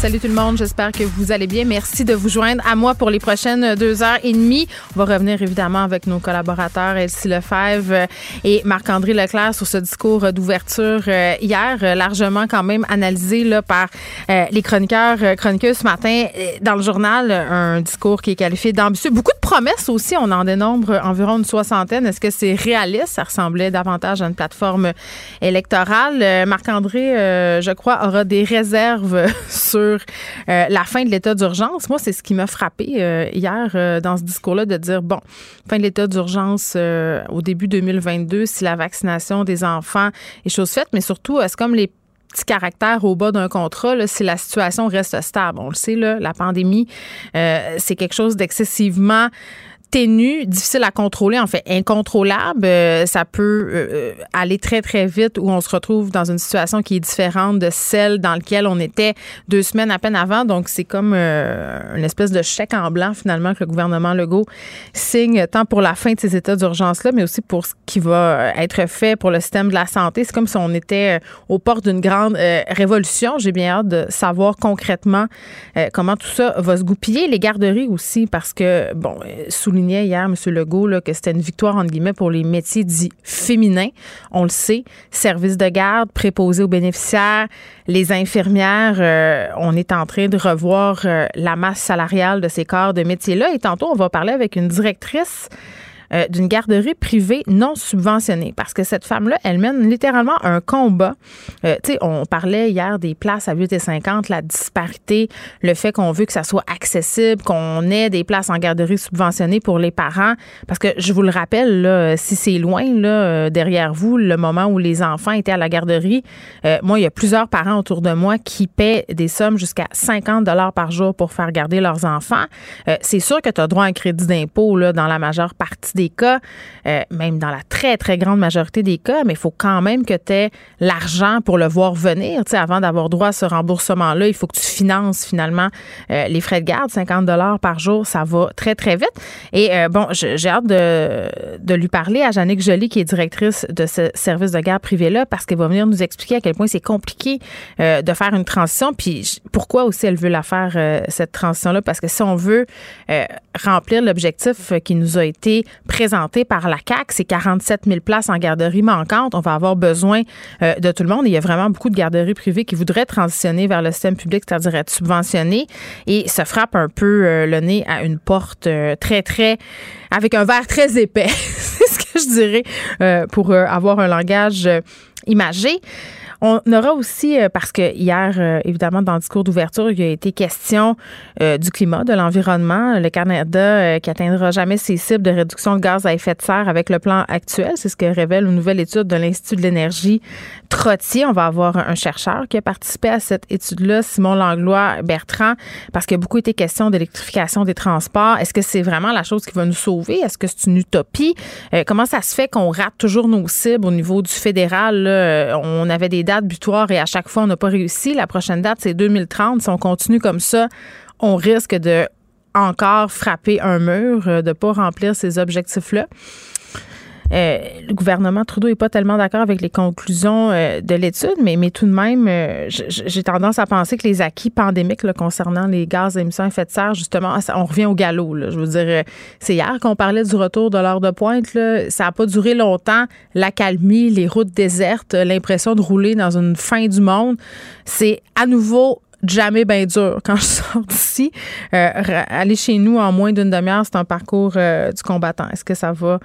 Salut tout le monde, j'espère que vous allez bien. Merci de vous joindre à moi pour les prochaines deux heures et demie. On va revenir évidemment avec nos collaborateurs Elsie Lefebvre et Marc-André Leclerc sur ce discours d'ouverture euh, hier, euh, largement quand même analysé là, par euh, les chroniqueurs, chroniqueuses ce matin dans le journal. Un discours qui est qualifié d'ambitieux. Beaucoup de promesses aussi, on en dénombre environ une soixantaine. Est-ce que c'est réaliste? Ça ressemblait davantage à une plateforme électorale. Marc-André, je crois, aura des réserves sur euh, la fin de l'état d'urgence. Moi, c'est ce qui m'a frappé euh, hier euh, dans ce discours-là de dire, bon, fin de l'état d'urgence au début 2022, si la vaccination des enfants est chose faite, mais surtout, est-ce comme les petits caractères au bas d'un contrat, si la situation reste stable. On le sait, là, la pandémie, c'est quelque chose d'excessivement ténue, difficile à contrôler, en fait incontrôlable. Euh, ça peut euh, aller très, très vite où on se retrouve dans une situation qui est différente de celle dans laquelle on était deux semaines à peine avant. Donc, c'est comme euh, une espèce de chèque en blanc, finalement, que le gouvernement Legault signe tant pour la fin de ces états d'urgence-là, mais aussi pour ce qui va être fait pour le système de la santé. C'est comme si on était aux portes d'une grande révolution. J'ai bien hâte de savoir concrètement comment tout ça va se goupiller. Les garderies aussi, parce que, bon, hier, M. Legault, que c'était une victoire, entre guillemets, pour les métiers dits féminins. On le sait. Service de garde, préposé aux bénéficiaires, les infirmières, euh, on est en train de revoir euh, la masse salariale de ces corps de métiers-là. Et tantôt, on va parler avec une directrice euh, d'une garderie privée non subventionnée. Parce que cette femme-là, elle mène littéralement un combat. Euh, tu sais, on parlait hier des places à 8,50, la disparité, le fait qu'on veut que ça soit accessible, qu'on ait des places en garderie subventionnées pour les parents. Parce que je vous le rappelle, là, si c'est loin, là, euh, derrière vous, le moment où les enfants étaient à la garderie, moi, il y a plusieurs parents autour de moi qui paient des sommes jusqu'à 50 dollars par jour pour faire garder leurs enfants. c'est sûr que tu as droit à un crédit d'impôt là, dans la majeure partie des cas, euh, même dans la très, très grande majorité des cas, mais il faut quand même que tu aies l'argent pour le voir venir. Tu sais, avant d'avoir droit à ce remboursement-là, il faut que tu finances finalement euh, les frais de garde. 50 dollars par jour, ça va très, très vite. Et euh, bon, j'ai hâte de, de, lui parler à Jannick Joly, qui est directrice de ce service de garde privé-là, parce qu'elle va venir nous expliquer à quel point c'est compliqué de faire une transition, puis pourquoi aussi elle veut la faire, cette transition-là, parce que si on veut remplir l'objectif qui nous a été présenté par la CAC, c'est 47 000 places en garderie manquantes. On va avoir besoin euh, de tout le monde. il y a vraiment beaucoup de garderies privées qui voudraient transitionner vers le système public, c'est-à-dire être subventionnées, et se frappent un peu euh, le nez à une porte euh, très, très, avec un verre très épais. c'est ce que je dirais pour avoir un langage imagé. On aura aussi, euh, parce que hier, euh, évidemment, dans le discours d'ouverture, il y a été question euh, du climat, de l'environnement. Le Canada qui atteindra jamais ses cibles de réduction de gaz à effet de serre avec le plan actuel. C'est ce que révèle une nouvelle étude de l'Institut de l'énergie Trottier. On va avoir un chercheur qui a participé à cette étude-là, Simon Langlois Bertrand, parce qu'il y a beaucoup été question d'électrification des transports. Est-ce que c'est vraiment la chose qui va nous sauver? Est-ce que c'est une utopie? comment ça se fait qu'on rate toujours nos cibles au niveau du fédéral? On avait des date butoir et à chaque fois, on n'a pas réussi. La prochaine date, c'est 2030. Si on continue comme ça, on risque de encore frapper un mur, euh, de ne pas remplir ces objectifs-là. Euh, le gouvernement Trudeau n'est pas tellement d'accord avec les conclusions euh, de l'étude, mais, mais tout de même, euh, j'ai tendance à penser que les acquis pandémiques concernant les gaz à émissions à effet de serre, justement, on revient au galop. Je veux dire, c'est hier qu'on parlait du retour de l'heure de pointe. Là. Ça n'a pas duré longtemps. La calmie, les routes désertes, l'impression de rouler dans une fin du monde. C'est à nouveau jamais bien dur quand je sors d'ici. aller chez nous en moins d'une demi-heure, c'est un parcours du combattant. Est-ce que ça va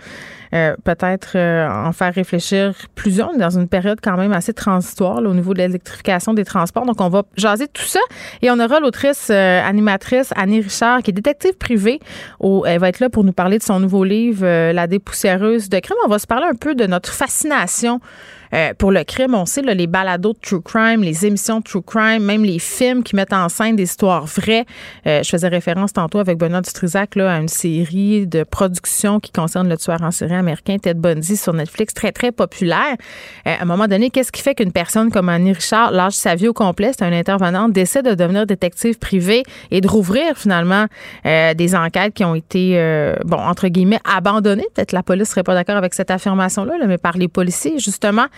euh, peut-être euh, en faire réfléchir plusieurs? Dans une période quand même assez transitoire au niveau de l'électrification des transports. Donc, on va jaser tout ça et on aura l'autrice euh, animatrice Annie Richard qui est détective privée. elle va être là pour nous parler de son nouveau livre La dépoussiéreuse de crime. On va se parler un peu de notre fascination euh, pour le crime. On sait, là, les balados de true crime, les émissions de true crime, même les films qui mettent en scène des histoires vraies. Euh, je faisais référence tantôt avec Benoît Dutrisac là, à une série de productions qui concerne le tueur en série américain Ted Bundy sur Netflix, très, très populaire. à un moment donné, qu'est-ce qui fait qu'une personne comme Annie Richard lâche sa vie au complet, c'est un intervenant, décide de devenir détective privé et de rouvrir finalement des enquêtes qui ont été, bon, entre guillemets, abandonnées. Peut-être la police serait pas d'accord avec cette affirmation-là, mais par les policiers, justement,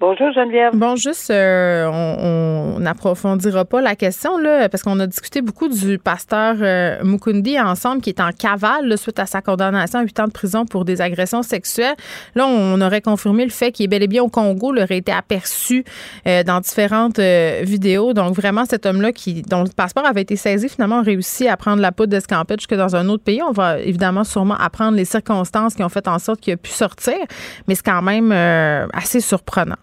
Bonjour Geneviève. Bon, juste, euh, on n'approfondira pas la question là, parce qu'on a discuté beaucoup du pasteur euh, Mukundi ensemble, qui est en cavale suite à sa condamnation à 8 ans de prison pour des agressions sexuelles. Là, on aurait confirmé le fait qu'il est bel et bien au Congo, il aurait été aperçu euh, dans différentes vidéos. Donc vraiment, cet homme-là, qui dont le passeport avait été saisi, finalement, a réussi à prendre la poudre d'escampette jusque dans un autre pays. On va évidemment sûrement apprendre les circonstances qui ont fait en sorte qu'il a pu sortir, mais c'est quand même assez surprenant.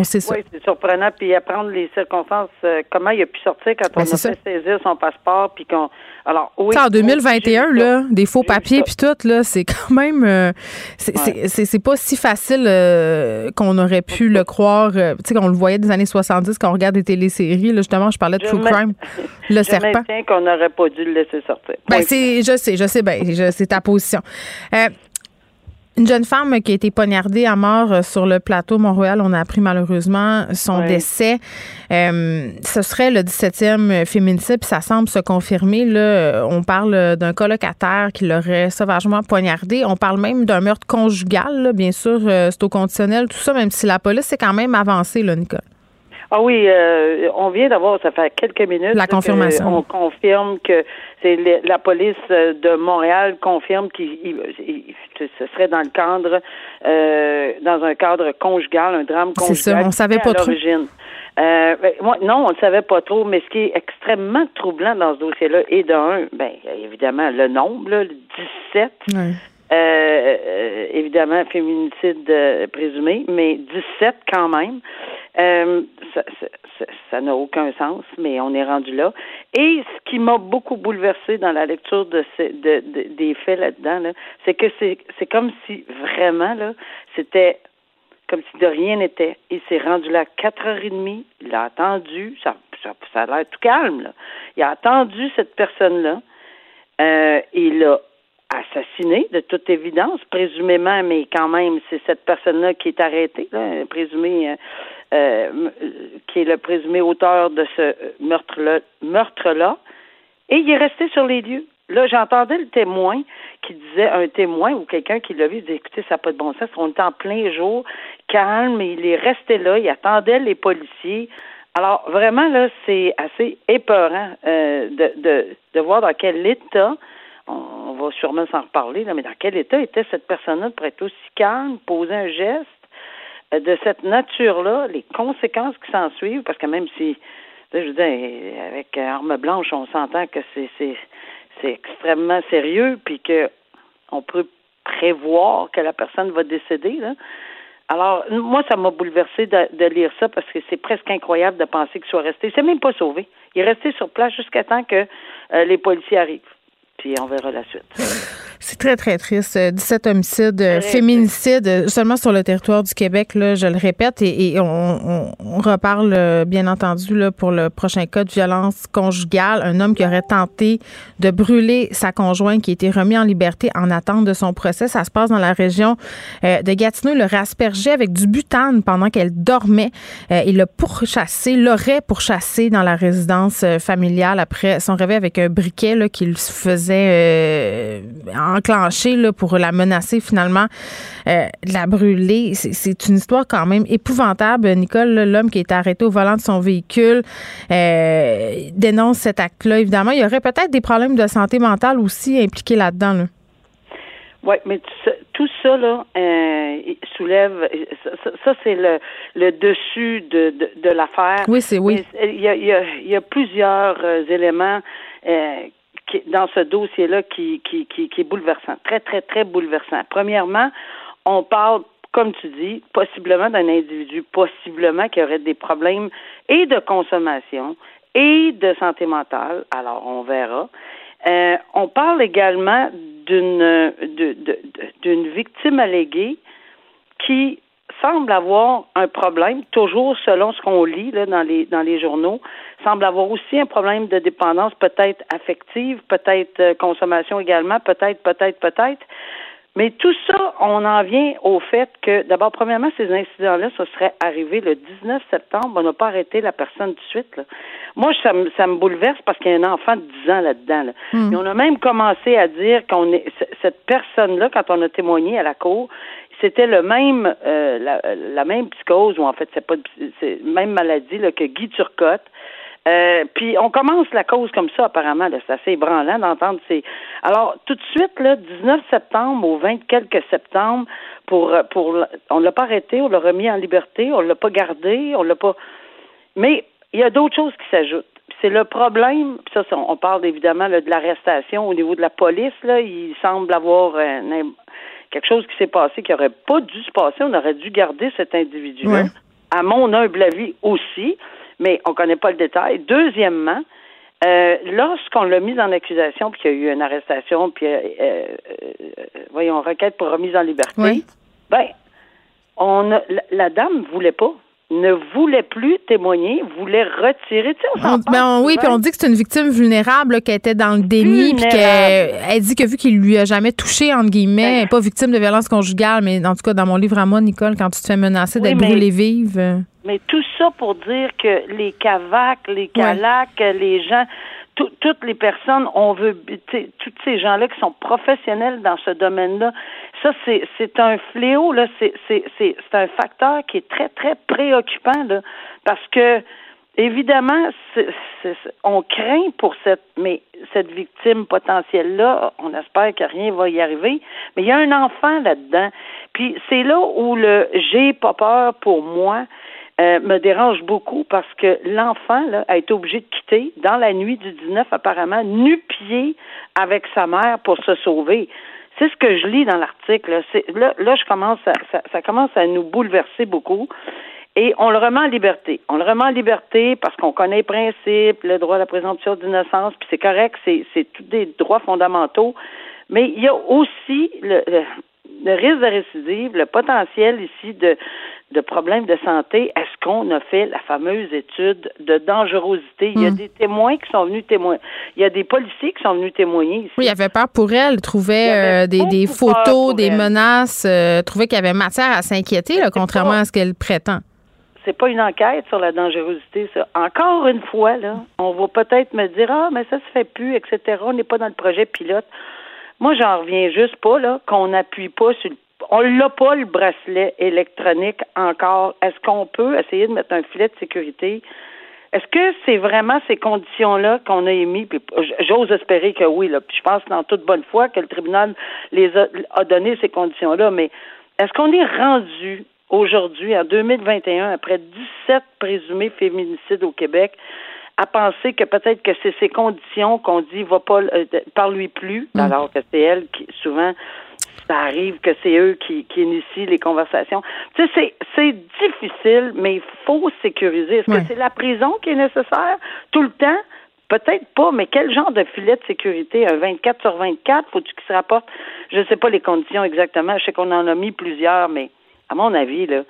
Oui, c'est surprenant. Puis apprendre les circonstances, euh, comment il a pu sortir quand ben, on a fait saisir son passeport, puis qu'on. Alors, oui. en 2021, là, des faux papiers, puis tout, là, c'est quand même. Euh, c'est pas si facile euh, qu'on aurait pu le croire. tu sais, qu'on le voyait des années 70 quand on regarde des téléséries. Là, justement, je parlais de True Crime. Le je serpent. qu'on n'aurait pas dû le laisser sortir. Ben, c'est, je sais, je sais, ben, c'est ta position. Une jeune femme qui a été poignardée à mort euh, sur le plateau Mont-Royal, on a appris malheureusement son décès. Euh, ce serait le 17e féminicide, puis ça semble se confirmer. Là, on parle d'un colocataire qui l'aurait sauvagement poignardé. On parle même d'un meurtre conjugal, bien sûr, euh, c'est au conditionnel, tout ça, même si la police est quand même avancée, là, Nicole. Ah oui, euh, on vient d'avoir, ça fait quelques minutes. La confirmation. On confirme que c'est la police de Montréal confirme qu'il ce serait dans le cadre, euh, dans un cadre conjugal, un drame conjugal. C'est ça, on savait pas trop. Euh, ben, non, on ne savait pas trop, mais ce qui est extrêmement troublant dans ce dossier-là, et d'un, ben, évidemment, le nombre, là, le 17. Euh, évidemment, féminicide présumé, mais 17 quand même. Euh, ça n'a aucun sens, mais on est rendu là. Et ce qui m'a beaucoup bouleversé dans la lecture de, de, des faits là-dedans, là, c'est que c'est comme si vraiment là, c'était comme si de rien n'était. Il s'est rendu là à quatre heures et demie. Il a attendu. Ça, ça, a l'air tout calme là. Il a attendu cette personne-là. Euh, il l'a assassiné, de toute évidence, présumément, mais quand même, c'est cette personne-là qui est arrêtée, là, présumé euh, qui est le présumé auteur de ce meurtre-là, meurtre-là, et il est resté sur les lieux. Là, j'entendais le témoin qui disait, un témoin ou quelqu'un qui l'a vu, disait, écoutez, ça n'a pas de bon sens, on était en plein jour, calme, il est resté là, il attendait les policiers. Alors, vraiment, là, c'est assez épeurant euh, de, de, de voir dans quel état, on, va sûrement s'en reparler, là, mais dans quel état était cette personne-là pour être aussi calme, poser un geste, de cette nature-là, les conséquences qui s'en suivent, parce que même si, je veux dire, avec arme blanche, on s'entend que c'est c'est extrêmement sérieux, puis que on peut prévoir que la personne va décéder. Là. Alors, moi, ça m'a bouleversé de, lire ça parce que c'est presque incroyable de penser qu'il soit resté. Il s'est même pas sauvé. Il est resté sur place jusqu'à temps que euh, les policiers arrivent. Puis on verra la suite. C'est très, très triste. 17 homicides, euh, féminicides euh, seulement sur le territoire du Québec, là, je le répète, et, on, reparle, euh, bien entendu, là, pour le prochain cas de violence conjugale. Un homme qui aurait tenté de brûler sa conjointe qui a été remis en liberté en attente de son procès. Ça se passe dans la région de Gatineau. Il l'aurait aspergé avec du butane pendant qu'elle dormait. il l'a pourchassé, l'aurait pourchassé dans la résidence familiale après son réveil avec un briquet qu'il faisait enclenché là, pour la menacer finalement euh, de la brûler. C'est une histoire quand même épouvantable. Nicole, l'homme qui est arrêté au volant de son véhicule, euh, dénonce cet acte-là. Évidemment, il y aurait peut-être des problèmes de santé mentale aussi impliqués là-dedans. Oui, mais tout ça, là, euh, soulève. Ça, c'est le, le dessus de, de, l'affaire. Oui, c'est oui. Il y a, il y a, plusieurs euh, éléments euh, qui, dans ce dossier-là qui, qui, qui, qui est bouleversant. Très, très, très bouleversant. Premièrement, on parle comme tu dis, possiblement d'un individu, possiblement qui aurait des problèmes et de consommation et de santé mentale. Alors, on verra. Euh, on parle également d'une d'une victime alléguée qui semble avoir un problème, toujours selon ce qu'on lit là, dans les dans les journaux, semble avoir aussi un problème de dépendance, peut-être affective, peut-être euh, consommation également, peut-être, peut-être, peut-être. Mais tout ça, on en vient au fait que, d'abord, premièrement, ces incidents-là, ça serait arrivé le 19 septembre. On n'a pas arrêté la personne tout de suite. Là. Moi, ça me, ça me bouleverse parce qu'il y a un enfant de 10 ans là-dedans. Là. Hmm. Et on a même commencé à dire qu'on est cette personne-là, quand on a témoigné à la cour, c'était le même euh, la, la, même psychose ou en fait c'est pas c'est même maladie là, que Guy Turcotte euh, puis on commence la cause comme ça, apparemment. C'est assez ébranlant d'entendre ces. Alors, tout de suite, là, 19 septembre au 20 quelques septembre, pour pour on l'a pas arrêté, on l'a remis en liberté, on l'a pas gardé, on l'a pas. Mais il y a d'autres choses qui s'ajoutent. C'est le problème, ça, on parle évidemment de l'arrestation au niveau de la police, là, il semble avoir quelque chose qui s'est passé qui aurait pas dû se passer, on aurait dû garder cet individu-là. À mon humble avis aussi mais on ne connaît pas le détail. Deuxièmement, euh, lorsqu'on l'a mis en accusation, puis qu'il y a eu une arrestation, puis euh, euh, voyons, requête pour remise en liberté, ben, on a, la, la dame voulait pas ne voulait plus témoigner, voulait retirer. Tu sais, on ben, oui, puis on dit que c'est une victime vulnérable qui était dans le déni, puis qu'elle dit que vu qu'il lui a jamais touché entre guillemets, elle pas victime de violence conjugale, mais en tout cas dans mon livre à moi, Nicole, quand tu te fais menacer d'être brûlée vive. Euh. Mais tout ça pour dire que les cavacs, les calacs, les gens, toutes les personnes, on veut, tous ces gens-là qui sont professionnels dans ce domaine-là, ça, c'est un fléau, là, c'est un facteur qui est très, très préoccupant, là, parce que, évidemment, on craint pour cette, mais cette victime potentielle-là, on espère que rien va y arriver, mais il y a un enfant là-dedans. Puis c'est là où le j'ai pas peur pour moi, euh, me dérange beaucoup parce que l'enfant a été obligé de quitter dans la nuit du 19 apparemment nu-pied avec sa mère pour se sauver. C'est ce que je lis dans l'article. Là, là, je commence à, ça, ça, commence à nous bouleverser beaucoup. Et on le remet en liberté. On le remet en liberté parce qu'on connaît les principes, le droit à la présomption d'innocence, puis c'est correct, c'est, c'est tous des droits fondamentaux. Mais il y a aussi le, le risque de récidive, le potentiel ici de, de problèmes de santé, est-ce qu'on a fait la fameuse étude de dangerosité? Il y a hmm. des témoins qui sont venus témoigner. Il y a des policiers qui sont venus témoigner ici. Oui, il avait peur pour elle, trouvait euh, des, des photos, des menaces, euh, trouvait qu'il y avait matière à s'inquiéter, contrairement à ce qu'elle prétend. C'est pas une enquête sur la dangerosité, ça. Encore une fois, là, on va peut-être me dire Ah, mais ça se fait plus, etc. On n'est pas dans le projet pilote. Moi, j'en reviens juste pas, là, qu'on n'appuie pas sur le on l'a pas le bracelet électronique encore. Est-ce qu'on peut essayer de mettre un filet de sécurité? Est-ce que c'est vraiment ces conditions-là qu'on a émis? j'ose espérer que oui. Là. je pense dans toute bonne foi que le tribunal les a, a donné ces conditions-là. Mais est-ce qu'on est rendu aujourd'hui, en 2021, après 17 présumés féminicides au Québec, à penser que peut-être que c'est ces conditions qu'on dit va pas euh, parle-lui plus, mm. alors que c'est elle qui souvent ça arrive que c'est eux qui, qui initient les conversations. Tu sais, c'est, c'est difficile, mais il faut sécuriser. Est-ce que c'est la prison qui est nécessaire? Tout le temps? Peut-être pas, mais quel genre de filet de sécurité? Un 24 sur 24? Faut-tu qu'il se rapporte? Je ne sais pas les conditions exactement. Je sais qu'on en a mis plusieurs, mais à mon avis, là,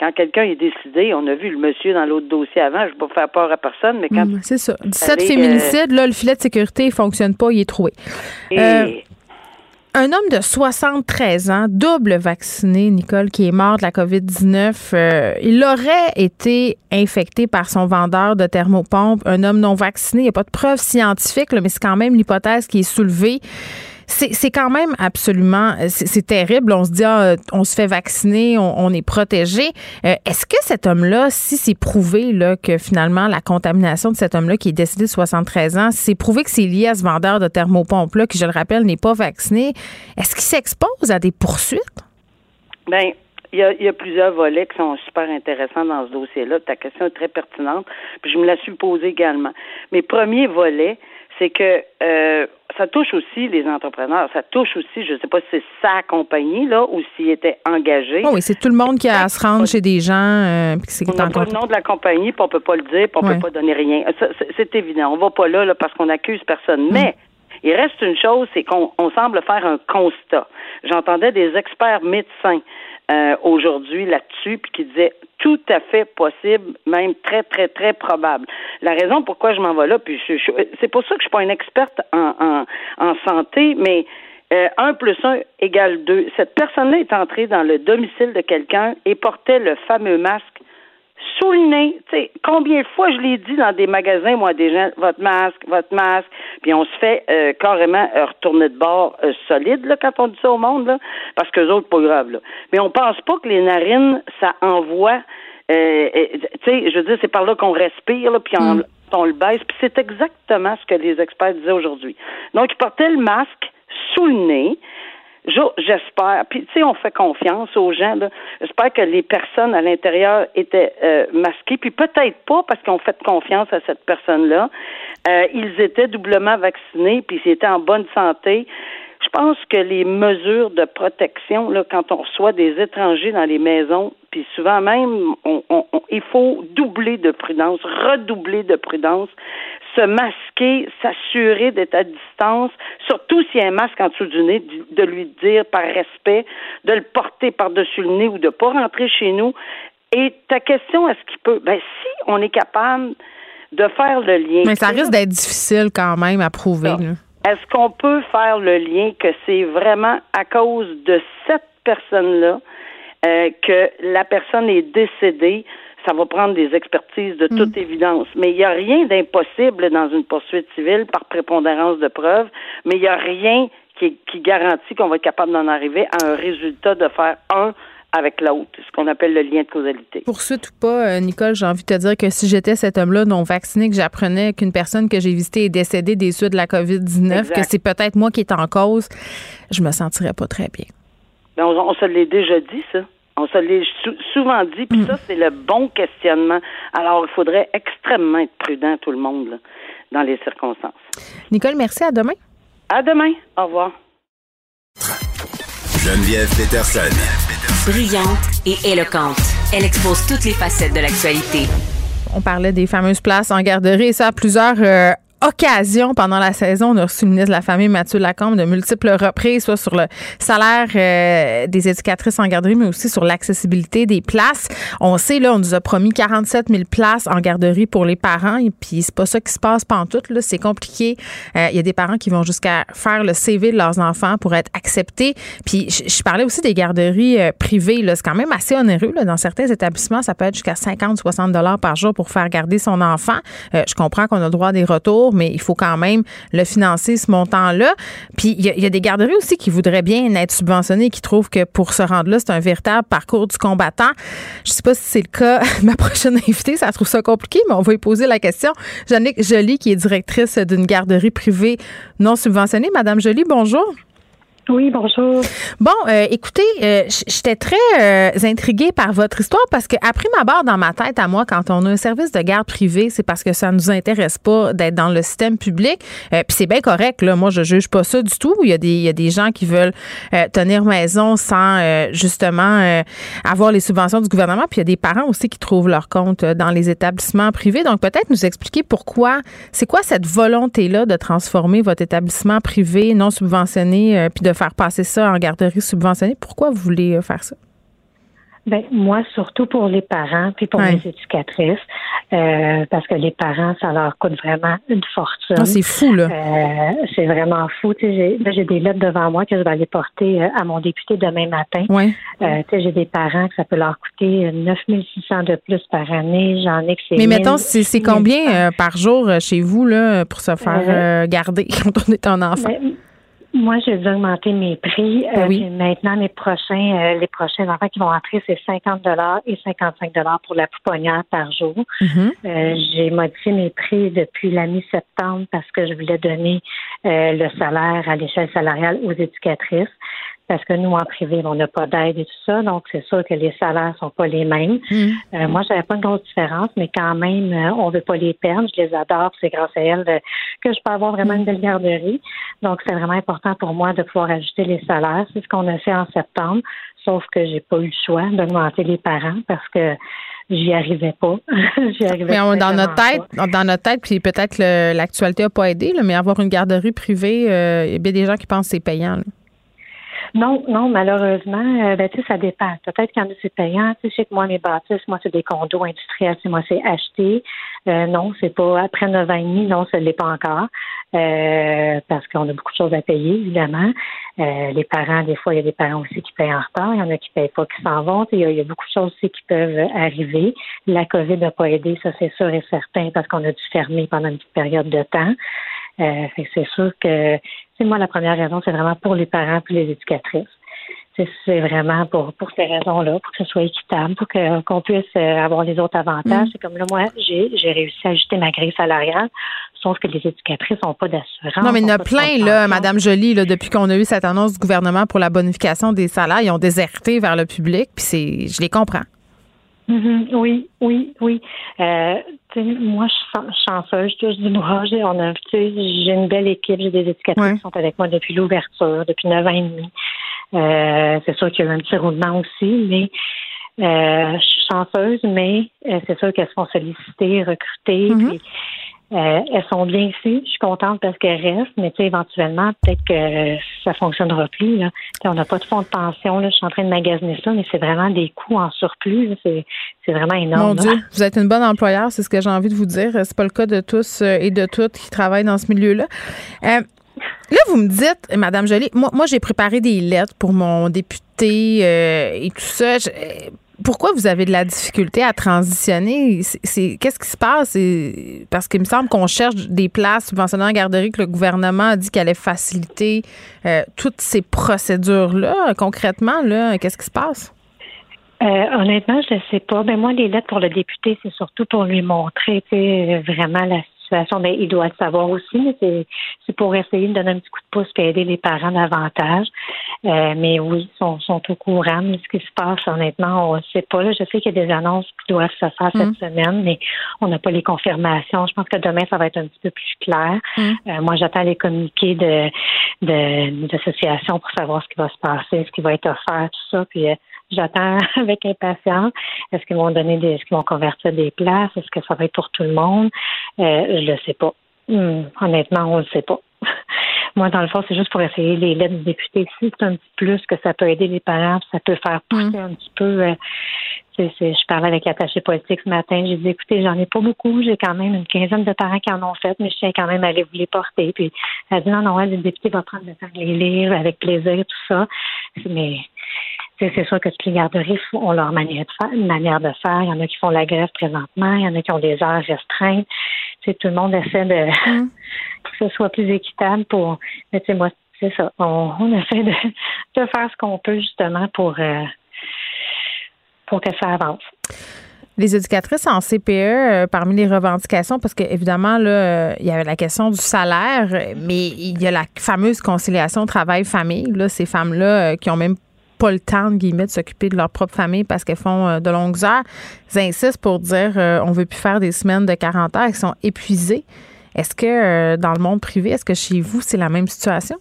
quand quelqu'un est décidé, on a vu le monsieur dans l'autre dossier avant, je ne vais pas faire peur à personne, mais quand. Mm, c'est ça. 17 féminicides, là, le filet de sécurité ne fonctionne pas, il est trouvé. Euh, un homme de 73 ans, double vacciné, Nicole, qui est mort de la COVID-19, euh, il aurait été infecté par son vendeur de thermopompe, un homme non vacciné. Il n'y a pas de preuve scientifique, mais c'est quand même l'hypothèse qui est soulevée. C'est quand même absolument, c'est terrible. On se dit, ah, on se fait vacciner, on, est protégé. Euh, est-ce que cet homme-là, si c'est prouvé que finalement la contamination de cet homme-là qui est décédé de 73 ans, c'est prouvé que c'est lié à ce vendeur de thermopompes-là, qui, je le rappelle, n'est pas vacciné, est-ce qu'il s'expose à des poursuites? Bien, il y, a, il y, a, plusieurs volets qui sont super intéressants dans ce dossier-là. Ta question est très pertinente, puis je me la suis posée également. Mais premier volet, c'est que euh, ça touche aussi les entrepreneurs. Ça touche aussi, je ne sais pas si c'est sa compagnie, là, ou s'il était engagé. Oh oui, c'est tout le monde qui a à se rendre chez des gens. Euh, on n'a pas le nom de la compagnie, puis on peut pas le dire, puis on ne peut pas donner rien. C'est évident. On va pas là, là parce qu'on accuse personne. Mm. Mais il reste une chose, c'est qu'on semble faire un constat. J'entendais des experts médecins euh, aujourd'hui là-dessus, puis qui disaient tout à fait possible, même très, très, très probable. La raison pourquoi je m'en vais là, puis c'est pour ça que je suis pas une experte en, en, en santé, mais euh, 1 plus 1 égale 2. Cette personne-là est entrée dans le domicile de quelqu'un et portait le fameux masque sous le nez. sais, combien de fois je l'ai dit dans des magasins, moi, des gens, votre masque, votre masque, puis on se fait euh, carrément euh, retourner de bord euh, solide là, quand on dit ça au monde, là, parce que les autres, pas grave. Là. Mais on pense pas que les narines, ça envoie. tu sais, je veux dire, c'est par là qu'on respire, là, puis on, mm. on le baisse. Puis c'est exactement ce que les experts disaient aujourd'hui. Donc, ils portaient le masque sous le nez. J'espère. Puis, tu sais, on fait confiance aux gens. J'espère que les personnes à l'intérieur étaient euh, masquées. Puis peut-être pas parce qu'on fait confiance à cette personne-là. Euh, ils étaient doublement vaccinés, puis ils étaient en bonne santé. Je pense que les mesures de protection, là, quand on reçoit des étrangers dans les maisons, puis souvent même, on, il faut doubler de prudence, redoubler de prudence, se masquer, s'assurer d'être à distance, surtout s'il y a un masque en dessous du nez, de lui dire par respect, de le porter par-dessus le nez ou de ne pas rentrer chez nous. Et ta question, est-ce qu'il peut? Ben, si on est capable de faire le lien. Mais ça risque d'être difficile quand même à prouver. Est-ce qu'on peut faire le lien que c'est vraiment à cause de cette personne-là euh, que la personne est décédée? Ça va prendre des expertises de toute mm. évidence. Mais il n'y a rien d'impossible dans une poursuite civile par prépondérance de preuves, mais il n'y a rien qui, qui garantit qu'on va être capable d'en arriver à un résultat de faire un avec l'autre, ce qu'on appelle le lien de causalité. Poursuite ou pas, euh, Nicole, j'ai envie de te dire que si j'étais cet homme-là non vacciné, que j'apprenais qu'une personne que j'ai visitée est décédée des suites de la COVID-19, que c'est peut-être moi qui est en cause, je me sentirais pas très bien. Ben, on, se l'est déjà dit, ça. On se l'est souvent dit, puis ça, c'est le bon questionnement. Alors, il faudrait extrêmement être prudent, tout le monde, dans les circonstances. Nicole, merci. À demain. À demain. Au revoir. Geneviève Peterson. Brillante et éloquente, elle expose toutes les facettes de l'actualité. On parlait des fameuses places en garderie et ça a plusieurs euh, occasion pendant la saison. On a reçu le ministre de la Famille, Mathieu Lacombe, de multiples reprises, soit sur le salaire euh, des éducatrices en garderie, mais aussi sur l'accessibilité des places. On sait, là, on nous a promis 47 000 places en garderie pour les parents, et puis c'est pas ça qui se passe pantoute, là. C'est compliqué. Euh, il y a des parents qui vont jusqu'à faire le CV de leurs enfants pour être acceptés. Puis je, parlais aussi des garderies euh, privées, là. C'est quand même assez onéreux, là. Dans certains établissements, ça peut être jusqu'à 50, 60 dollars par jour pour faire garder son enfant. je comprends qu'on a le droit à des retours mais il faut quand même le financer, ce montant-là. Puis il y, a des garderies aussi qui voudraient bien être subventionnées, qui trouvent que pour se rendre là, c'est un véritable parcours du combattant. Je sais pas si c'est le cas. Ma prochaine invitée, ça trouve ça compliqué, mais on va y poser la question. Jannick Joly, qui est directrice d'une garderie privée non subventionnée. Madame Joly, bonjour. Oui, bonjour. Bon, euh, écoutez, euh, j'étais très euh, intriguée par votre histoire parce que après ma barre dans ma tête à moi, quand on a un service de garde privé, c'est parce que ça nous intéresse pas d'être dans le système public. Puis c'est bien correct, là. Moi, je juge pas ça du tout. Il y a des, il y a des gens qui veulent tenir maison sans justement avoir les subventions du gouvernement. Puis il y a des parents aussi qui trouvent leur compte dans les établissements privés. Donc peut-être nous expliquer pourquoi, c'est quoi cette volonté-là de transformer votre établissement privé non subventionné puis de faire passer ça en garderie subventionnée? Pourquoi vous voulez euh, faire ça? Ben, moi, surtout pour les parents, puis pour les éducatrices, euh, parce que les parents, ça leur coûte vraiment une fortune. Ah, c'est fou, là. Euh, c'est vraiment fou. J'ai, j'ai des lettres devant moi que je vais aller porter à mon député demain matin. Ouais. j'ai des parents que ça peut leur coûter 9600 de plus par année. J'en ai que c'est Mais mettons, c'est, combien par jour chez vous, là, pour se faire garder quand on est un enfant? Ben, moi, j'ai dû augmenter mes prix. Ben oui. maintenant, les prochains, les prochains enfants qui vont entrer, c'est 50 dollars et 55 dollars pour la pouponnière par jour. Mm-hmm. j'ai modifié mes prix depuis la mi-septembre parce que je voulais donner le salaire à l'échelle salariale aux éducatrices parce que nous, en privé, on n'a pas d'aide et tout ça, donc c'est sûr que les salaires sont pas les mêmes. Mm. Euh, moi, j'avais pas une grosse différence, mais quand même, euh, on veut pas les perdre. Je les adore, c'est grâce à elles euh, que je peux avoir vraiment une belle garderie. Donc, c'est vraiment important pour moi de pouvoir ajouter les salaires. C'est ce qu'on a fait en septembre, sauf que j'ai pas eu le choix d'augmenter les parents parce que j'y arrivais pas. j'y arrivais mais dans notre tête, dans notre tête, puis peut-être que l'actualité n'a pas aidé, mais avoir une garderie privée, il y a bien des gens qui pensent que c'est payant. Non, non, malheureusement, euh, ben, ça dépend. Peut-être qu'il y en a c'est payant. Tu sais, que moi, mes bâtisses, moi, c'est des condos industriels. Moi, c'est acheté. Euh, non, c'est pas après neuf ans et demi, non, ça ne l'est pas encore. Euh, parce qu'on a beaucoup de choses à payer, évidemment. les parents, des fois, il y a des parents aussi qui payent en retard. Il y en a qui ne payent pas, qui s'en vont. Il y, il y, a, beaucoup de choses aussi qui peuvent arriver. La COVID n'a pas aidé, ça c'est sûr et certain, parce qu'on a dû fermer pendant une petite période de temps. Euh, c'est sûr que c'est moi la première raison, c'est vraiment pour les parents et les éducatrices. C'est vraiment pour, pour ces raisons-là, pour que ce soit équitable, pour qu'on puisse euh, avoir les autres avantages. Mm. C'est comme là, moi, j'ai réussi à ajuster ma grille salariale, sauf que les éducatrices n'ont pas d'assurance. Non, mais il y en a plein, là, Madame Jolie, là, depuis qu'on a eu cette annonce du gouvernement pour la bonification des salaires, ils ont déserté vers le public, puis c'est je les comprends. Mm-hmm. Oui, oui, oui. Euh, moi, je suis chanceuse, je touche du bois. J'ai une belle équipe, j'ai des éducatrices qui sont avec moi depuis l'ouverture, depuis neuf ans et demi. Euh, c'est sûr qu'il y a eu un petit roulement aussi, mais euh, je suis chanceuse, mais euh, c'est sûr qu'elles se font solliciter, recruter. Mm-hmm. puis, euh, elles sont bien ici. Je suis contente parce qu'elles restent, mais tu sais, éventuellement, peut-être que ça fonctionnera plus. Là. on n'a pas de fonds de pension. Là. Je suis en train de magasiner ça, mais c'est vraiment des coûts en surplus. C'est, vraiment énorme. Mon Dieu, vous êtes une bonne employeur, c'est ce que j'ai envie de vous dire. C'est pas le cas de tous euh, et de toutes qui travaillent dans ce milieu-là. Euh, là, vous me dites, Madame Jolie, moi, moi j'ai préparé des lettres pour mon député et tout ça pourquoi vous avez de la difficulté à transitionner? Qu'est-ce qui se passe? Parce qu'il me semble qu'on cherche des places subventionnées en garderie que le gouvernement a dit qu'elle allait faciliter euh, toutes ces procédures-là. Concrètement, là, qu'est-ce qui se passe? Euh, honnêtement, je ne sais pas. Ben moi, les lettres pour le député, c'est surtout pour lui montrer vraiment la ben, il doit le savoir aussi, c'est pour essayer de donner un petit coup de pouce et aider les parents davantage. Euh, mais oui, ils sont, sont au courant. Mais ce qui se passe, honnêtement, on ne sait pas. Là, je sais qu'il y a des annonces qui doivent se faire cette mm. semaine, mais on n'a pas les confirmations. Je pense que demain, ça va être un petit peu plus clair. Mm. Euh, moi, j'attends les communiqués de d'associations pour savoir ce qui va se passer, ce qui va être offert, tout ça. Puis euh, J'attends avec impatience. Est-ce qu'ils vont donner des, est-ce qu'ils vont convertir des places? Est-ce que ça va être pour tout le monde? Euh, je le sais pas. Hmm, honnêtement, on le sait pas. Moi, dans le fond, c'est juste pour essayer les lettres du député. Si c'est un petit plus que ça peut aider les parents, ça peut faire pousser hmm. un petit peu. Euh, je parlais avec l'attaché politique ce matin. J'ai dit, écoutez, j'en ai pas beaucoup. J'ai quand même une quinzaine de parents qui en ont fait, mais je tiens quand même à aller vous les porter. Puis elle a dit, non, non, le député va prendre le temps de les lire avec plaisir, tout ça. Mais c'est sûr que toutes les garderies ont leur manière de faire, manière de faire. Il y en a qui font la grève présentement, il y en a qui ont des heures restreintes. tout le monde essaie de mm. que ce soit plus équitable pour. Mais tu moi, c'est ça. On, essaie de, faire ce qu'on peut justement pour euh, pour que ça avance. Les éducatrices en CPE, euh, parmi les revendications, parce qu'évidemment, là, il y avait la question du salaire, mais il y a la fameuse conciliation travail-famille. Là, ces femmes-là euh, qui ont même pas le temps, de s'occuper de leur propre famille parce qu'elles font euh, de longues heures. Ils insistent pour dire euh, on veut plus faire des semaines de 40 heures. Elles sont épuisées. Est-ce que euh, dans le monde privé, est-ce que chez vous, c'est la même situation?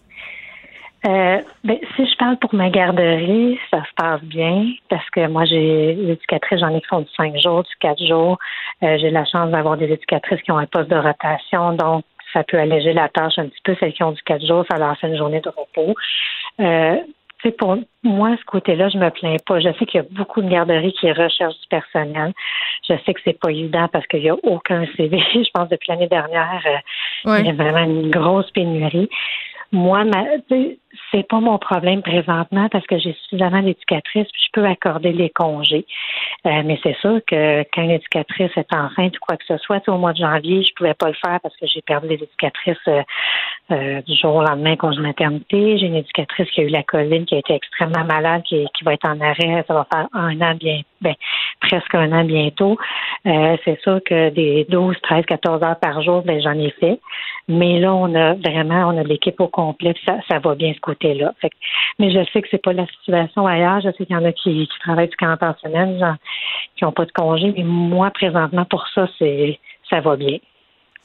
ben, si je parle pour ma garderie, ça se passe bien parce que moi, j'ai éducatrices, j'en ai qui font du 5 jours, du 4 jours. j'ai la chance d'avoir des éducatrices qui ont un poste de rotation, donc ça peut alléger la tâche un petit peu. Celles qui ont du 4 jours, ça leur fait une journée de repos sais, pour moi, ce côté-là, je me plains pas. Je sais qu'il y a beaucoup de garderies qui recherchent du personnel. Je sais que c'est pas évident parce qu'il y a aucun CV. Je pense depuis l'année dernière, euh, il y a vraiment une grosse pénurie. Moi, ma, c'est pas mon problème présentement parce que j'ai suffisamment d'éducatrices puis je peux accorder les congés. Euh, mais c'est sûr que quand une éducatrice est enceinte ou quoi que ce soit, au mois de janvier, je pouvais pas le faire parce que j'ai perdu les éducatrices euh, euh, du jour au lendemain congé maternité. J'ai une éducatrice qui a eu la COVID, qui a été extrêmement malade, qui, qui va être en arrêt. Ça va faire un an bien, ben, presque un an bientôt. c'est sûr que des 12, 13, 14 heures par jour, ben, j'en ai fait. Mais là, on a vraiment, on a l'équipe au complet, ça, ça va bien côté-là. mais je sais que c'est pas la situation ailleurs. Je sais qu'il y en a qui, travaillent du 40 en semaine, qui n'ont pas de congé. Mais moi, présentement, pour ça, c'est ça va bien.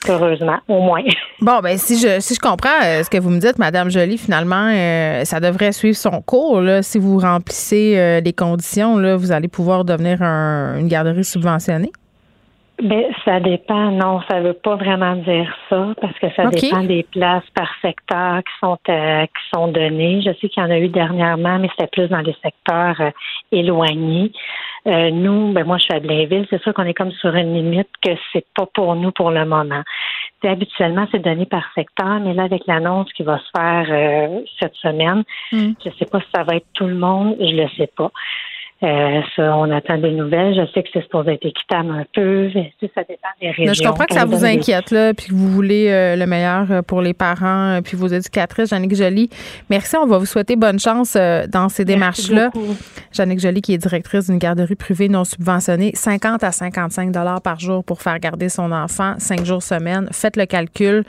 Heureusement, au moins. Bon, ben si je si je comprends euh, ce que vous me dites, Madame Jolie, finalement, euh, ça devrait suivre son cours. Là. Si vous remplissez euh, les conditions, là, vous allez pouvoir devenir une garderie subventionnée. Ben, ça dépend. Non, ça veut pas vraiment dire ça parce que ça dépend des places par secteur qui sont euh, qui sont données. Je sais qu'il y en a eu dernièrement, mais c'était plus dans les secteurs euh, éloignés. Euh, nous, ben moi, je suis à Blainville. C'est sûr qu'on est comme sur une limite que c'est pas pour nous pour le moment. habituellement, c'est donné par secteur, mais là, avec l'annonce qui va se faire cette semaine, hmm. je sais pas si ça va être tout le monde. Je le sais pas. Euh, ça, on attend des nouvelles. Je sais que c'est supposé être équitable un peu. Ça dépend des régions. je comprends que ça vous inquiète, là, puis que vous voulez euh, le meilleur euh, pour les parents, puis vos éducatrices. Jannick Joly, merci. On va vous souhaiter bonne chance dans ces démarches-là. Jannick Joly, qui est directrice d'une garderie privée non subventionnée, 50 à 55 dollars par jour pour faire garder son enfant, 5 jours semaine. Faites le calcul.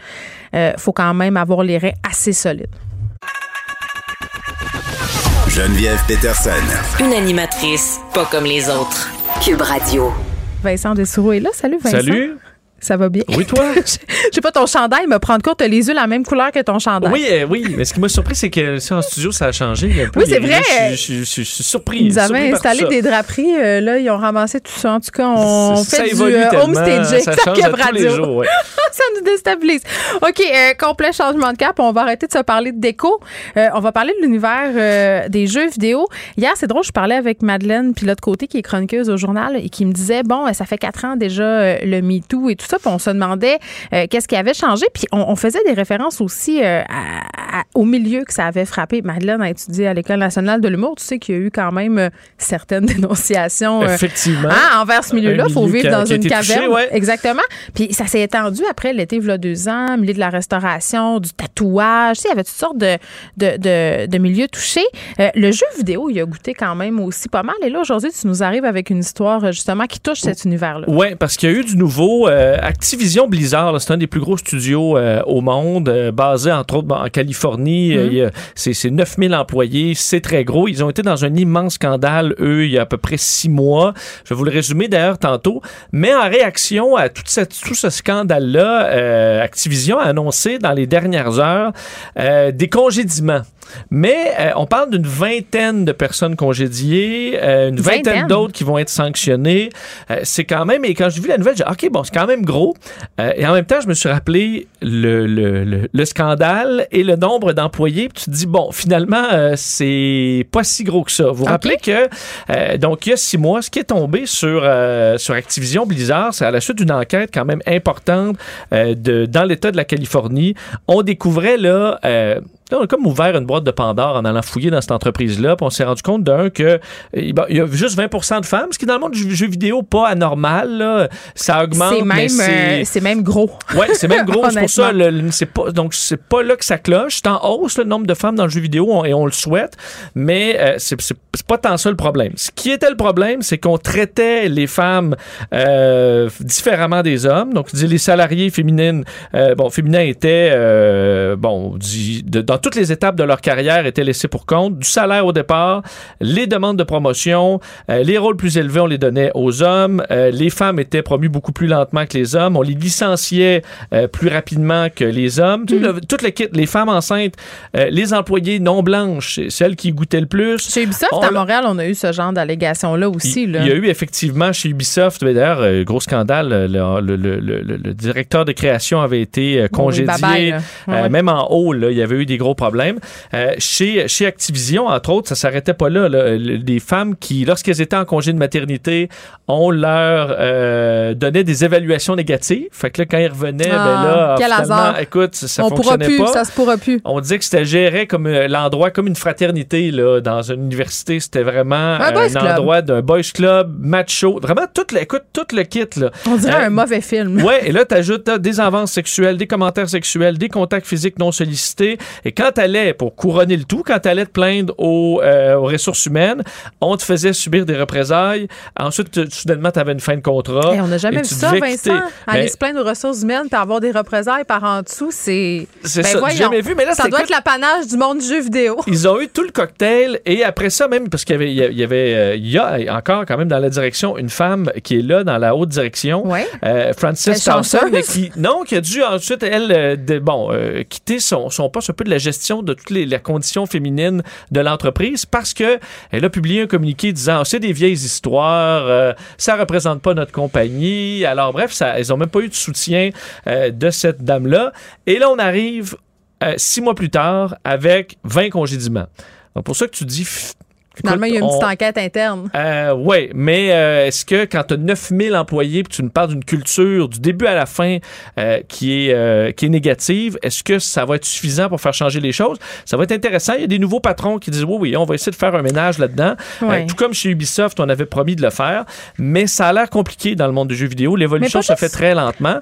Il faut quand même avoir les reins assez solides. Geneviève Peterson. Une animatrice pas comme les autres. Cube Radio. Vincent Dessoureau est là. Salut Vincent. Salut. Ça va bien? Oui, toi? Je sais pas, ton chandail me prend compte. T'as les yeux la même couleur que ton chandail. Oui, euh, oui. Mais ce qui m'a surpris, c'est que ça, en studio, ça a changé. oui, c'est vrai. Je, suis surpris. Ils avaient installé des draperies. Euh, là, ils ont ramassé tout ça. En tout cas, on fait du euh, homestaging. Ça change à tous les jours, ça nous déstabilise. OK, complet changement de cap. On va arrêter de se parler de déco. on va parler de l'univers des jeux vidéo. Hier, c'est drôle, je parlais avec Madeleine, puis l'autre côté, qui est chroniqueuse au journal, et qui me disait, bon, ça fait quatre ans déjà le MeToo et tout ça, puis on se demandait euh, qu'est-ce qui avait changé. Puis on, faisait des références aussi euh, au milieu que ça avait frappé. Madeleine a étudié à l'École nationale de l'humour. Tu sais qu'il y a eu quand même euh, certaines dénonciations Effectivement. Hein, envers ce milieu-là. Il faut vivre dans une caverne. Exactement. Puis ça s'est étendu après l'été, il y a deux ans, milieu de la restauration, du tatouage. Tu sais, il y avait toutes sortes de, de, de, milieux touchés. le jeu vidéo, il a goûté quand même aussi pas mal. Et là, aujourd'hui, tu nous arrives avec une histoire justement qui touche cet univers-là. Oui, parce qu'il y a eu du nouveau. Activision Blizzard, c'est un des plus gros studios euh, au monde, euh, basé entre autres en Californie. Euh, mhm. c'est 9000 employés, c'est très gros. Ils ont été dans un immense scandale, eux, il y a à peu près six mois. Je vais vous le résumer d'ailleurs tantôt. Mais en réaction à toute cette, tout ce scandale-là, Activision a annoncé dans les dernières heures des congédiements. Mais on parle d'une vingtaine de personnes congédiées, une vingtaine, d'autres qui vont être sanctionnées. c'est quand même, et quand j'ai vu la nouvelle, j'ai dit, OK, bon, c'est quand même gros. Euh, et en même temps, je me suis rappelé le, le, le, scandale et le nombre d'employés. Tu te dis, bon, finalement, euh, c'est pas si gros que ça. Vous vous rappelez que, euh, donc, il y a six mois, ce qui est tombé sur, sur Activision Blizzard, c'est à la suite d'une enquête quand même importante de, dans l'État de la Californie. On découvrait là on a comme ouvert une boîte de Pandore en allant fouiller dans cette entreprise-là. Puis on s'est rendu compte d'un que il y a juste 20% de femmes, ce qui dans le monde du jeu vidéo pas anormal. Là. Ça augmente. C'est même, euh, c'est même gros. Oui, c'est même gros. c'est pour ça. c'est pas, donc c'est pas là que ça cloche. C'est en hausse le nombre de femmes dans le jeu vidéo et on le souhaite. Mais euh, c'est, pas tant ça le problème. Ce qui était le problème, c'est qu'on traitait les femmes euh, différemment des hommes. Donc les salariés féminines, bon, féminins étaient bon, de, dans toutes les étapes de leur carrière étaient laissées pour compte. Du salaire au départ, les demandes de promotion, euh, les rôles plus élevés, on les donnait aux hommes. Euh, les femmes étaient promues beaucoup plus lentement que les hommes. On les licenciait euh, plus rapidement que les hommes. Tout mm. toute l'équipe, les femmes enceintes, les employés non blanches, celles qui goûtaient le plus. Chez Ubisoft, à Montréal, on a eu ce genre d'allégation-là aussi. Il, y a eu effectivement chez Ubisoft, d'ailleurs, gros scandale, le, directeur de création avait été congédié. même en haut, il y avait eu des gros problème. Euh, chez, chez Activision, entre autres, ça s'arrêtait pas là. Des femmes qui, lorsqu'elles étaient en congé de maternité, on leur euh, donnait des évaluations négatives. Fait que là, quand ils revenaient, ben là, quel hasard. écoute, ça on fonctionnait plus, Ça se pourra plus. On disait que c'était géré comme l'endroit, comme une fraternité là, dans une université. C'était vraiment un, endroit d'un boys club, macho. Vraiment, tout le, écoute, tout le kit. Là. On dirait un mauvais film. Ouais, et là, tu ajoutes des avances sexuelles, des commentaires sexuels, des contacts physiques non sollicités. Et quand tu allais, pour couronner le tout, quand tu allais te plaindre aux, euh, aux, ressources humaines, on te faisait subir des représailles. Ensuite, soudainement, tu avais une fin de contrat. on n'a jamais vu ça, Vincent. Aller se plaindre aux ressources humaines et avoir des représailles par en dessous, c'est. C'est ben ça, jamais vu. Mais là, ça doit être l'apanage du monde du jeu vidéo. Ils ont eu tout le cocktail et après ça, même, parce qu'il y avait, il y avait, euh, il y a encore quand même dans la direction une femme qui est là dans la haute direction, ouais. euh, Frances mais qui, non, qui a dû ensuite, elle, de, bon, euh, quitter son, son poste un peu de la gestion de toutes les, conditions féminines de l'entreprise parce que elle a publié un communiqué disant c'est des vieilles histoires, euh, ça représente pas notre compagnie. Alors bref, ça, ils ont même pas eu de soutien de cette dame-là. Et là, on arrive six mois plus tard avec 20 congédiements. Donc pour ça que tu dis Finalement, il y a une petite enquête interne. Euh, oui, mais euh, est-ce que quand tu as 9000 employés puis tu nous parles d'une culture du début à la fin euh, qui, est, qui est négative, est-ce que ça va être suffisant pour faire changer les choses? Ça va être intéressant. Il y a des nouveaux patrons qui disent oui, oui, on va essayer de faire un ménage là-dedans. tout comme chez Ubisoft, on avait promis de le faire, mais ça a l'air compliqué dans le monde du jeu vidéo. L'évolution se fait très lentement.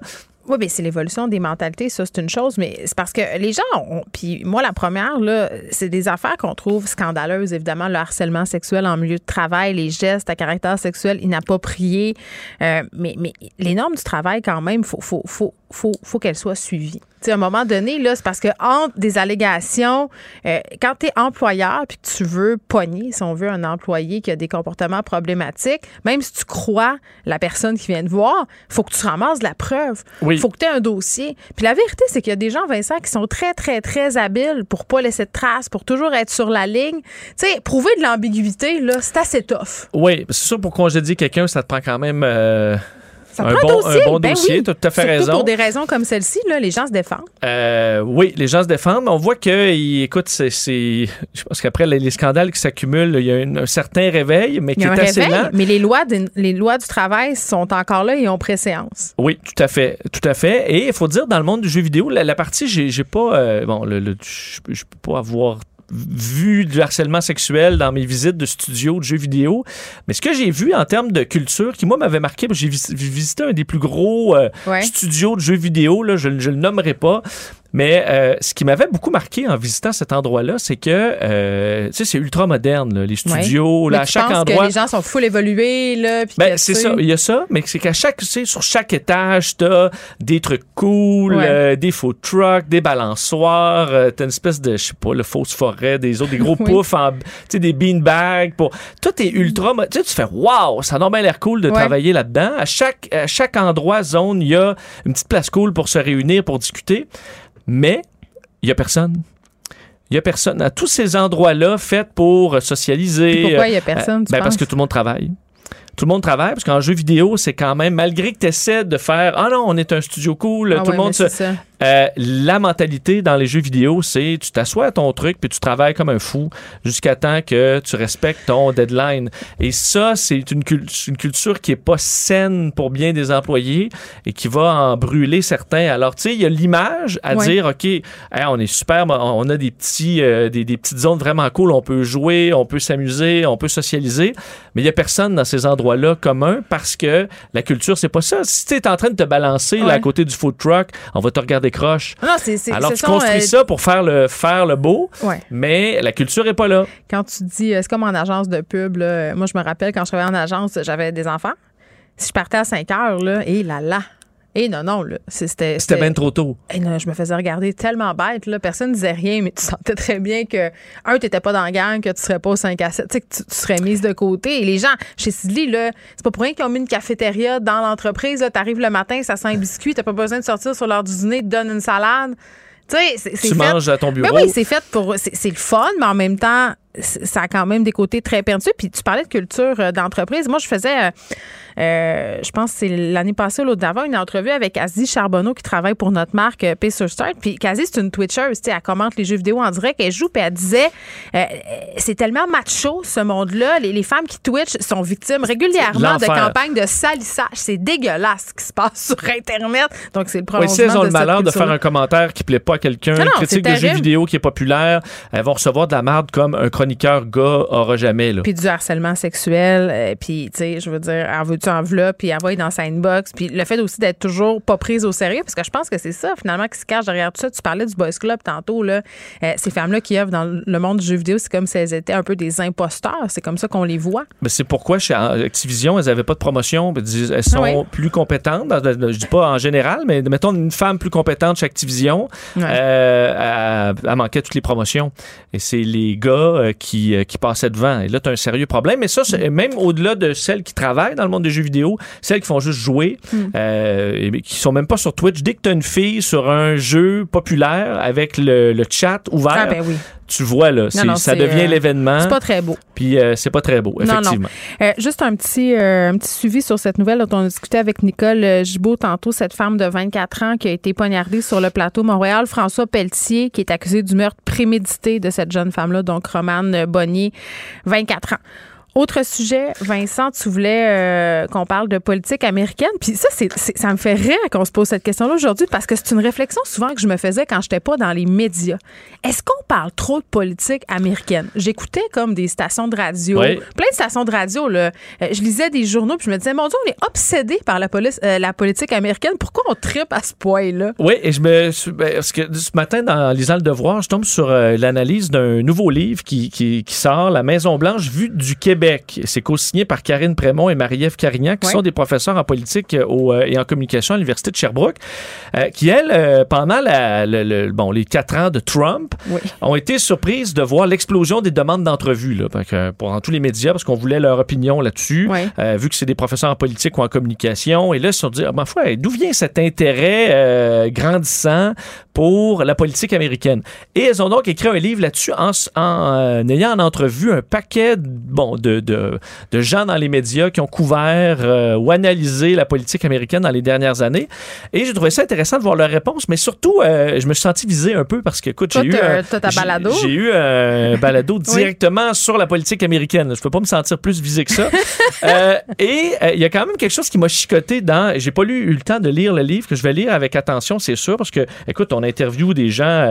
Oui, mais c'est l'évolution des mentalités, ça, c'est une chose, mais c'est parce que les gens, ont, puis moi, la première, là, c'est des affaires qu'on trouve scandaleuses, évidemment, le harcèlement sexuel en milieu de travail, les gestes à caractère sexuel inappropriés, euh, mais, mais les normes du travail, quand même, faut, faut, faut, faut, faut qu'elles soient suivies à un moment donné, là, c'est parce que entre des allégations, euh, quand tu es employeur puis que tu veux pogner, si on veut, un employé qui a des comportements problématiques, même si tu crois la personne qui vient te voir, faut que tu ramasses de la preuve. Il faut que tu aies un dossier. Puis la vérité, c'est qu'il y a des gens, Vincent, qui sont très, très, très habiles pour pas laisser de traces, pour toujours être sur la ligne. Tu sais, prouver de l'ambiguïté, là, c'est assez tough. Oui, c'est sûr, pour congédier quelqu'un, ça te prend quand même... Euh, un, bon, dossier. un bon ben dossier, tu as tout à fait Surtout raison. pour des raisons comme celle-ci, les gens se défendent. Euh, oui, les gens se défendent. On voit que, écoute, c'est, je pense qu'après les, scandales qui s'accumulent, il y a un certain réveil, mais qui est assez lent. Mais les lois, les lois du travail sont encore là et ont préséance. Oui, tout à fait, tout à fait. Et il faut dire, dans le monde du jeu vidéo, la, partie, j'ai, pas, euh, bon, le, je, je peux pas avoir vu du harcèlement sexuel dans mes visites de studios de jeux vidéo. Mais ce que j'ai vu en termes de culture, qui moi m'avait marqué, j'ai visité un des plus gros euh, studios de jeux vidéo, là, je ne le nommerai pas, mais euh, ce qui m'avait beaucoup marqué en visitant cet endroit-là, c'est que euh, tu sais, c'est ultra moderne, là, les studios. Là, à chaque endroit. Que les gens sont full évolués. Là, ben, c'est ça, il y a ça, mais c'est qu'à chaque, tu sais, sur chaque étage, t'as des trucs cool, euh, des faux trucks, des balançoires, euh, t'as une espèce de, je sais pas, le fausse forêt, des autres, des gros poufs, en, tu sais, des beanbags. Pour... Tout est ultra. Tu sais, tu fais, waouh, ça a normalement l'air cool de travailler là-dedans. À chaque, à chaque endroit, zone, il y a une petite place cool pour se réunir, pour discuter. Mais il n'y a personne. Il n'y a personne. À tous ces endroits-là, faits pour socialiser. pourquoi il n'y a personne? ben parce que tout le monde travaille tout le monde travaille parce qu'en jeu vidéo, c'est quand même, malgré que tu essaies de faire Ah non, on est un studio cool, ah tout le monde se. Euh, la mentalité dans les jeux vidéo, c'est tu t'assois à ton truc puis tu travailles comme un fou jusqu'à temps que tu respectes ton deadline. Et ça, c'est une, une, culture qui est pas saine pour bien des employés et qui va en brûler certains. Alors, tu sais, il y a l'image à dire, OK, on est super, on a des, petits, euh, des, des, petites zones vraiment cool, on peut jouer, on peut s'amuser, on peut socialiser, mais il y a personne dans ces endroits-là communs parce que la culture, c'est pas ça. Si tu es en train de te balancer là, à côté du food truck, on va te regarder croche. Non, c'est, Alors, tu construis euh, ça pour faire le, faire le beau, mais la culture est pas là. Quand tu dis, euh, c'est comme en agence de pub, moi, je me rappelle quand je travaillais en agence, j'avais des enfants. Si je partais à 5 heures, là, et là là, et non, non, là, c'était. C'était bien trop tôt. Et non, je me faisais regarder tellement bête, là. Personne ne disait rien, mais tu sentais très bien que, un, tu n'étais pas dans le gang, que tu serais pas au 5 à 7, tu sais, que tu, serais mise de côté. Et les gens, chez Sidley, là, c'est pas pour rien qu'ils ont mis une cafétéria dans l'entreprise, là. T'arrives le matin, ça sent un biscuit, t'as pas besoin de sortir sur l'heure du dîner, te donnes une salade. Tu sais, c'est Tu manges à ton bureau. Ben oui, c'est fait pour. C'est le fun, mais en même temps, ça a quand même des côtés très perdus. Puis tu parlais de culture euh, d'entreprise. Moi, je faisais, euh, euh, je pense que c'est l'année passée ou l'autre d'avant, une entrevue avec Asie Charbonneau qui travaille pour notre marque Pacer Start. Puis Asie, c'est une Twitcher, tu sais, elle commente les jeux vidéo en direct, elle joue, puis elle disait, c'est tellement macho ce monde-là. Les, les, femmes qui Twitch sont victimes régulièrement de campagnes de salissage. C'est dégueulasse ce qui se passe sur Internet. Donc c'est le problème. Oui, si elles ont le malheur de faire un commentaire qui plaît pas à quelqu'un, une critique de jeux vidéo qui est populaire, elles vont recevoir de la merde comme un chroniqueur gars aura jamais. Là. Puis du harcèlement sexuel, euh, puis tu sais, je veux dire, en veux-tu enveloppe, puis envoyer dans sa inbox, puis le fait aussi d'être toujours pas prise au sérieux, parce que je pense que c'est ça finalement qui se cache derrière tout ça. Tu parlais du Boys Club tantôt, là. Euh, ces femmes-là qui œuvrent dans le monde du jeu vidéo, c'est comme si elles étaient un peu des imposteurs. C'est comme ça qu'on les voit. Mais c'est pourquoi chez Activision, elles n'avaient pas de promotion. Elles sont plus compétentes. Je dis pas en général, mais mettons une femme plus compétente chez Activision, euh, elle, manquait toutes les promotions. Et c'est les gars qui, qui passaient devant. Et là, tu as un sérieux problème. Mais ça, même au-delà de celles qui travaillent dans le monde des jeux vidéo, celles qui font juste jouer, mm. euh, et qui sont même pas sur Twitch, dès que tu as une fille sur un jeu populaire avec le, chat ouvert, ah, ben tu vois, là, ça devient euh, l'événement. C'est pas très beau. Puis euh, c'est pas très beau, effectivement. juste un petit, un petit suivi sur cette nouvelle dont on a discuté avec Nicole Gibault tantôt, cette femme de 24 ans qui a été poignardée sur le plateau Montréal. François Pelletier, qui est accusé du meurtre prémédité de cette jeune femme-là, donc Romane Bonnier, 24 ans. Autre sujet, Vincent, tu voulais euh, qu'on parle de politique américaine. Puis ça, c'est, ça me fait rire qu'on se pose cette question-là aujourd'hui parce que c'est une réflexion souvent que je me faisais quand j'étais pas dans les médias. Est-ce qu'on parle trop de politique américaine? J'écoutais comme des stations de radio, plein de stations de radio. Là. Euh, je lisais des journaux puis je me disais, mon Dieu, on est obsédé par la, police, euh, la politique américaine. Pourquoi on tripe à ce point-là? Oui, et je me... Ben, parce que ce matin, dans lisant le devoir, je tombe sur l'analyse d'un nouveau livre qui, qui, qui sort, La Maison-Blanche vue du Québec c'est co-signé par Karine Prémont et Marie-Ève Carignan, qui sont des professeurs en politique euh, euh, et en communication à l'Université de Sherbrooke, euh, qui, elles, pendant bon, les quatre ans de Trump, ont été surprises de voir l'explosion des demandes d'entrevue pour tous les médias, parce qu'on voulait leur opinion là-dessus, vu que c'est des professeurs en politique ou en communication. Et là, ils se sont dit, ah, ma foi, d'où vient cet intérêt grandissant pour la politique américaine? Et elles ont donc écrit un livre là-dessus en, en ayant en entrevue un paquet bon, de de, gens dans les médias qui ont couvert euh, ou analysé la politique américaine dans les dernières années. Et j'ai trouvé ça intéressant de voir leurs réponses, mais surtout, euh, je me suis senti visé un peu parce que, écoute, j'ai eu, j'ai eu un balado directement sur la politique américaine. Je peux pas me sentir plus visé que ça. Euh, et il y a quand même quelque chose qui m'a chicoté dans. J'ai pas lu, eu le temps de lire le livre que je vais lire avec attention, c'est sûr, parce que, écoute, on interview des gens,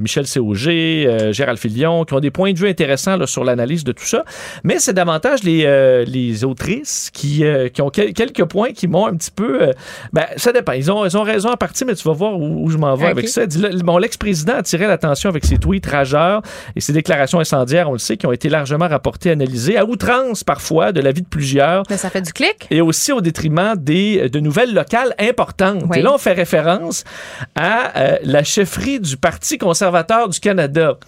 Michel C.O.G., Gérald Filion, qui ont des points de vue intéressants sur l'analyse de tout ça. Mais c'est davantage les, euh, les autrices qui, euh, qui ont quelques points qui m'ont un petit peu. Euh, ben, ça dépend. Ils ont, ils ont raison à partir, mais tu vas voir où, je m'en vais avec ça. Bon, l'ex-président a tiré l'attention avec ses tweets rageurs et ses déclarations incendiaires, on le sait, qui ont été largement rapportées, analysées, à outrance parfois de la vie de plusieurs. Mais ça fait du clic. Et aussi au détriment des, de nouvelles locales importantes. Et là, on fait référence à la chefferie du Parti conservateur du Canada.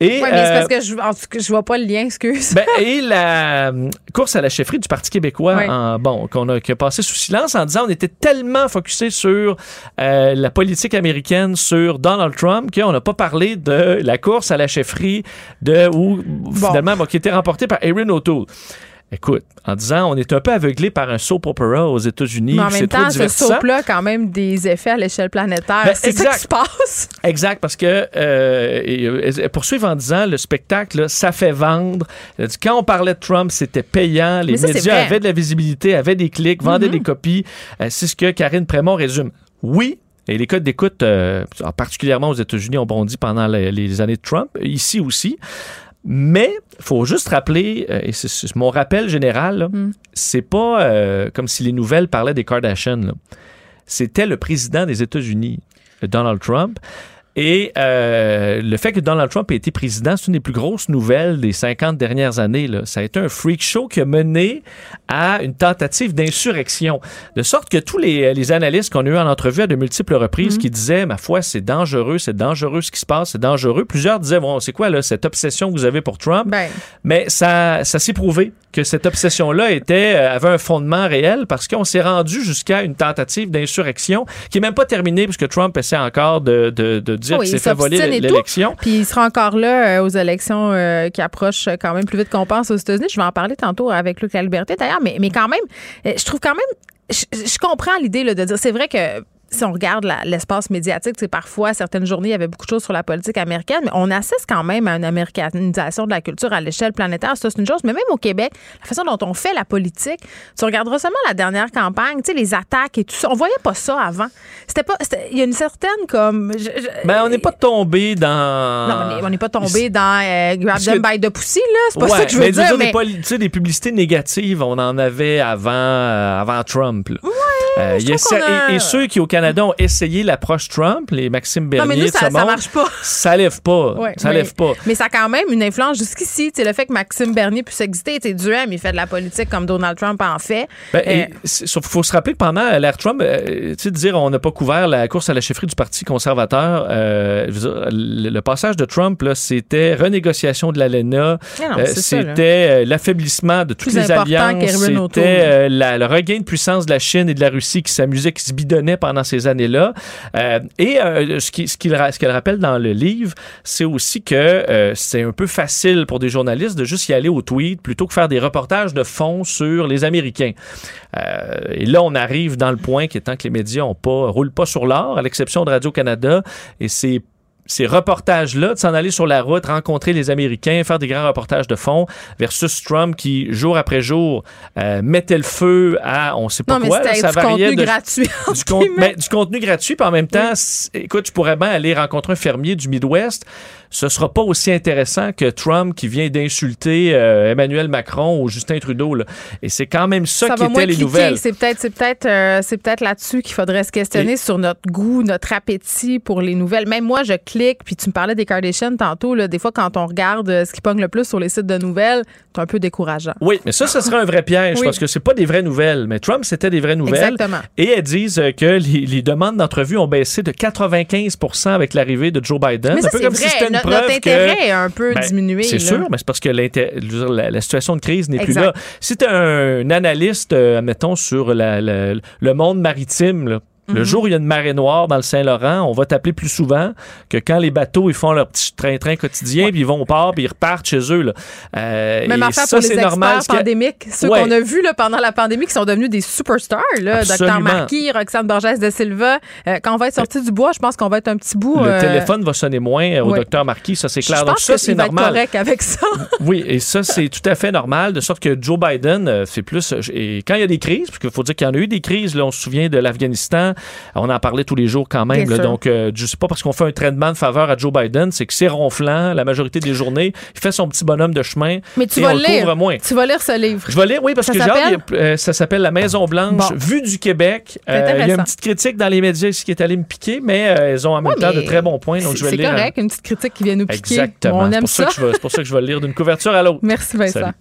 Et, mais c'est parce euh, que je, en je vois pas le lien, excuse. Ben, et la euh, course à la chefferie du Parti québécois, en, bon, qu'on a, qui a passé sous silence en disant on était tellement focusé sur euh, la politique américaine, sur Donald Trump, qu'on n'a pas parlé de la course à la chefferie de, ou finalement, bon, qui était remportée par Erin O'Toole. Écoute, en disant, on est un peu aveuglé par un soap opera aux États-Unis. Mais en même temps, ce soap-là a quand même des effets à l'échelle planétaire. Ben, c'est ça qui se passe. Exact, parce que euh, poursuivre en disant, le spectacle, ça fait vendre. Quand on parlait de Trump, c'était payant. Les médias avaient de la visibilité, avaient des clics, vendaient mm-hmm. des copies. Euh, c'est ce que Karine Prémont résume. Oui, et les codes d'écoute, euh, particulièrement aux États-Unis, ont bondi pendant les, les, années de Trump, ici aussi. Mais faut juste rappeler, euh, et c'est mon rappel général, mm. c'est pas euh, comme si les nouvelles parlaient des Kardashians. C'était le président des États-Unis, Donald Trump. Et euh, le fait que Donald Trump ait été président, c'est une des plus grosses nouvelles des 50 dernières années. Là. Ça a été un freak show qui a mené à une tentative d'insurrection. De sorte que tous les, les analystes qu'on a eu en entrevue à de multiples reprises mhm. qui disaient, ma foi, c'est dangereux, c'est dangereux ce qui se passe, c'est dangereux. Plusieurs disaient, bon, c'est quoi là, cette obsession que vous avez pour Trump? Ben. Mais ça, ça s'est prouvé que cette obsession-là était euh, avait un fondement réel parce qu'on s'est rendu jusqu'à une tentative d'insurrection qui est même pas terminée puisque Trump essaie encore de, de, de dire qu'il s'est fait voler l'élection. Puis il sera encore là aux élections qui approchent quand même plus vite qu'on pense aux États-Unis. Je vais en parler tantôt avec Luc Liberté d'ailleurs, mais, mais quand même, je trouve quand même je, je comprends l'idée de dire, c'est vrai que si on regarde l'espace médiatique, c'est parfois certaines journées, il y avait beaucoup de choses sur la politique américaine, mais on assiste quand même à une américanisation de la culture à l'échelle planétaire. Ça, c'est une chose. Mais même au Québec, la façon dont on fait la politique, tu regarderas seulement la dernière campagne, tu sais, les attaques et tout ça. On voyait pas ça avant. C'était pas. Il y a une certaine comme. ben, on n'est pas tombé dans. Non, on n'est pas tombé dans euh, Grab them by the pussy, là. C'est pas ça que je veux mais dire. mais... Tu sais, des publicités négatives, on en avait avant, euh, avant Trump. Là. Euh, et, ceux qui, au Canada, ont essayé l'approche Trump, les Maxime Bernier, non, mais nous, ça, ça marche pas. Ça lève pas. ça mais, lève pas. Mais ça a quand même une influence jusqu'ici. Le fait que Maxime Bernier puisse exister, Duhem, il fait de la politique comme Donald Trump en fait. Ben, euh, il faut se rappeler que pendant l'ère Trump, euh, tu sais, dire on n'a pas couvert la course à la chefferie du Parti conservateur, le, passage de Trump, c'était renégociation de l'ALENA, c'était l'affaiblissement de toutes les alliances, c'était le regain de puissance de la Chine et de la Russie qui s'amusait, se bidonnait pendant ces années-là. Euh, et euh, ce qu'elle ce qu'elle rappelle dans le livre, c'est aussi que euh, c'est un peu facile pour des journalistes de juste y aller au tweet plutôt que faire des reportages de fond sur les Américains. et là, on arrive dans le point qui étant que les médias ont pas, roulent pas sur l'or, à l'exception de Radio-Canada, et c'est ces reportages-là, de s'en aller sur la route, rencontrer les Américains, faire des grands reportages de fond, versus Trump qui, jour après jour, euh, mettait le feu à, on sait pas quoi, ça du contenu gratuit. Du, ben, du, contenu gratuit, puis en même temps, écoute, tu pourrais bien aller rencontrer un fermier du Midwest ce sera pas aussi intéressant que Trump qui vient d'insulter euh, Emmanuel Macron ou Justin Trudeau. Là. Et c'est quand même ça, qui était les nouvelles. C'est peut-être, c'est peut-être, euh, c'est peut-être là-dessus qu'il faudrait se questionner sur notre goût, notre appétit pour les nouvelles. Même moi, je clique. Puis tu me parlais des Kardashians tantôt. Là, des fois, quand on regarde euh, ce qui pogne le plus sur les sites de nouvelles, c'est un peu décourageant. Oui, mais ça, ce serait un vrai piège parce que c'est pas des vraies nouvelles. Mais Trump, c'était des vraies nouvelles. Exactement. Et elles disent que les, demandes d'entrevue ont baissé de 95% avec l'arrivée de Joe Biden. Mais ça, un peu comme vrai. Si notre, intérêt a un peu ben, diminué. C'est sûr, mais c'est parce que la, situation de crise n'est plus là. Si tu es un, analyste, euh, mettons, sur le monde maritime, là, le mhm. jour où il y a une marée noire dans le Saint-Laurent, on va t'appeler plus souvent que quand les bateaux ils font leur petit train-train quotidien, puis ils vont au port, puis ils repartent chez eux. Là. Euh, Même affaire ça, pour les normal, pandémiques. Ceux qu'on a vus là, pendant la pandémie qui sont devenus des superstars. Là. Dr Marquis, Roxane Borges de Silva. Euh, quand on va être sorti du bois, je pense qu'on va être un petit bout. Le euh, téléphone va sonner moins au docteur Marquis, ça c'est clair. Je Donc ça, c'est normal. Être correct avec ça. oui, et ça, c'est tout à fait normal, de sorte que Joe Biden, c'est plus. Et quand il y a des crises, parce qu'il faut dire qu'il y en a eu des crises, là, on se souvient de l'Afghanistan, on en parle tous les jours quand même. donc, euh, je sais pas parce qu'on fait un traitement de faveur à Joe Biden, c'est que c'est ronflant la majorité des journées. Il fait son petit bonhomme de chemin. Mais tu vas lire. Moins. Tu vas lire ce livre. Je vais lire, oui, parce que euh, ça s'appelle La Maison Blanche, vue du Québec. Euh, il y a une petite critique dans les médias ici qui est allée me piquer, mais elles ont en même temps de très bons points. Donc, je vais lire. C'est correct, une petite critique qui vient nous piquer. Exactement. On aime ça. C'est pour ça que je vais le lire d'une couverture à l'autre. Merci, Vincent.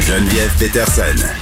Geneviève Peterson.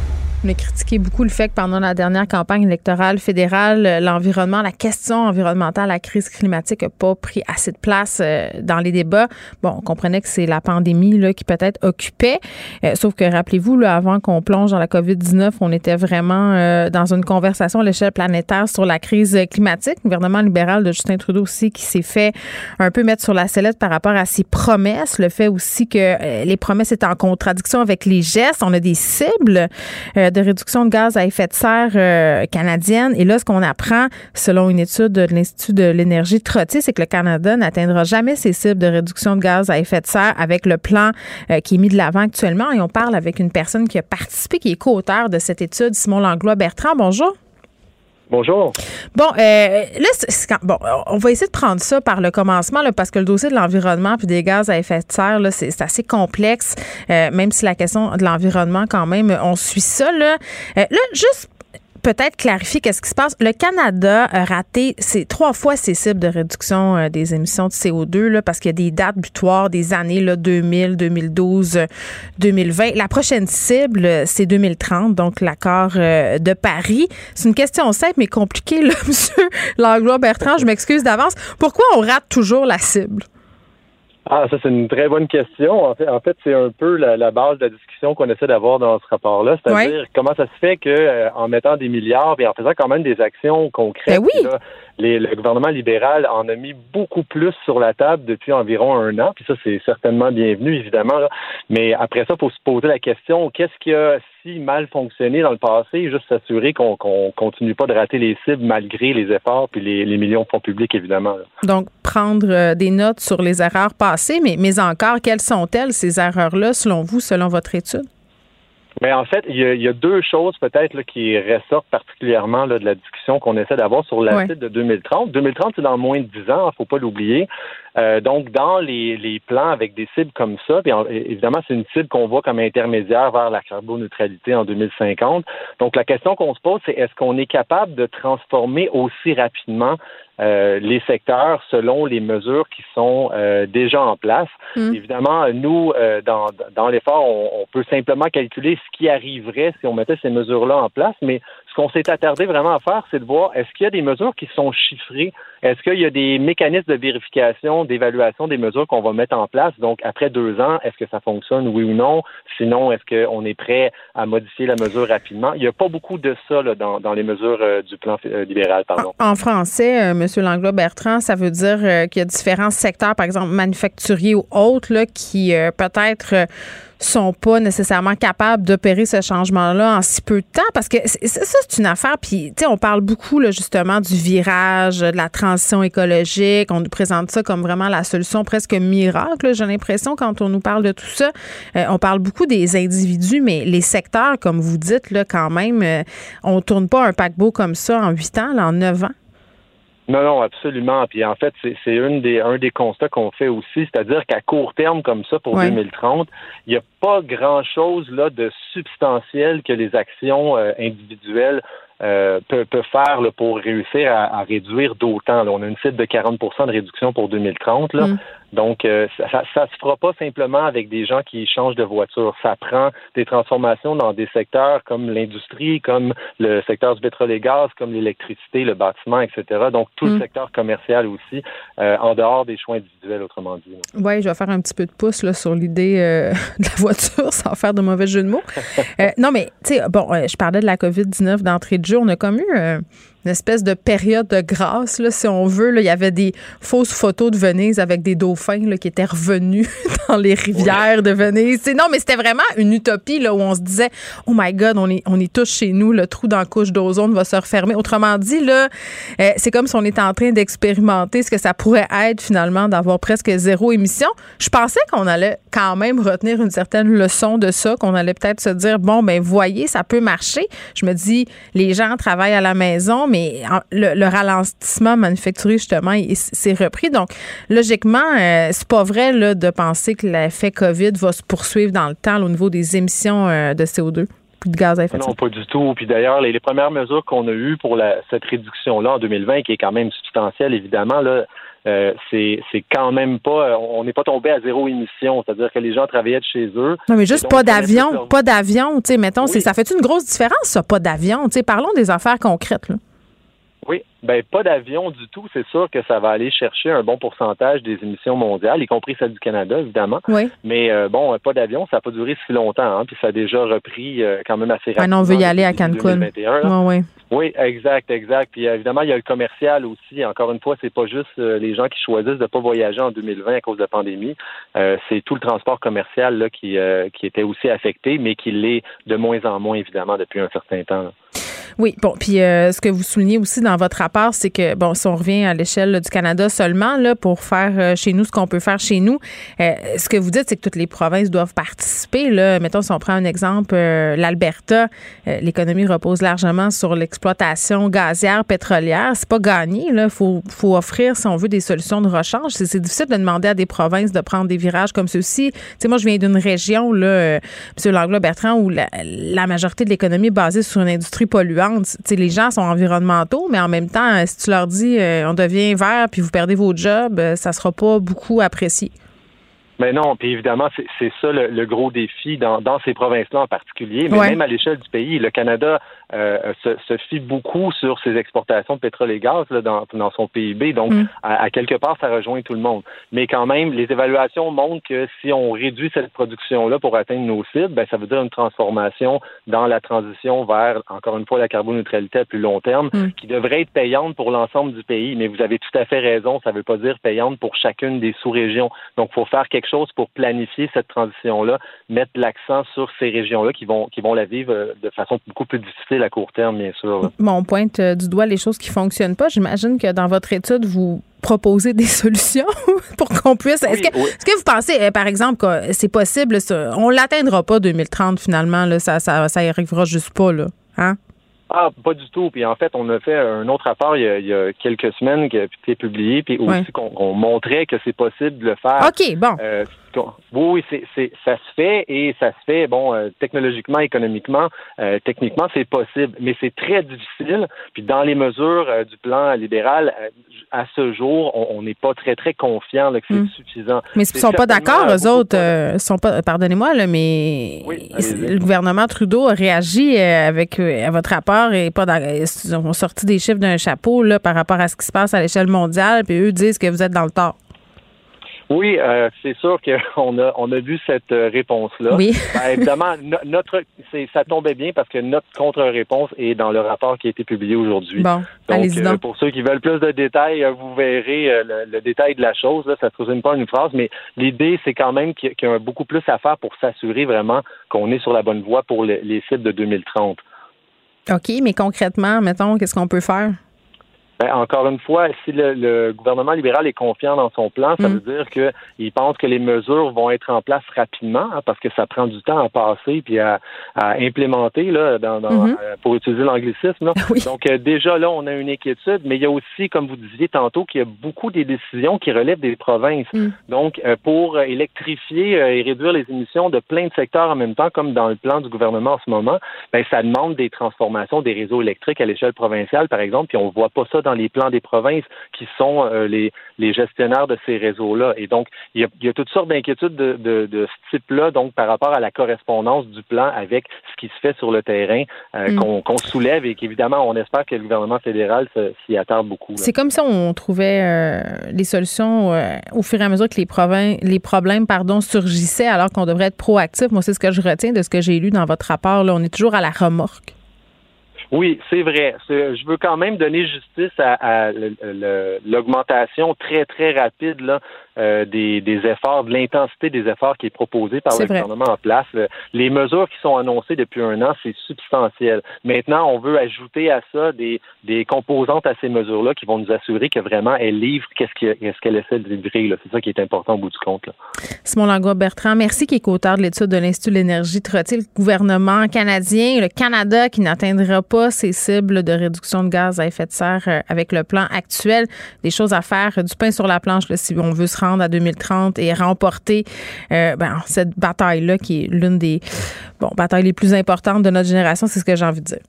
On a critiqué beaucoup le fait que pendant la dernière campagne électorale fédérale, l'environnement, la question environnementale, la crise climatique n'a pas pris assez de place euh, dans les débats. Bon, on comprenait que c'est la pandémie là, qui peut-être occupait. Euh, sauf que rappelez-vous, avant qu'on plonge dans la COVID-19, on était vraiment euh, dans une conversation à l'échelle planétaire sur la crise climatique. Le gouvernement libéral de Justin Trudeau aussi qui s'est fait un peu mettre sur la sellette par rapport à ses promesses. Le fait aussi que les promesses étaient en contradiction avec les gestes. On a des cibles de réduction de gaz à effet de serre euh, canadienne. Et là, ce qu'on apprend, selon une étude de l'Institut de l'énergie c'est que le Canada n'atteindra jamais ses cibles de réduction de gaz à effet de serre avec le plan euh, qui est mis de l'avant actuellement. Et on parle avec une personne qui a participé, qui est co-auteur de cette étude, Simon Langlois-Bertrand. Bonjour. Bonjour. Bon, euh, là, bon, on va essayer de prendre ça par le commencement, là, parce que le dossier de l'environnement puis des gaz à effet de serre, là, c'est, assez complexe, euh, même si la question de l'environnement, quand même, on suit ça. Là, euh, là juste peut-être clarifier qu'est-ce qui se passe. Le Canada a raté trois fois ses cibles de réduction euh, des émissions de CO2 là, parce qu'il y a des dates butoirs des années là, 2000, 2012, 2020. La prochaine cible, c'est 2030, donc l'accord euh, de Paris. C'est une question simple mais compliquée, là, Monsieur Langlois Bertrand. Je m'excuse d'avance. Pourquoi on rate toujours la cible? Ah, ça, c'est une très bonne question. En fait, en fait c'est un peu la, base de la discussion qu'on essaie d'avoir dans ce rapport-là. C'est-à-dire comment ça se fait que euh, en mettant des milliards et en faisant quand même des actions concrètes, ben le gouvernement libéral en a mis beaucoup plus sur la table depuis environ un an. Puis ça, c'est certainement bienvenu, évidemment. Mais après ça, il faut se poser la question qu'est-ce qui a si mal fonctionné dans le passé, juste s'assurer qu'on continue pas de rater les cibles malgré les efforts puis les, millions de fonds publics, évidemment. Donc, prendre euh, des notes sur les erreurs passées, mais, mais encore, quelles sont-elles, ces erreurs-là, selon vous, selon votre étude? Mais en fait, il y a, deux choses peut-être qui ressortent particulièrement de la discussion qu'on essaie d'avoir sur la de 2030. 2030, c'est dans moins de 10 ans, il ne faut pas l'oublier. Euh, donc, dans les, les, plans avec des cibles comme ça, puis évidemment, c'est une cible qu'on voit comme intermédiaire vers la carboneutralité en 2050. Donc, la question qu'on se pose, c'est est-ce qu'on est capable de transformer aussi rapidement euh, les secteurs selon les mesures qui sont euh, déjà en place. Mmh. Évidemment, nous, euh, dans, dans l'effort, on, on, peut simplement calculer ce qui arriverait si on mettait ces mesures-là en place, mais ce qu'on s'est attardé vraiment à faire, c'est de voir est-ce qu'il y a des mesures qui sont chiffrées, est-ce qu'il y a des mécanismes de vérification, d'évaluation des mesures qu'on va mettre en place? Donc, après deux ans, est-ce que ça fonctionne, oui ou non? Sinon, est-ce qu'on est prêt à modifier la mesure rapidement? Il n'y a pas beaucoup de ça dans, les mesures euh, du plan euh, libéral. Pardon. En, français, euh, M. Langlois-Bertrand, ça veut dire qu'il y a différents secteurs, par exemple manufacturiers ou autres, là, qui peut-être sont pas nécessairement capables d'opérer ce changement-là en si peu de temps parce que ça c'est une affaire puis tu sais on parle beaucoup là, justement du virage de la transition écologique. On nous présente ça comme vraiment la solution presque miracle j'ai l'impression quand on nous parle de tout ça. Euh, on parle beaucoup des individus mais les secteurs comme vous dites là quand même euh, on tourne pas un paquebot comme ça en huit ans là, en neuf ans non, non, absolument. Puis en fait, c'est une des, un des constats qu'on fait aussi, c'est-à-dire qu'à court terme comme ça pour 2030, il n'y a pas grand-chose là de substantiel que les actions euh, individuelles euh, peuvent, faire là, pour réussir à, réduire d'autant. On a une cible de 40% de réduction pour 2030. Là. Mm. Donc, euh, ça, ça, se fera pas simplement avec des gens qui changent de voiture. Ça prend des transformations dans des secteurs comme l'industrie, comme le secteur du pétrole et gaz, comme l'électricité, le bâtiment, etc. Donc, tout le mm. secteur commercial aussi, euh, en dehors des choix individuels, autrement dit. Oui, je vais faire un petit peu de pouce là, sur l'idée euh, de la voiture, sans faire de mauvais jeu de mots. non, mais, tu sais, bon, je parlais de la COVID-19 d'entrée de jeu. On a comme eu une espèce de période de grâce, là, si on veut. Là. Il y avait des fausses photos de Venise avec des dauphins là, qui étaient revenus dans les rivières de Venise. non, mais c'était vraiment une utopie là, où on se disait Oh my God, on est, on est tous chez nous, le trou dans la couche d'ozone va se refermer. Autrement dit, là, euh, c'est comme si on était en train d'expérimenter ce que ça pourrait être finalement d'avoir presque zéro émission. Je pensais qu'on allait quand même retenir une certaine leçon de ça, qu'on allait peut-être se dire Bon, ben voyez, ça peut marcher. Je me dis, les gens travaillent à la maison, mais le, ralentissement manufacturier, justement, s'est repris. Donc, logiquement, euh, c'est pas vrai là, de penser que l'effet COVID va se poursuivre dans le temps au niveau des émissions euh, de CO2 de gaz à effet de serre. Non, pas du tout. Puis d'ailleurs, les, premières mesures qu'on a eues pour cette réduction-là en 2020, qui est quand même substantielle, évidemment, là, euh, c'est quand même pas on n'est pas tombé à zéro émission c'est-à-dire que les gens travaillaient de chez eux non mais juste pas d'avion pas d'avion tu sais mettons ça fait une grosse différence ça pas d'avion? Tu sais parlons des affaires concrètes là. Oui, ben pas d'avion du tout. C'est sûr que ça va aller chercher un bon pourcentage des émissions mondiales, y compris celles du Canada, évidemment. Oui. Mais euh, bon, pas d'avion, ça n'a pas duré si longtemps, hein, puis ça a déjà repris euh, quand même assez rapidement. on veut y aller à Cancun. oui. oui, exact, exact. Puis évidemment, il y a le commercial aussi. Encore une fois, c'est pas juste euh, les gens qui choisissent de pas voyager en 2020 à cause de la pandémie. c'est tout le transport commercial là, qui, qui était aussi affecté, mais qui l'est de moins en moins, évidemment, depuis un certain temps. Oui, bon, puis euh, ce que vous soulignez aussi dans votre rapport, c'est que, bon, si on revient à l'échelle du Canada seulement, là, pour faire euh, chez nous ce qu'on peut faire chez nous, euh, ce que vous dites, c'est que toutes les provinces doivent participer. Là. Mettons, si on prend un exemple, l'Alberta, l'économie repose largement sur l'exploitation gazière, pétrolière. C'est pas gagné, là. Faut, faut offrir, si on veut, des solutions de rechange. C'est, difficile de demander à des provinces de prendre des virages comme ceux-ci. Tu sais, moi, je viens d'une région, là, M. Langlois-Bertrand, où la, la majorité de l'économie est basée sur une industrie polluante les gens sont environnementaux, mais en même temps, si tu leur dis euh, on devient vert puis vous perdez vos jobs, euh, ça sera pas beaucoup apprécié. Mais non, puis évidemment, c'est ça le, gros défi dans, dans ces provinces-là en particulier, mais même à l'échelle du pays. Le Canada euh, se, se, fie beaucoup sur ses exportations de pétrole et gaz là, dans, dans son PIB, donc mm. à, quelque part, ça rejoint tout le monde. Mais quand même, les évaluations montrent que si on réduit cette production-là pour atteindre nos cibles, ben, ça veut dire une transformation dans la transition vers, encore une fois, la carboneutralité à plus long terme, mm. qui devrait être payante pour l'ensemble du pays. Mais vous avez tout à fait raison, ça ne veut pas dire payante pour chacune des sous-régions. Donc, il faut faire quelque chose pour planifier cette transition-là, mettre l'accent sur ces régions-là qui vont, qui vont la vivre euh, de façon beaucoup plus difficile à court terme, bien sûr. Bon, on pointe euh, du doigt les choses qui fonctionnent pas. J'imagine que dans votre étude, vous proposez des solutions pour qu'on puisse. Est-ce que, que, vous pensez, euh, par exemple, que c'est possible, on l'atteindra pas 2030 finalement, là, ça, ça, ça arrivera juste pas, là, hein? Ah, pas du tout. Puis en fait, on a fait un autre rapport il y a, quelques semaines qui a été publié, puis aussi qu'on montrait que c'est possible de le faire. OK, bon. Euh, oui, c'est, c'est, ça se fait et ça se fait, bon, euh, technologiquement, économiquement, euh, techniquement, c'est possible, mais c'est très difficile. Puis dans les mesures euh, du plan libéral, à ce jour, on n'est pas très, très confiant que c'est hmm. suffisant. Mais ils ne sont pas d'accord, eux autres, sont pas, pardonnez-moi, là, mais le gouvernement Trudeau a réagi avec à votre rapport et pas ils ont sorti des chiffres d'un chapeau là, par rapport à ce qui se passe à l'échelle mondiale, puis eux disent que vous êtes dans le tort? Oui, euh, c'est sûr qu'on a on a vu cette euh, réponse-là. Oui. Ben, évidemment, notre ça tombait bien parce que notre contre-réponse est dans le rapport qui a été publié aujourd'hui. Bon, donc, euh, pour ceux qui veulent plus de détails, vous verrez le, détail de la chose. Là, ça se résume pas en une phrase, mais l'idée c'est quand même qu'il y, a beaucoup plus à faire pour s'assurer vraiment qu'on est sur la bonne voie pour les sites de 2030. OK, mais concrètement, mettons, qu'est-ce qu'on peut faire? Ben, encore une fois, si le, gouvernement libéral est confiant dans son plan, ça mm. veut dire qu'il pense que les mesures vont être en place rapidement, hein, parce que ça prend du temps à passer puis à, implémenter là, mm-hmm. euh, pour utiliser l'anglicisme. Donc euh, déjà là, on a une inquiétude, mais il y a aussi, comme vous disiez tantôt, qu'il y a beaucoup des décisions qui relèvent des provinces. Mm. Donc euh, pour électrifier et réduire les émissions de plein de secteurs en même temps, comme dans le plan du gouvernement en ce moment, ben ça demande des transformations des réseaux électriques à l'échelle provinciale, par exemple, puis on voit pas ça dans les plans des provinces qui sont euh, les, les gestionnaires de ces réseaux-là. Et donc, il y a, toutes sortes d'inquiétudes de, de, ce type-là, donc par rapport à la correspondance du plan avec ce qui se fait sur le terrain, euh, mm. qu'on soulève et qu'évidemment, on espère que le gouvernement fédéral s'y attarde beaucoup. C'est comme ça on trouvait euh, les solutions au fur et à mesure que les, provinces, les problèmes pardon, surgissaient alors qu'on devrait être proactif. Moi, c'est ce que je retiens de ce que j'ai lu dans votre rapport. Là. On est toujours à la remorque. Oui, c'est vrai. Je veux quand même donner justice à, l'augmentation très, très rapide là, euh, des, efforts, de l'intensité des efforts qui est proposée par le gouvernement en place. Les mesures qui sont annoncées depuis un an, c'est substantiel. Maintenant, on veut ajouter à ça des, des composantes à ces mesures-là qui vont nous assurer que vraiment elles livrent qu'est-ce qu'elle essaie de livrer. C'est ça qui est important au bout du compte. Là. Simon Langlois-Bertrand, merci, qui est auteur de l'étude de l'Institut de l'énergie Trottil, le gouvernement canadien, le Canada qui n'atteindra pas ses cibles de réduction de gaz à effet de serre euh, avec le plan actuel. Des choses à faire, du pain sur la planche si on veut se rendre à 2030 et remporter euh, ben, cette bataille-là qui est l'une des bon, batailles les plus importantes de notre génération, c'est ce que j'ai envie de dire.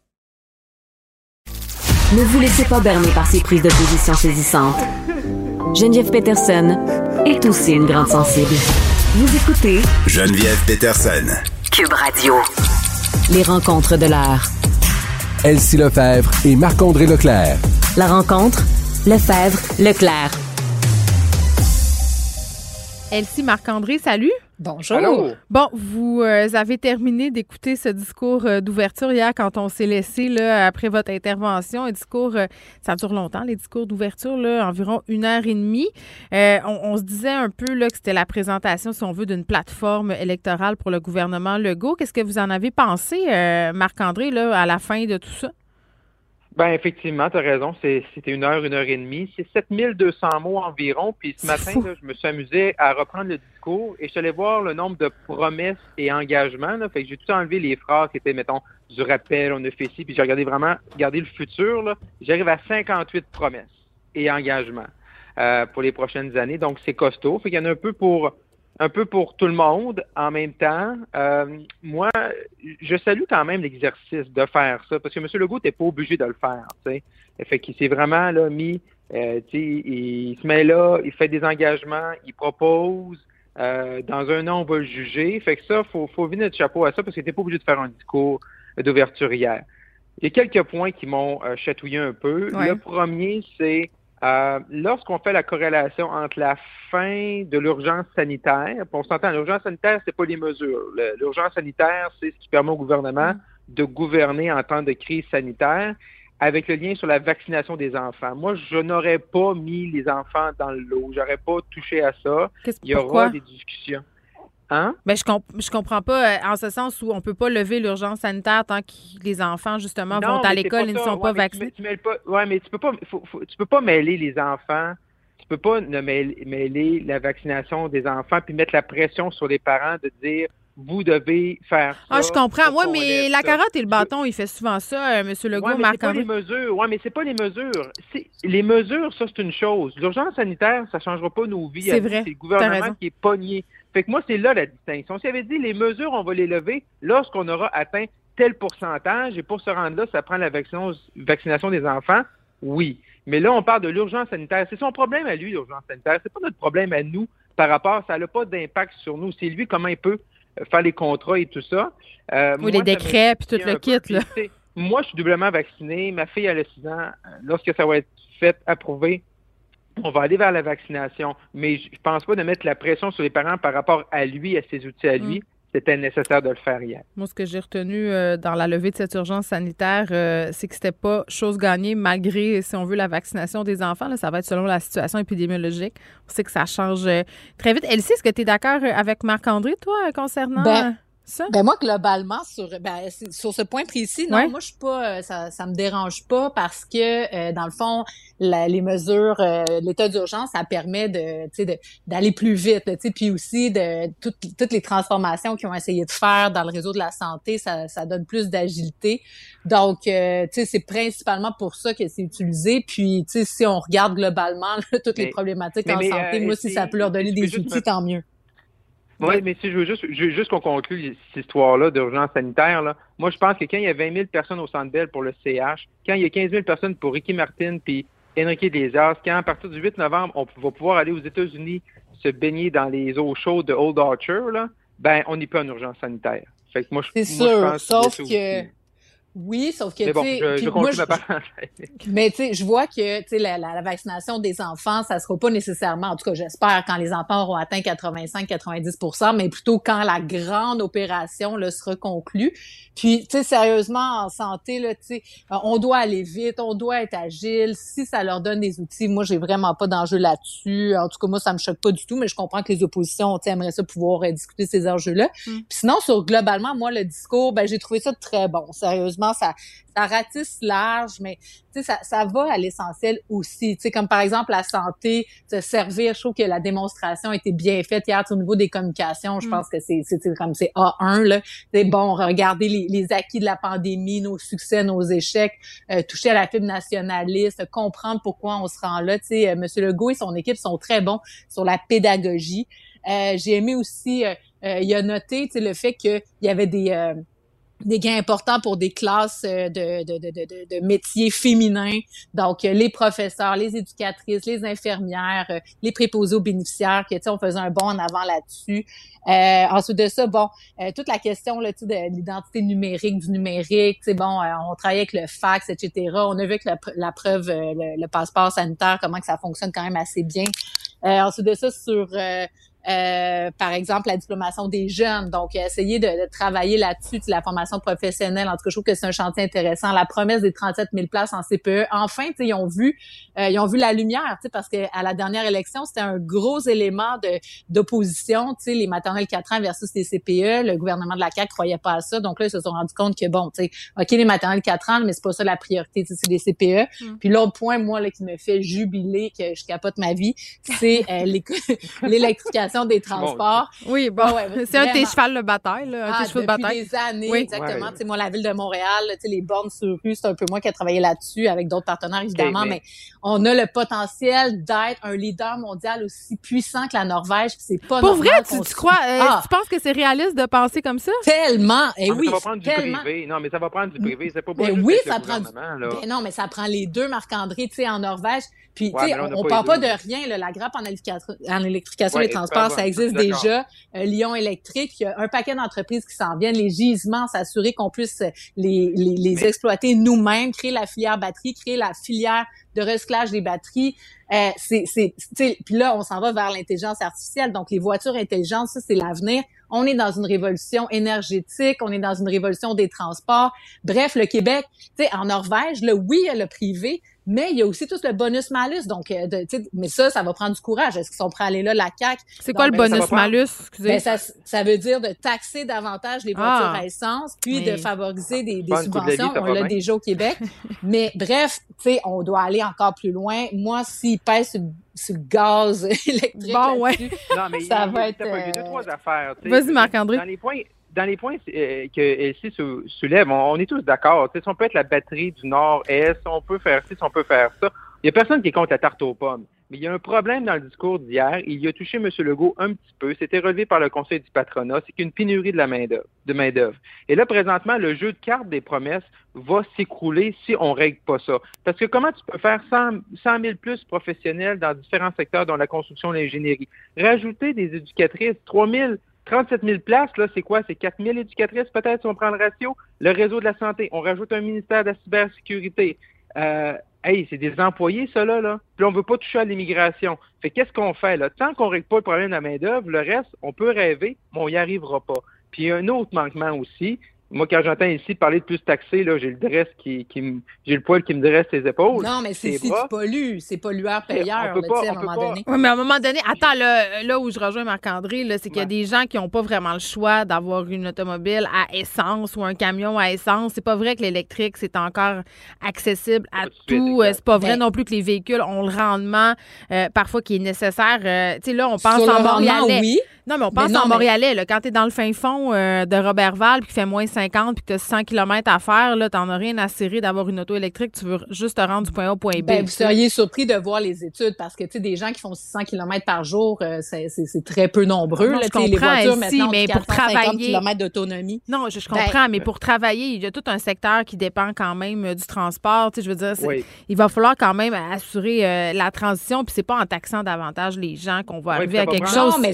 Ne vous laissez pas berner par ces prises de position saisissantes. Geneviève Peterson est aussi une grande sensible. Vous écoutez Geneviève Peterson. Cube Radio. Les rencontres de l'heure. Elsie Lefebvre et Marc-André Leclerc. La rencontre, Lefebvre, Leclerc. Elsie Marc-André, salut. Bonjour. Bon, vous euh, avez terminé d'écouter ce discours euh, d'ouverture hier quand on s'est laissé là, après votre intervention. Un discours, euh, ça dure longtemps, les discours d'ouverture, là, environ une heure et demie. On, se disait un peu là, que c'était la présentation, si on veut, d'une plateforme électorale pour le gouvernement Legault. Qu'est-ce que vous en avez pensé, Marc-André, à la fin de tout ça? Ben effectivement, tu as raison. C'était une heure, une heure et demie. C'est 7200 mots environ. Puis ce matin, je me suis amusé à reprendre le discours et je suis allé voir le nombre de promesses et engagements. Là. Fait que j'ai tout enlevé les phrases qui étaient, mettons, du rappel, on a fait ci, puis j'ai regardé vraiment, regardé le futur. J'arrive à 58 promesses et engagements euh, pour les prochaines années. Donc c'est costaud. Fait qu'il y en a un peu pour un peu pour tout le monde en même temps. Euh, moi, je salue quand même l'exercice de faire ça, parce que M. Legault n'est pas obligé de le faire. T'sais. Fait qu'il s'est vraiment là, mis, euh, il se met là, il fait des engagements, il propose, dans un an, on va le juger. Fait que ça, faut, faut venir de chapeau à ça parce que t'es pas obligé de faire un discours d'ouverture hier. Il y a quelques points qui m'ont chatouillé un peu. Le premier, c'est euh, lorsqu'on fait la corrélation entre la fin de l'urgence sanitaire, on s'entend, l'urgence sanitaire, c'est pas les mesures. L'urgence sanitaire, c'est ce qui permet au gouvernement de gouverner en temps de crise sanitaire avec le lien sur la vaccination des enfants. Moi, je n'aurais pas mis les enfants dans le lot. J'aurais pas touché à ça. Il y aura des discussions. Hein? Ben, je, je comprends pas, euh, en ce sens où on peut pas lever l'urgence sanitaire tant que les enfants, justement, vont à l'école et ne sont pas vaccinés. Tu, ouais, mais tu peux pas, tu peux pas mêler les enfants. Tu peux pas mêler, la vaccination des enfants puis mettre la pression sur les parents de dire vous devez faire ça. Ah, je comprends. Oui, mais la carotte et le bâton, il fait souvent ça, euh, M. Legault, ouais, mais pas les mesures. Oui, mais c'est pas les mesures. Les mesures, ça, c'est une chose. L'urgence sanitaire, ça changera pas nos vies. C'est vrai. C'est le gouvernement qui est pogné. Fait que moi, c'est là la distinction. Si avait dit les mesures, on va les lever lorsqu'on aura atteint tel pourcentage, et pour se rendre là, ça prend la vaccination des enfants, oui. Mais là, on parle de l'urgence sanitaire. C'est son problème à lui, l'urgence sanitaire. C'est pas notre problème à nous par rapport, ça n'a pas d'impact sur nous. C'est lui comment il peut euh, faire les contrats et tout ça. Euh, oui, les décrets, puis tout le kit. Là. Moi, je suis doublement vacciné. Ma fille, elle a 6 ans. Lorsque ça va être fait, approuvé, on va aller vers la vaccination, mais je pense pas de mettre la pression sur les parents par rapport à lui, à ses outils à lui. Mm. C'était nécessaire de le faire hier. Moi, ce que j'ai retenu euh, dans la levée de cette urgence sanitaire, euh, c'est que c'était pas chose gagnée malgré, si on veut, la vaccination des enfants. Là, ça va être selon la situation épidémiologique. On sait que ça change euh, très vite. Elsie, est-ce que tu es d'accord avec Marc-André, toi, concernant... Ben, ben moi, globalement, sur, ben, sur ce point précis, non, moi, je suis pas, euh, ça, ça me dérange pas parce que, euh, dans le fond, les mesures, euh, l'état d'urgence, ça permet de, d'aller plus vite, tu sais, puis aussi de toutes, toutes les transformations qu'ils ont essayé de faire dans le réseau de la santé, ça, ça donne plus d'agilité. Donc, tu sais, c'est principalement pour ça que c'est utilisé. Puis, tu sais, si on regarde globalement toutes les problématiques en santé, moi, si ça peut leur donner des outils, tant mieux. Oui, mais si je veux juste, juste qu'on conclue cette histoire-là d'urgence sanitaire, là, moi, je pense que quand il y a 20 000 personnes au Centre Bell pour le CH, quand il y a 15 000 personnes pour Ricky Martin puis Enrique Desas, quand à partir du 8 novembre, on va pouvoir aller aux États-Unis se baigner dans les eaux chaudes de Old Archer, là, ben, on n'est pas en urgence sanitaire. Fait que moi, C'est sûr, sauf que... Oui, sauf que, tu sais, mais tu sais, je vois que, tu sais, la, la, vaccination des enfants, ça sera pas nécessairement, en tout cas, j'espère, quand les enfants auront atteint 85-90% mais plutôt quand la grande opération là, sera conclue. Puis, tu sais, sérieusement, en santé, là, tu sais, euh, on doit aller vite, on doit être agile. Si ça leur donne des outils, moi, j'ai vraiment pas d'enjeu là-dessus. En tout cas, moi, ça me choque pas du tout, mais je comprends que les oppositions, tu aimeraient ça pouvoir euh, discuter ces enjeux-là. Mm. Puis sinon, sur globalement, moi, le discours, ben, j'ai trouvé ça très bon, sérieusement ça, ça ratisse large, mais ça, ça va à l'essentiel aussi. sais comme par exemple la santé, se servir, je trouve que la démonstration a été bien faite hier au niveau des communications. Je mm. pense que c'est comme c'est A1. Là. C'est bon, regarder les, les, acquis de la pandémie, nos succès, nos échecs, euh, toucher à la fibre nationaliste, comprendre pourquoi on se rend là. sais euh, Monsieur Legault et son équipe sont très bons sur la pédagogie. Euh, J'ai aimé aussi, euh, euh, il a noté le fait qu'il y avait des des gains importants pour des classes euh, de, de, de, de, métiers féminins. Donc, euh, les professeurs, les éducatrices, les infirmières, euh, les préposés aux bénéficiaires, que, on faisait un bond en avant là-dessus. Euh, ensuite de ça, bon, toute la question là, de l'identité numérique, du numérique, bon, on travaillait avec le fax, etc. On a vu que la, preuve, le, passeport sanitaire, comment que ça fonctionne quand même assez bien. ensuite de ça, sur euh, par exemple, la diplomation des jeunes. Donc, essayer de, de travailler là-dessus, la formation professionnelle. En tout cas, je trouve que c'est un chantier intéressant. La promesse des 37 000 places en CPE. Enfin, ils ont vu, euh, ils ont vu la lumière, parce que à la dernière élection, c'était un gros élément de d'opposition. Les maternelles 4 ans versus les CPE. Le gouvernement de la CAQ croyait pas à ça. Donc là, ils se sont rendus compte que bon, tu sais, ok, les maternelles 4 ans, mais c'est pas ça la priorité. C'est les CPE. Mm. Puis l'autre point, moi, là, qui me fait jubiler que je capote ma vie, c'est euh, l'électrification des transports. oui, bon, c'est un de tes chevals de bataille, là, un ah, de bataille. des années, exactement. Ouais. Moi, la ville de Montréal, les bornes sur rue, c'est un peu moi qui ai travaillé là-dessus avec d'autres partenaires, évidemment, mais... on a le potentiel d'être un leader mondial aussi puissant que la Norvège, c'est pas Pour vrai, tu, crois, euh, ah. tu penses que c'est réaliste de penser comme ça? Tellement, et eh oui, ça va prendre du privé. Non, mais ça va prendre du privé, c'est pas mais oui, ça prend du... Mais non, mais ça prend les deux, Marc-André, tu sais, en Norvège. Puis, tu sais, on, parle pas de rien, là, la grappe en électrification, en électrification des transports ça existe déjà. Euh, Lyon électrique, il y a un paquet d'entreprises qui s'en viennent, les gisements, s'assurer qu'on puisse les, les, les exploiter nous-mêmes, créer la filière batterie, créer la filière de recyclage des batteries. Euh, c'est, c'est, puis là, on s'en va vers l'intelligence artificielle. Donc, les voitures intelligentes, ça, c'est l'avenir. On est dans une révolution énergétique, on est dans une révolution des transports. Bref, le Québec, tu sais, en Norvège, là, oui, il y a le privé, mais il y a aussi tout le bonus-malus. Donc, euh, mais ça, ça va prendre du courage. Est-ce qu'ils sont prêts à aller là, la CAQ? C'est quoi le bonus-malus? Ben, ça, ça, veut dire de taxer davantage les voitures ah. à essence, puis de favoriser des, des subventions. on l'a déjà au Québec. mais bref, tu sais, on doit aller encore plus loin. Moi, s'ils pèsent sur, le gaz électrique, bon, ouais. non, mais ça va être... Il y a deux, trois affaires. Vas-y, Marc-André. Dans les points dans les points euh, que Elsie soulève, on, est tous d'accord. On peut être la batterie du Nord-Est, on peut faire ci, on peut faire ça. Il n'y a personne qui est contre la tarte aux pommes. Mais il y a un problème dans le discours d'hier. Il y a touché M. Legault un petit peu. C'était relevé par le Conseil du patronat. C'est qu'une pénurie de la main-d'œuvre. Main. Et là, présentement, le jeu de cartes des promesses va s'écrouler si on règle pas ça. Parce que comment tu peux faire 100, 100 000 plus professionnels dans différents secteurs, dont la construction, l'ingénierie? Rajouter des éducatrices, 3 000 37 000 places, là, c'est quoi? C'est 4 000 éducatrices peut-être si on prend le ratio. Le réseau de la santé, on rajoute un ministère de la cybersécurité. Euh, hey, c'est des employés, ça, là. Puis on veut pas toucher à l'immigration. Fait qu'est-ce qu'on fait, là? Tant qu'on règle pas le problème de la main-d'œuvre, le reste, on peut rêver, mais on y arrivera pas. Puis un autre manquement aussi, moi, quand j'entends ici parler de plus taxé, là, j'ai le dresse qui, qui j'ai le poil qui me dresse les épaules. Non, mais c'est si tu pollues, c'est pollueur-payeur, à un moment donné. Oui, mais à un moment donné, attends, là, là où je rejoins Marc-André, c'est qu'il y a des gens qui n'ont pas vraiment le choix d'avoir une automobile à essence ou un camion à essence. C'est pas vrai que l'électrique, c'est encore accessible à tout. Euh, c'est pas vrai ben non plus que les véhicules ont le rendement euh, parfois qui est nécessaire. Euh, tu sais, là, on pense en Montréalais. Oui. Non, mais on pense en Montréalais. Là, quand tu es dans le fin fond de Robertval puis qu'il fait moins 50 puis que tu as 100 km à faire, là, t'en as rien à serrer d'avoir une auto électrique. Tu veux juste te rendre du point A au point B. Ben, vous seriez surpris de voir les études parce que, tu sais, des gens qui font 600 km par jour, euh, c'est très peu nombreux. Non, là, je comprends les voitures, maintenant, mais pour travailler. km d'autonomie. Non, je, ben, comprends, mais pour travailler, il y a tout un secteur qui dépend quand même euh, du transport. Tu sais, je veux dire, il va falloir quand même assurer euh, la transition, puis c'est pas en taxant davantage les gens qu'on va arriver à quelque chose. Non, mais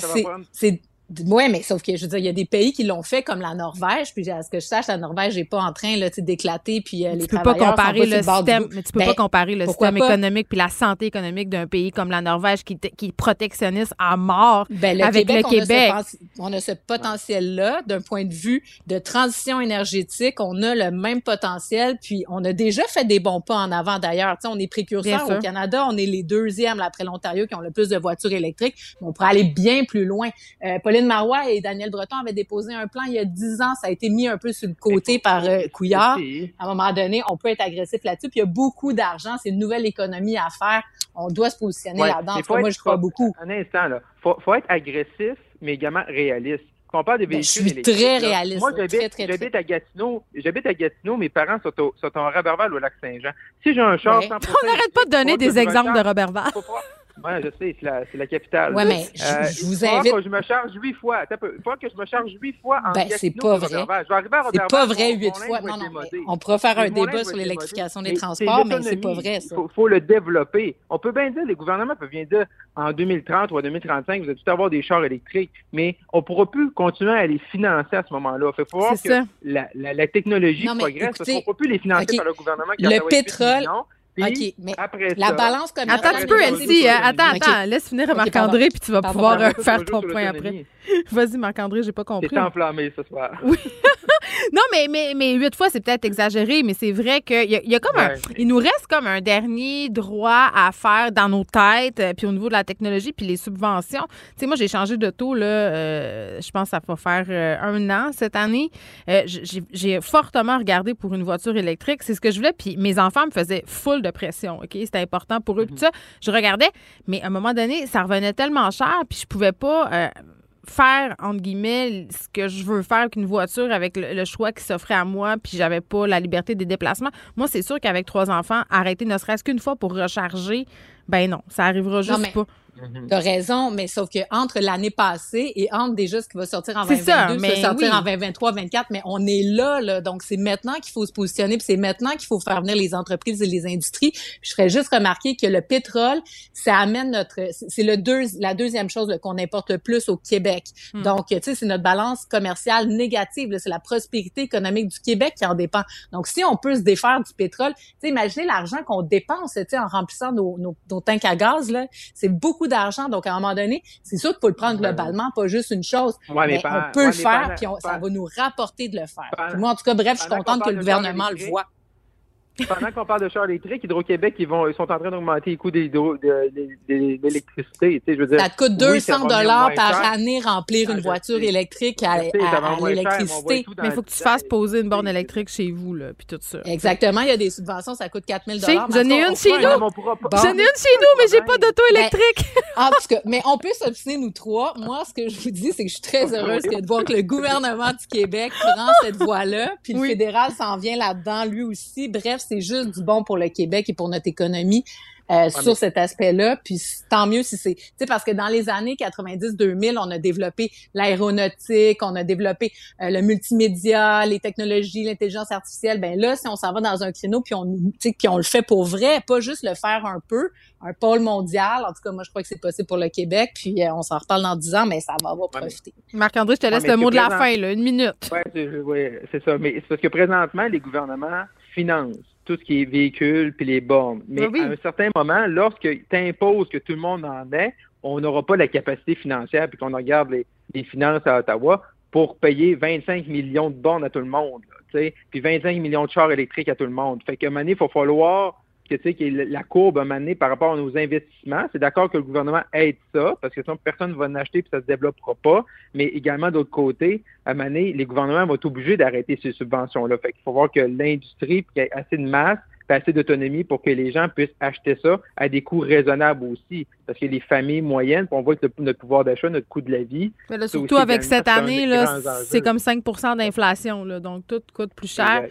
c'est oui, mais sauf que je veux dire, il y a des pays qui l'ont fait comme la Norvège, puis à ce que je sache, la Norvège n'est pas en train là, d'éclater, puis euh, les tu peux pas comparer le système, mais tu peux pas ben, comparer le système économique puis la santé économique d'un pays comme la Norvège qui, qui protectionniste à mort ben, avec le Québec. On a ce, potentiel-là d'un point de vue de transition énergétique, on a le même potentiel, puis on a déjà fait des bons pas en avant d'ailleurs. Tu sais, on est précurseur au Canada, on est les deuxièmes là, après l'Ontario qui ont le plus de voitures électriques, mais on pourrait aller bien plus loin. Euh, Pauline Marois et Daniel Breton avaient déposé un plan il y a dix ans. Ça a été mis un peu sur le côté par euh, Couillard. À un moment donné, on peut être agressif là-dessus. Puis il y a beaucoup d'argent. C'est une nouvelle économie à faire. On doit se positionner là-dedans. Moi, je crois beaucoup. Un instant, là. Faut, faut être agressif, mais également réaliste. On parle ben, véhicules je suis très réaliste. Moi, j'habite à Gatineau. J'habite à Gatineau. Mes parents sont au, sont en au lac Saint-Jean. Si j'ai un char, On n'arrête pas de donner des exemples de Robertval. Oui, je sais, c'est la, la, capitale. Oui, mais je, euh, je vous invite. que je me charge huit fois. Il faut que je me charge huit fois en ben, c'est pas vrai. Je vais arriver à C'est pas vrai huit fois. Non, non, on pourra faire un débat sur l'électrification des transports, mais c'est pas vrai, ça. Il faut, le développer. On peut bien dire, les gouvernements peuvent bien dire en 2030 ou en 2035, vous allez tout avoir des chars électriques, mais on ne pourra plus continuer à les financer à ce moment-là. Il faut voir que la, la, technologie progresse. on ne pourra plus les financer par le gouvernement. Qui le pétrole. OK, mais la balance commerciale. Attends un peu, Elsie. Attends, attends. Laisse finir Marc-André, puis tu vas pouvoir euh, faire ton point après. Vas-y, Marc-André, j'ai pas compris. T'es enflammé ce soir. Oui. non, mais, mais, mais huit fois, c'est peut-être exagéré, mais c'est vrai qu'il y, a, y a comme un. Il nous reste comme un dernier droit à faire dans nos têtes, euh, puis au niveau de la technologie, puis les subventions. Tu sais, moi, j'ai changé de taux, là. Euh, je pense que ça va faire euh, un an cette année. j'ai fortement regardé pour une voiture électrique. C'est ce que je voulais, puis mes enfants me faisaient full de pression, OK? C'était important pour eux, puis ça. Je regardais, mais à un moment donné, ça revenait tellement cher, puis je pouvais pas faire, entre guillemets, ce que je veux faire avec une voiture, avec le, choix qui s'offrait à moi, puis j'avais pas la liberté des déplacements. Moi, c'est sûr qu'avec trois enfants, arrêter ne serait-ce qu'une fois pour recharger, ben non, ça arrivera juste pas. Mm-hmm. T'as raison, mais sauf que entre l'année passée et entre déjà ce qui va sortir en 2022, ça, va sortir en 2023, 2024, mais on est là, là. Donc, c'est maintenant qu'il faut se positionner, puis c'est maintenant qu'il faut faire venir les entreprises et les industries. je ferais juste remarquer que le pétrole, ça amène notre, c'est le deux, la deuxième chose qu'on importe le plus au Québec. Hmm. Donc, tu sais, c'est notre balance commerciale négative. C'est la prospérité économique du Québec qui en dépend. Donc, si on peut se défaire du pétrole, tu sais, imaginez l'argent qu'on dépense, tu sais, en remplissant nos, nos, nos tanks à gaz, là. C'est beaucoup d'argent. Donc, à un moment donné, c'est sûr qu'il faut le prendre globalement, pas juste une chose. mais, on peut le faire, puis ça va nous rapporter de le faire. moi, en tout cas, bref, je suis contente que le gouvernement le voit. Pendant qu'on parle de chars électriques, Hydro-Québec, ils, vont, ils sont en train d'augmenter les coûts d'électricité. De, de, ça te coûte 200 dollars par année remplir une voiture électrique à, l'électricité. Mais il faut que tu fasses poser une borne électrique chez vous, là, puis tout ça. Exactement. Il y a des subventions, ça coûte 4000 dollars. J'en ai une chez nous. J'en ai une chez nous, mais j'ai pas d'auto électrique. En tout cas, mais on peut s'obstiner, nous trois. Moi, ce que je vous dis, c'est que je suis très heureuse de voir que le gouvernement du Québec prend cette voie-là, puis le fédéral s'en vient là-dedans, lui aussi. Bref, c'est juste du bon pour le Québec et pour notre économie. Euh, sur cet aspect-là. Puis tant mieux si c'est, tu sais, parce que dans les années 90-2000, on a développé l'aéronautique, on a développé euh, le multimédia, les technologies, l'intelligence artificielle. Ben là, si on s'en va dans un créneau puis on, tu puis on le fait pour vrai, pas juste le faire un peu, un pôle mondial. En tout cas, moi, je crois que c'est possible pour le Québec. Puis euh, on s'en reparle dans dix ans, mais ça va avoir profiter. Marc-André, je te laisse le mot de la fin, là, une minute. Oui, c'est ça. Mais c'est parce que présentement, les gouvernements financent tout ce qui est véhicule puis les bornes. Mais à un certain moment, lorsque tu imposes que tout le monde en ait, on n'aura pas la capacité financière, puis qu'on regarde les, finances à Ottawa, pour payer 25 millions de bornes à tout le monde, puis 25 millions de chars électriques à tout le monde. Fait qu'à un moment donné, il va falloir que, tu sais, la courbe a mené par rapport à nos investissements. C'est d'accord que le gouvernement aide ça, parce que sinon personne ne va en acheter puis ça se développera pas. Mais également, d'autre côté, à un les gouvernements vont être obligés d'arrêter ces subventions-là. Fait qu'il faut voir que l'industrie, qu'il y ait assez de masse, assez d'autonomie pour que les gens puissent acheter ça à des coûts raisonnables aussi. Parce que les familles moyennes, on voit que notre pouvoir d'achat, notre coût de la vie. surtout avec cette année, c'est comme 5% d'inflation. Donc, tout coûte plus cher.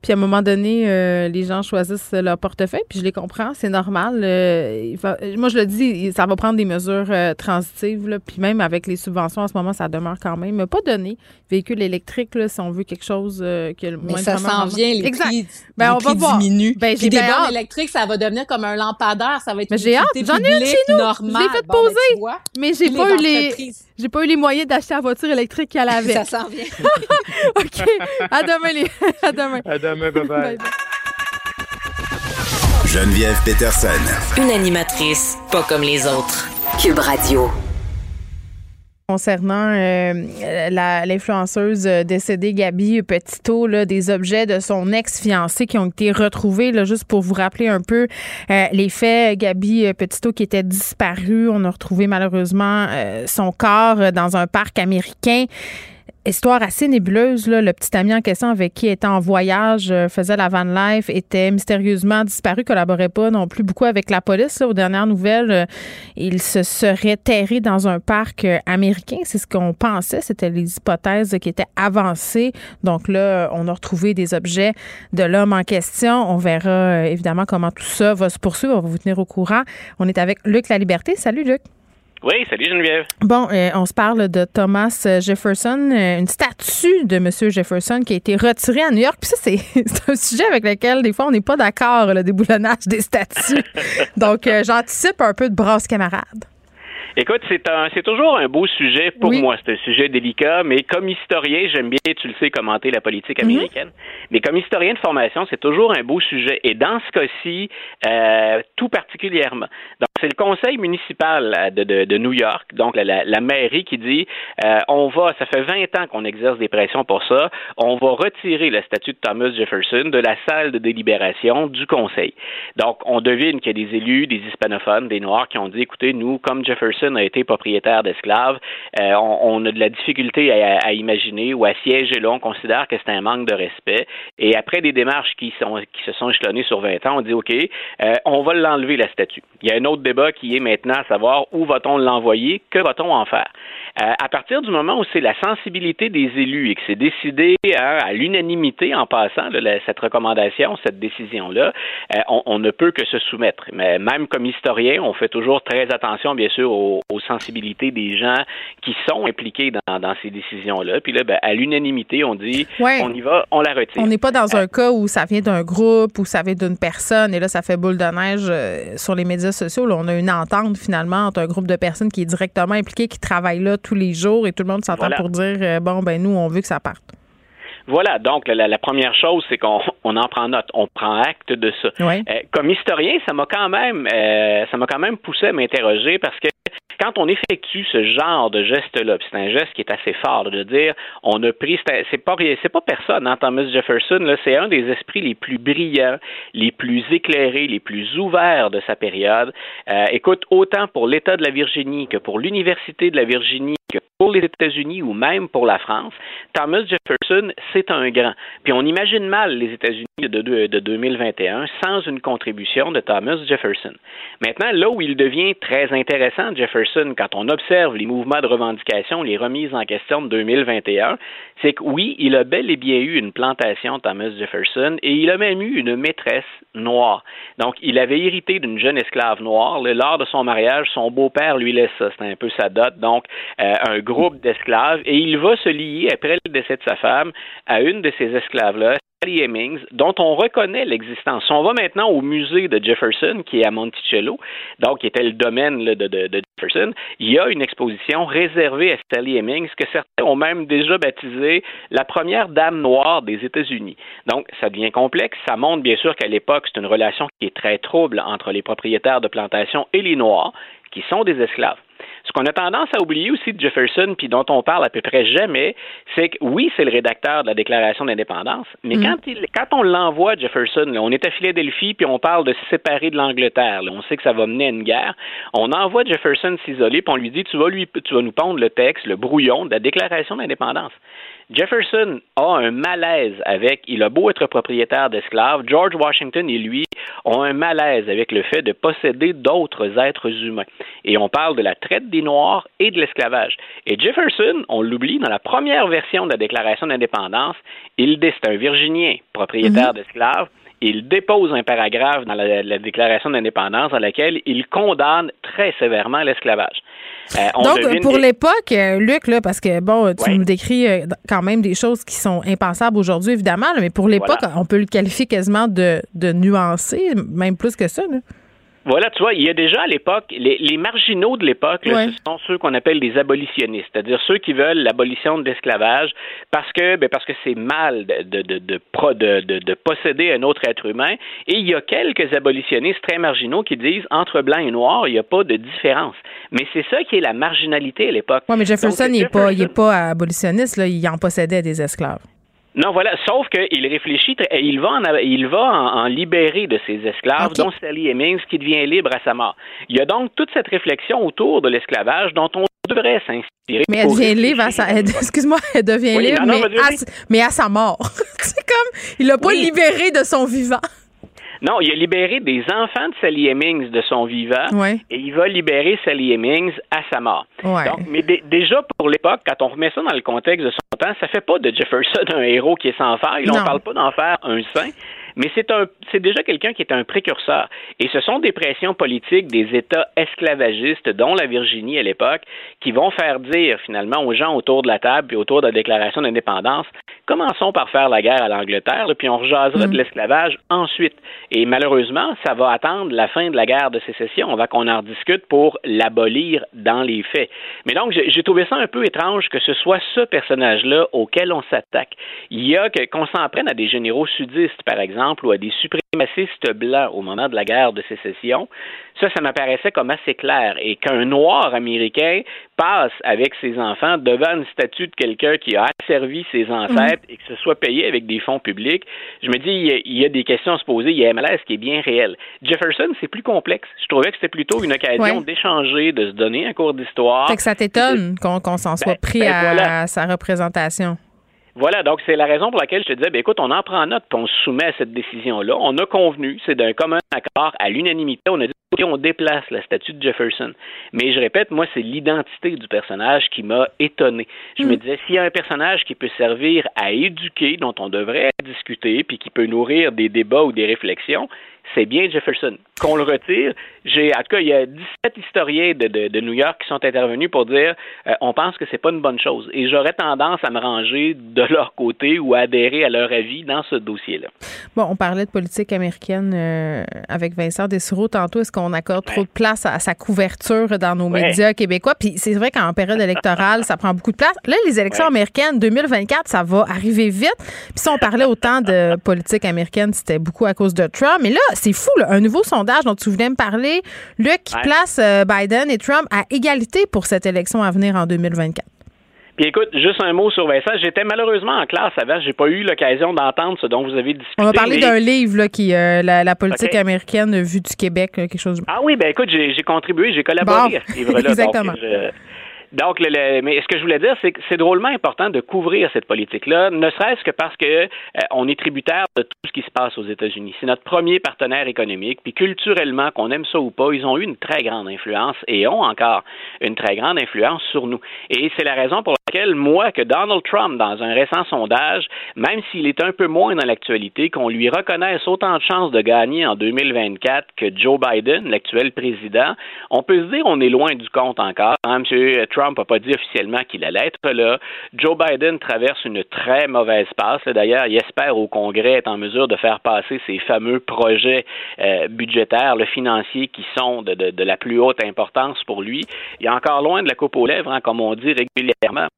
Puis à un moment donné, euh, les gens choisissent leur portefeuille. Puis je les comprends, c'est normal. Euh, moi, je le dis, ça va prendre des mesures euh, transitives. puis même avec les subventions, en ce moment, ça demeure quand même. Pas donné. Véhicule électrique, si on veut quelque chose que le moins ça s'en vient, les prix, ben, on va voir. diminuent. Ben, j'ai des bornes électriques, ça va devenir comme un lampadaire, ça va être Mais j'ai hâte, j'en ai une chez nous. Je l'ai fait poser. mais j'ai pas eu les j'ai pas eu les moyens d'acheter la voiture électrique qu'elle avait. ça s'en vient. OK. À demain les à demain. À demain, bye bye. Geneviève Peterson. Une animatrice pas comme les autres. Cube Radio concernant euh, l'influenceuse décédée Gabi Petito, des objets de son ex-fiancé qui ont été retrouvés, là, juste pour vous rappeler un peu euh, les faits. Gabi Petito qui était disparue, on a retrouvé malheureusement euh, son corps dans un parc américain histoire assez nébuleuse. Là. Le petit ami en question avec qui était en voyage, euh, faisait la van life, était mystérieusement disparu, collaborait pas non plus beaucoup avec la police. Là. Aux dernières nouvelles, euh, il se serait terré dans un parc euh, américain. C'est ce qu'on pensait. C'était les hypothèses qui étaient avancées. Donc là, on a retrouvé des objets de l'homme en question. On verra évidemment comment tout ça va se poursuivre. On va vous tenir au courant. On est avec Luc La Liberté. Salut Luc. Oui, salut Geneviève. Bon, euh, on se parle de Thomas euh, Jefferson, euh, une statue de M. Jefferson qui a été retirée à New York. Puis ça, c'est un sujet avec lequel des fois on n'est pas d'accord, le déboulonnage des statues. Donc, j'anticipe un peu de brasse camarade. Écoute, c'est un, c'est toujours un beau sujet pour moi. C'est un sujet délicat, mais comme historien, j'aime bien, tu le sais, commenter la politique mhm. américaine. Mais comme historien de formation, c'est toujours un beau sujet. Et dans ce cas-ci, euh, tout particulièrement. Donc, c'est le conseil municipal euh, de, New York, donc la, mairie qui dit, euh, on va, ça fait 20 ans qu'on exerce des pressions pour ça, on va retirer la statue de Thomas Jefferson de la salle de délibération du conseil. Donc, on devine qu'il y a des élus, des hispanophones, des Noirs qui ont dit, écoutez, nous, comme Jefferson, a été propriétaire d'esclaves, euh, on, a de la difficulté à, imaginer ou à siéger là. On considère que c'est un manque de respect. Et après des démarches qui, se sont échelonnées sur 20 ans, on dit OK, on va l'enlever la statue. Débat qui est maintenant à savoir où va-t-on l'envoyer, que va-t-on en faire? à partir du moment où c'est la sensibilité des élus et que c'est décidé à, l'unanimité en passant cette recommandation, cette décision-là, on, ne peut que se soumettre. Mais même comme historien, on fait toujours très attention, bien sûr, aux, sensibilités des gens qui sont impliqués dans, ces décisions-là. Puis là, ben, à l'unanimité, on dit, on y va, on la retire. On n'est pas dans un cas où ça vient d'un groupe, où ça vient d'une personne, et là, ça fait boule de neige euh, sur les médias sociaux. Là, on a une entente finalement entre un groupe de personnes qui est directement impliqué, qui travaille là tous les jours, et tout le monde s'entend pour dire euh, bon, ben nous, on veut que ça parte. Voilà, donc la, première chose, c'est qu'on en prend note, on prend acte de ça. Euh, comme historien, ça m'a quand même ça m'a quand même poussé à m'interroger parce que quand on effectue ce genre de geste-là, c'est un geste qui est assez fort de dire on a pris, c'est pas c'est pas personne, hein, Thomas Jefferson, c'est un des esprits les plus brillants, les plus éclairés, les plus ouverts de sa période. Euh, écoute, autant pour l'État de la Virginie que pour l'Université de la Virginie, que pour les États-Unis ou même pour la France, Thomas Jefferson, c'est un grand. Puis on imagine mal les États-Unis de, de 2021 sans une contribution de Thomas Jefferson. Maintenant, là où il devient très intéressant, Jefferson, quand on observe les mouvements de revendication, les remises en question de 2021, c'est que oui, il a bel et bien eu une plantation, Thomas Jefferson, et il a même eu une maîtresse noire. Donc, il avait hérité d'une jeune esclave noire. Lors de son mariage, son beau-père lui laisse ça. C'était un peu sa dot. Donc, euh, un groupe d'esclaves. Et il va se lier, après le décès de sa femme, à une de ces esclaves-là, Sally Hemings, dont on reconnaît l'existence. On va maintenant au musée de Jefferson, qui est à Monticello, donc qui était le domaine de, de, Jefferson. Il y a une exposition réservée à Sally Hemings que certains ont même déjà baptisée la première dame noire des États-Unis. Donc, ça devient complexe. Ça montre bien sûr qu'à l'époque, c'est une relation qui est très trouble entre les propriétaires de plantations et les Noirs, qui sont des esclaves. Ce qu'on a tendance à oublier aussi de Jefferson, puis dont on parle à peu près jamais, c'est que oui, c'est le rédacteur de la Déclaration d'indépendance, mais mm. quand, il, quand on l'envoie, Jefferson, on est à Philadelphie, puis on parle de se séparer de l'Angleterre, on sait que ça va mener à une guerre, on envoie Jefferson s'isoler, puis on lui dit, tu vas, lui, tu vas nous pondre le texte, le brouillon de la Déclaration d'indépendance. Jefferson a un malaise avec, il a beau être propriétaire d'esclaves, George Washington et lui ont un malaise avec le fait de posséder d'autres êtres humains. Et on parle de la traite des Noirs et de l'esclavage. Et Jefferson, on l'oublie, dans la première version de la Déclaration d'indépendance, il c'est un Virginien, propriétaire mhm. d'esclaves, il dépose un paragraphe dans la, Déclaration d'indépendance dans laquelle il condamne très sévèrement l'esclavage. Euh, Donc, pour l'époque, euh, Luc, là, parce que, bon, tu nous décris euh, quand même des choses qui sont impensables aujourd'hui, évidemment, mais pour l'époque, on peut le qualifier quasiment de, de nuancé, même plus que ça. Là. Voilà, tu vois, il y a déjà à l'époque, les, marginaux de l'époque, ce sont ceux qu'on appelle des abolitionnistes, c'est-à-dire ceux qui veulent l'abolition de l'esclavage parce que ben parce que c'est mal de de, de, de, de, posséder un autre être humain. Et il y a quelques abolitionnistes très marginaux qui disent entre blanc et noir, il n'y a pas de différence. Mais c'est ça qui est la marginalité à l'époque. Oui, mais Jefferson, n'est pas, il est pas abolitionniste, là, il en possédait des esclaves. Non, voilà. Sauf qu'il réfléchit et il va en, il va en, libérer de ses esclaves, dont Sally Hemings, qui devient libre à sa mort. Il y a donc toute cette réflexion autour de l'esclavage dont on devrait s'inspirer. Mais elle devient libre à sa, excuse-moi, elle devient libre, mais, à, sa mort. C'est comme, il l'a pas libéré de son vivant. Non, il a libéré des enfants de Sally Hemings de son vivant et il va libérer Sally Hemings à sa mort. Donc, mais déjà pour l'époque, quand on remet ça dans le contexte de son temps, ça fait pas de Jefferson un héros qui est sans faille. on parle pas d'en faire un saint mais c'est un, c'est déjà quelqu'un qui est un précurseur. Et ce sont des pressions politiques des États esclavagistes, dont la Virginie à l'époque, qui vont faire dire finalement aux gens autour de la table et autour de la Déclaration d'indépendance, commençons par faire la guerre à l'Angleterre, puis on rejasera de mm. l'esclavage ensuite. Et malheureusement, ça va attendre la fin de la guerre de sécession. On va qu'on en discute pour l'abolir dans les faits. Mais donc, j'ai trouvé ça un peu étrange que ce soit ce personnage-là auquel on s'attaque. Il y a qu'on s'en prenne à des généraux sudistes, par exemple ou à des suprémacistes blancs au moment de la guerre de sécession, ça, ça m'apparaissait comme assez clair. Et qu'un noir américain passe avec ses enfants devant une statue de quelqu'un qui a asservi ses ancêtres et que ce soit payé avec des fonds publics, je me dis, il y, a, des questions à se poser. Il y a un malaise qui est bien réel. Jefferson, c'est plus complexe. Je trouvais que c'était plutôt une occasion d'échanger, de se donner un cours d'histoire. Fait que ça t'étonne qu'on s'en soit ben, pris ben, à sa représentation. Voilà, donc c'est la raison pour laquelle je te disais, ben, écoute, on en prend note, puis on se soumet à cette décision-là. On a convenu, c'est d'un commun accord, à l'unanimité, on a dit on déplace la statue de Jefferson. Mais je répète, moi, c'est l'identité du personnage qui m'a étonné. Je me mm. disais, s'il y a un personnage qui peut servir à éduquer, dont on devrait discuter, puis qui peut nourrir des débats ou des réflexions, c'est bien Jefferson. Qu'on le retire, j'ai, en tout cas, il y a 17 historiens de, de, de New York qui sont intervenus pour dire euh, on pense que c'est pas une bonne chose. Et j'aurais tendance à me ranger de leur côté ou à adhérer à leur avis dans ce dossier-là. Bon, on parlait de politique américaine euh, avec Vincent Dessureau tantôt. Est-ce qu'on accorde trop de place à, sa couverture dans nos médias québécois? Puis c'est vrai qu'en période électorale, ça prend beaucoup de place. Là, les élections américaines 2024, ça va arriver vite. Puis si on parlait autant de politique américaine, c'était beaucoup à cause de Trump. Mais là, c'est fou, un nouveau sondage dont tu voulais me parler, Luc, qui place euh, Biden et Trump à égalité pour cette élection à venir en 2024. Puis écoute, juste un mot sur Vincent. J'étais malheureusement en classe avant. J'ai pas eu l'occasion d'entendre ce dont vous avez discuté. On va parler d'un livre là, qui euh, la, politique américaine vue du Québec, quelque chose. Ah oui, ben écoute, j'ai contribué, j'ai collaboré à ce livre-là. Exactement. Donc, le, mais ce que je voulais dire, c'est que c'est drôlement important de couvrir cette politique-là, ne serait-ce que parce que euh, on est tributaire de tout ce qui se passe aux États-Unis. C'est notre premier partenaire économique, puis culturellement, qu'on aime ça ou pas, ils ont eu une très grande influence et ont encore une très grande influence sur nous. Et c'est la raison pour laquelle moi, que Donald Trump, dans un récent sondage, même s'il est un peu moins dans l'actualité, qu'on lui reconnaisse autant de chances de gagner en 2024 que Joe Biden, l'actuel président, on peut se dire on est loin du compte encore. Hein, Monsieur Trump Trump n'a pas dit officiellement qu'il allait être là. Joe Biden traverse une très mauvaise passe. D'ailleurs, il espère au Congrès être en mesure de faire passer ces fameux projets euh, budgétaires, le financier, qui sont de, la plus haute importance pour lui. Il est encore loin de la coupe aux lèvres, hein, comme on dit régulièrement.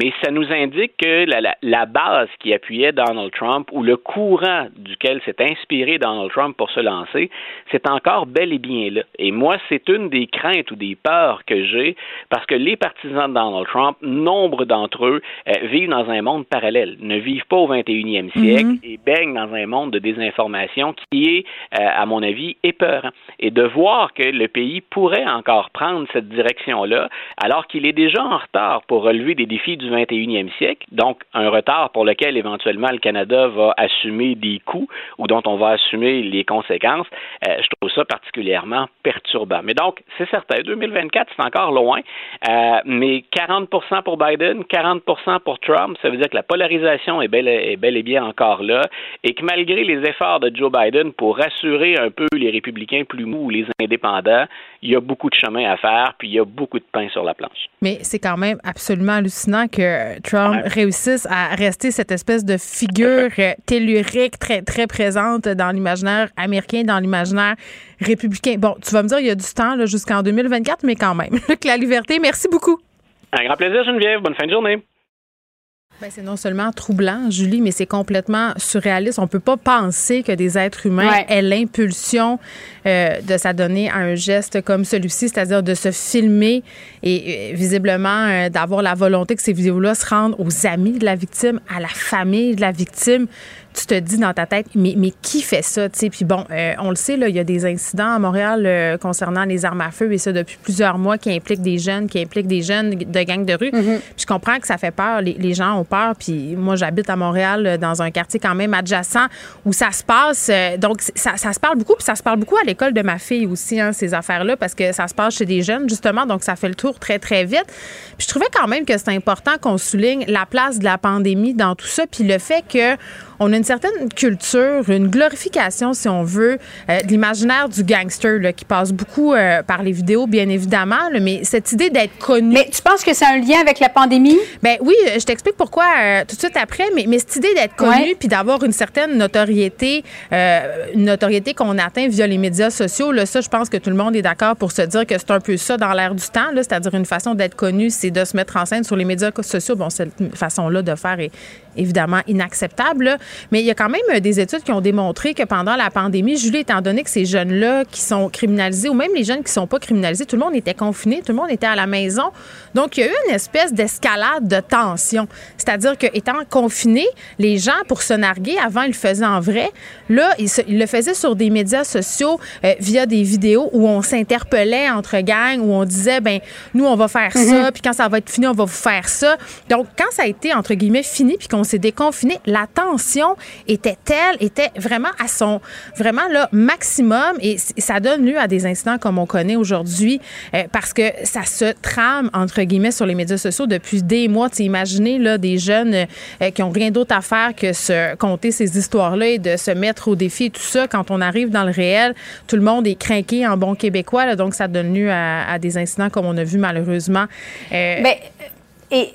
Mais ça nous indique que la, la base qui appuyait Donald Trump ou le courant duquel s'est inspiré Donald Trump pour se lancer, c'est encore bel et bien là. Et moi, c'est une des craintes ou des peurs que j'ai parce que les partisans de Donald Trump, nombre d'entre eux euh, vivent dans un monde parallèle, ne vivent pas au 21e siècle mhm. et baignent dans un monde de désinformation qui est, euh, à mon avis, épeurant. Et de voir que le pays pourrait encore prendre cette direction-là, alors qu'il est déjà en retard pour relever des défis du 21e siècle, donc un retard pour lequel éventuellement le Canada va assumer des coûts ou dont on va assumer les conséquences, euh, je trouve ça particulièrement perturbant. Mais donc, c'est certain, 2024, c'est encore loin mais 40% pour Biden, 40% pour Trump, ça veut dire que la polarisation est bel, est bel et bien encore là et que malgré les efforts de Joe Biden pour rassurer un peu les républicains plus mous ou les indépendants, il y a beaucoup de chemin à faire, puis il y a beaucoup de pain sur la planche. Mais c'est quand même absolument hallucinant que Trump réussisse à rester cette espèce de figure tellurique très, très présente dans l'imaginaire américain, dans l'imaginaire républicain. Bon, tu vas me dire, il y a du temps jusqu'en 2024, mais quand même. la liberté, merci beaucoup. Un grand plaisir, Geneviève. Bonne fin de journée. Ben, c'est non seulement troublant, Julie, mais c'est complètement surréaliste. On peut pas penser que des êtres humains aient l'impulsion euh, de s'adonner à un geste comme celui-ci, c'est-à-dire de se filmer et euh, visiblement euh, d'avoir la volonté que ces vidéos-là se rendent aux amis de la victime, à la famille de la victime tu te dis dans ta tête, mais, mais qui fait ça? sais? Puis bon, euh, on le sait, là, il y a des incidents à Montréal euh, concernant les armes à feu et ça depuis plusieurs mois qui impliquent des jeunes, qui impliquent des jeunes de gangs de rue. Mm-hmm. Je comprends que ça fait peur, les, les, gens ont peur. Puis moi, j'habite à Montréal euh, dans un quartier quand même adjacent où ça se passe. donc, ça, ça, se parle beaucoup. Puis ça se parle beaucoup à l'école de ma fille aussi, hein, ces affaires-là, parce que ça se passe chez des jeunes, justement. Donc, ça fait le tour très, très vite. Puis je trouvais quand même que c'est important qu'on souligne la place de la pandémie dans tout ça, puis le fait que on a une certaine culture, une glorification, si on veut, euh, de l'imaginaire du gangster là, qui passe beaucoup euh, par les vidéos, bien évidemment. mais cette idée d'être connu. Mais tu penses que c'est un lien avec la pandémie? Ben oui, euh, je t'explique pourquoi tout de suite après. Mais, mais cette idée d'être connu puis d'avoir une certaine notoriété, une notoriété qu'on atteint via les médias sociaux, là, ça, je pense que tout le monde est d'accord pour se dire que c'est un peu ça dans l'air du temps. C'est-à-dire une façon d'être connu, c'est de se mettre en scène sur les médias sociaux. Bon, cette façon-là de faire est évidemment inacceptable. Mais il y a quand même euh, des études qui ont démontré que pendant la pandémie, Julie, étant donné que ces jeunes-là qui sont criminalisés ou même les jeunes qui sont pas criminalisés, tout le monde était confiné, tout le monde était à la maison. Donc, il y a eu une espèce d'escalade de tension. C'est-à-dire que étant confinés, les gens, pour se narguer, avant, ils le faisaient en vrai. Là, ils, le faisaient sur des médias sociaux euh, via des vidéos où on s'interpellait entre gangs, où on disait, ben nous, on va faire ça, mhm. puis quand ça va être fini, on va vous faire ça. Donc, quand ça a été, entre guillemets, fini, puis qu'on on s'est déconfiné, la tension était telle, était vraiment à son vraiment là maximum et ça donne lieu à des incidents comme on connaît aujourd'hui euh, parce que ça se trame entre guillemets sur les médias sociaux depuis des mois. Tu imaginez là des jeunes euh, qui ont rien d'autre à faire que se compter ces histoires-là et de se mettre au défi et tout ça. Quand on arrive dans le réel, tout le monde est craqué en bon québécois, donc ça donne lieu à, des incidents comme on a vu malheureusement. Euh, ben, et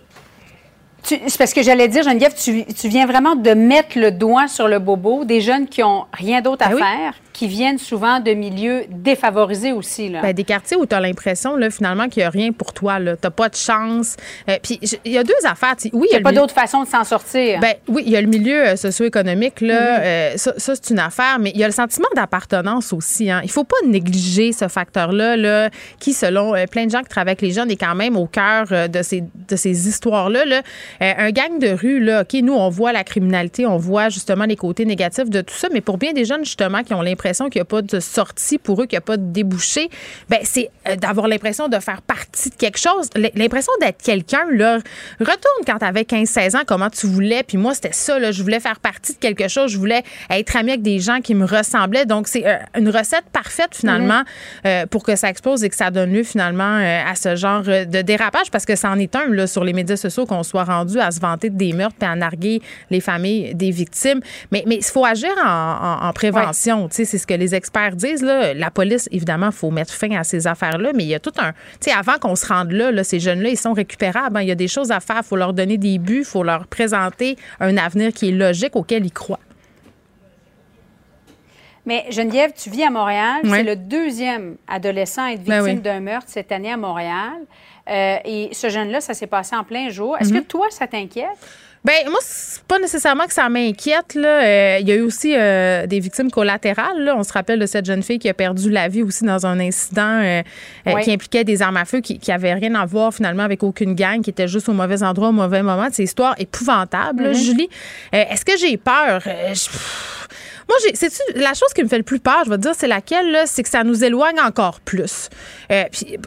c'est parce que j'allais dire, Geneviève, tu, tu, viens vraiment de mettre le doigt sur le bobo des jeunes qui ont rien d'autre à ben faire qui viennent souvent de milieux défavorisés aussi. Là. Ben, des quartiers où tu as l'impression là, finalement qu'il n'y a rien pour toi. Tu n'as pas de chance. Euh, puis il y a deux affaires. Oui, il n'y a, pas d'autre façon de s'en sortir. Ben, oui, il y a le milieu euh, socio-économique. Là, mm-hmm. euh, ça, ça c'est une affaire. Mais il y a le sentiment d'appartenance aussi. Hein. Il ne faut pas négliger ce facteur-là là, qui, selon plein de gens qui travaillent avec les jeunes, est quand même au cœur de ces, de ces histoires-là. Là. un gang de rue, là, OK, nous, on voit la criminalité, on voit justement les côtés négatifs de tout ça. Mais pour bien des jeunes, justement, qui ont l'impression qu'il n'y a pas de sortie pour eux, qu'il n'y a pas de débouché, ben c'est euh, d'avoir l'impression de faire partie de quelque chose, l'impression d'être quelqu'un. Là, retourne quand tu avais 15-16 ans, comment tu voulais. Puis moi, c'était ça. Là, je voulais faire partie de quelque chose. Je voulais être ami avec des gens qui me ressemblaient. Donc, c'est euh, une recette parfaite, finalement, mm-hmm. euh, pour que ça explose et que ça donne lieu, finalement, à ce genre de dérapage, parce que ça en est un, là, sur les médias sociaux, qu'on soit rendu à se vanter des meurtres et à narguer les familles des victimes. Mais il faut agir en, prévention. Tu sais, c'est ce que les experts disent. Là, la police, évidemment, il faut mettre fin à ces affaires-là, mais il y a tout un. Tu sais, avant qu'on se rende là, là ces jeunes-là, ils sont récupérables. Hein. Il y a des choses à faire. Il faut leur donner des buts. Il faut leur présenter un avenir qui est logique auquel ils croient. Mais Geneviève, tu vis à Montréal. C'est le deuxième adolescent à être ben victime d'un meurtre cette année à Montréal. Euh, et ce jeune-là, ça s'est passé en plein jour. Est-ce que mm-hmm. toi, ça t'inquiète? Ben moi, c'est pas nécessairement que ça m'inquiète. Là. Euh, il y a eu aussi euh, des victimes collatérales. Là. On se rappelle de cette jeune fille qui a perdu la vie aussi dans un incident euh, qui impliquait des armes à feu qui, avait rien à voir finalement avec aucune gang, qui était juste au mauvais endroit au mauvais moment. C'est une histoire épouvantable, mm-hmm. Julie. Est-ce que j'ai peur? Moi, c'est la chose qui me fait le plus peur, je vais te dire, c'est laquelle, c'est que ça nous éloigne encore plus. Euh, puis, euh,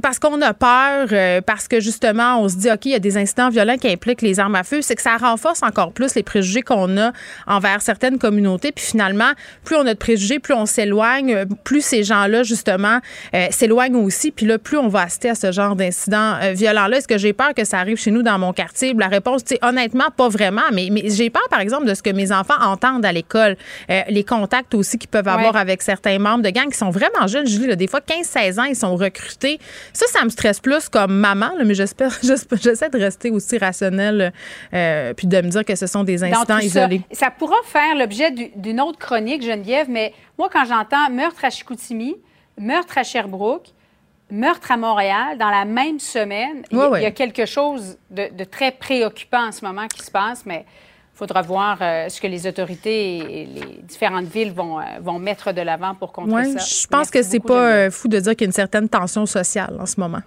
parce qu'on a peur, euh, parce que justement, on se dit, OK, il y a des incidents violents qui impliquent les armes à feu, c'est que ça renforce encore plus les préjugés qu'on a envers certaines communautés. Puis finalement, plus on a de préjugés, plus on s'éloigne, plus ces gens-là, justement, s'éloignent aussi. Puis là, plus on va assister à ce genre d'incidents violents-là. Est-ce que j'ai peur que ça arrive chez nous dans mon quartier? La réponse, c'est honnêtement, pas vraiment. Mais, mais j'ai peur, par exemple, de ce que mes enfants entendent à l'école. Euh, les contacts aussi qu'ils peuvent avoir avec certains membres de gang qui sont vraiment jeunes. Julie, des fois, 15-16 ans, ils sont recrutés. Ça, ça me stresse plus comme maman, mais j'espère, j'essaie de rester aussi rationnelle euh, puis de me dire que ce sont des incidents isolés. Ça, pourra faire l'objet d'une autre chronique, Geneviève, mais moi, quand j'entends meurtre à Chicoutimi, meurtre à Sherbrooke, meurtre à Montréal dans la même semaine. il, y a quelque chose de, de, très préoccupant en ce moment qui se passe, mais faudra voir euh, ce que les autorités et les différentes villes vont, euh, vont mettre de l'avant pour contrer ça. Je pense que c'est pas euh, fou de dire qu'il y a une certaine tension sociale en ce moment.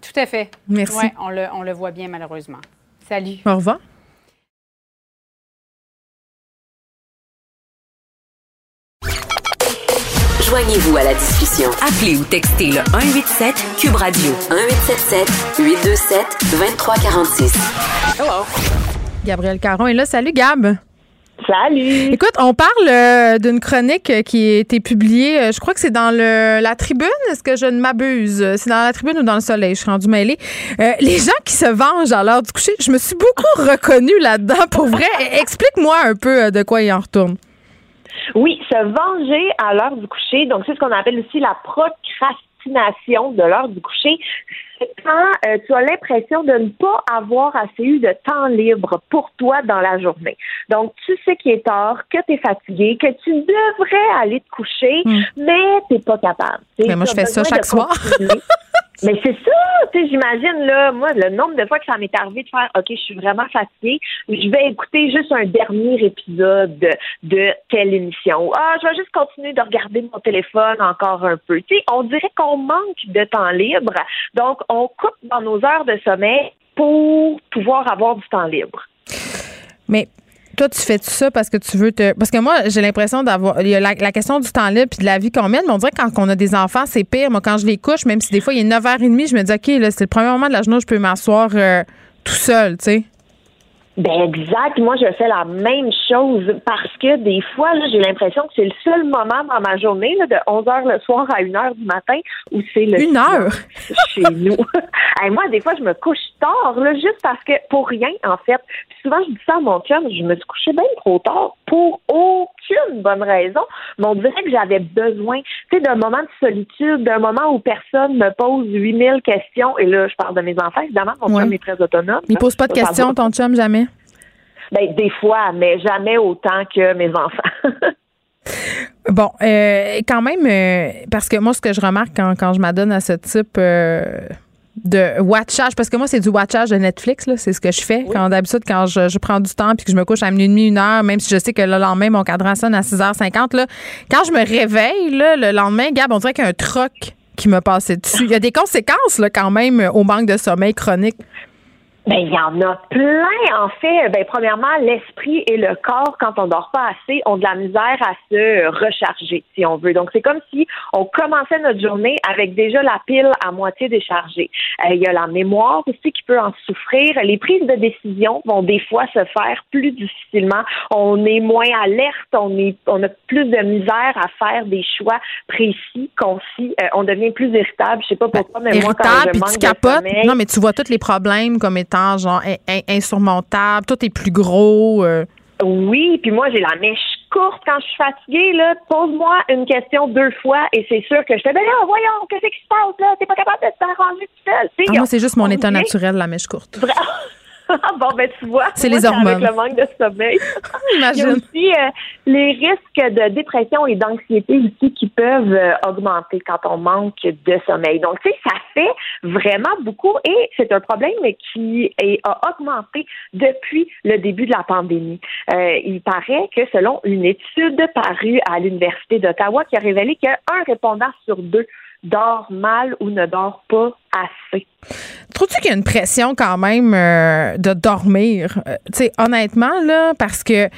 Tout à fait. Merci. on, le, on le voit bien malheureusement. Salut. Au revoir. Joignez-vous à la discussion. Appelez ou textez le 187 Cube Radio 1877 827 2346. Hello. Gabriel Caron est là. Salut, Gab. Salut. Écoute, on parle euh, d'une chronique qui a été publiée, euh, je crois que c'est dans le, la tribune, est-ce que je ne m'abuse? C'est dans la tribune ou dans le soleil, je suis rendue mêlée. Euh, les gens qui se vengent à l'heure du coucher, je me suis beaucoup reconnue là-dedans, pour vrai. Explique-moi un peu de quoi il en retourne. Oui, se venger à l'heure du coucher, donc c'est ce qu'on appelle aussi la procrastination de l'heure du coucher quand euh, tu as l'impression de ne pas avoir assez eu de temps libre pour toi dans la journée. Donc, tu sais qu'il est tard, que tu es fatigué, que tu devrais aller te coucher, hmm. mais tu n'es pas capable. Mais moi, je fais ça chaque soir. Mais c'est ça, tu sais, j'imagine, là, moi, le nombre de fois que ça m'est arrivé de faire, OK, je suis vraiment fatiguée, je vais écouter juste un dernier épisode de, telle émission. Ah, je vais juste continuer de regarder mon téléphone encore un peu. Tu sais, on dirait qu'on manque de temps libre. Donc, on coupe dans nos heures de sommeil pour pouvoir avoir du temps libre. Mais toi, tu fais tout ça parce que tu veux te. Parce que moi, j'ai l'impression d'avoir. Il y a la, question du temps libre puis de la vie qu'on mène, mais on dirait que quand on a des enfants, c'est pire. Moi, quand je les couche, même si des fois il est 9h30, je me dis, OK, là, c'est le premier moment de la journée où je peux m'asseoir euh, tout seul, tu sais. Ben exact. Moi, je fais la même chose parce que des fois, j'ai l'impression que c'est le seul moment dans ma journée, là, de 11 heures le soir à 1 heure du matin, où c'est le une heure? chez nous. Et moi, des fois, je me couche tard, là, juste parce que pour rien, en fait. souvent, je dis ça à mon chum, je me suis couchée bien trop tard pour aucune bonne raison. Mais on dirait que j'avais besoin, tu sais, d'un moment de solitude, d'un moment où personne me pose 8000 questions. Et là, je parle de mes enfants, évidemment. Mon chum est très autonome. Il pose pas de questions, ton chum, jamais? Ben, des fois, mais jamais autant que mes enfants. bon, euh, quand même, euh, parce que moi, ce que je remarque quand, quand je m'adonne à ce type euh, de watchage, parce que moi, c'est du watchage de Netflix, c'est ce que je fais. Quand d'habitude, quand je, prends du temps puis que je me couche à minuit et demi, une heure, même si je sais que le lendemain, mon cadran sonne à 6h50, là, quand je me réveille, là, le lendemain, Gab, on dirait qu'il y a un troc qui me passait dessus. Il y a des conséquences là, quand même au manque de sommeil chronique. Ben, il y en a plein, en fait. Ben, premièrement, l'esprit et le corps, quand on dort pas assez, ont de la misère à se recharger, si on veut. Donc, c'est comme si on commençait notre journée avec déjà la pile à moitié déchargée. Euh, il y a la mémoire aussi qui peut en souffrir. Les prises de décision vont des fois se faire plus difficilement. On est moins alerte, on est, on a plus de misère à faire des choix précis, concis. Euh, on devient plus irritable. Je sais pas pourquoi, mais moi, quand je manque tu de non, mais tu vois tous les problèmes comme étant genre insurmontable, tout est plus gros. Euh. Oui, puis moi j'ai la mèche courte quand je suis fatiguée là. Pose-moi une question deux fois et c'est sûr que je te dis ben là voyons qu'est-ce qui se passe là, t'es pas capable de t'arranger tout seul. Ah, moi c'est juste mon état naturel la mèche courte. bon, ben, tu vois. C'est les hormones. Avec le manque de sommeil. Il y a aussi euh, les risques de dépression et d'anxiété aussi qui peuvent euh, augmenter quand on manque de sommeil. Donc, tu sais, ça fait vraiment beaucoup et c'est un problème qui est, a augmenté depuis le début de la pandémie. Euh, il paraît que selon une étude parue à l'Université d'Ottawa qui a révélé qu'un répondant sur deux dort mal ou ne dort pas assez. Trouves-tu qu'il y a une pression quand même euh, de dormir? Euh, tu sais, honnêtement, là, parce que euh,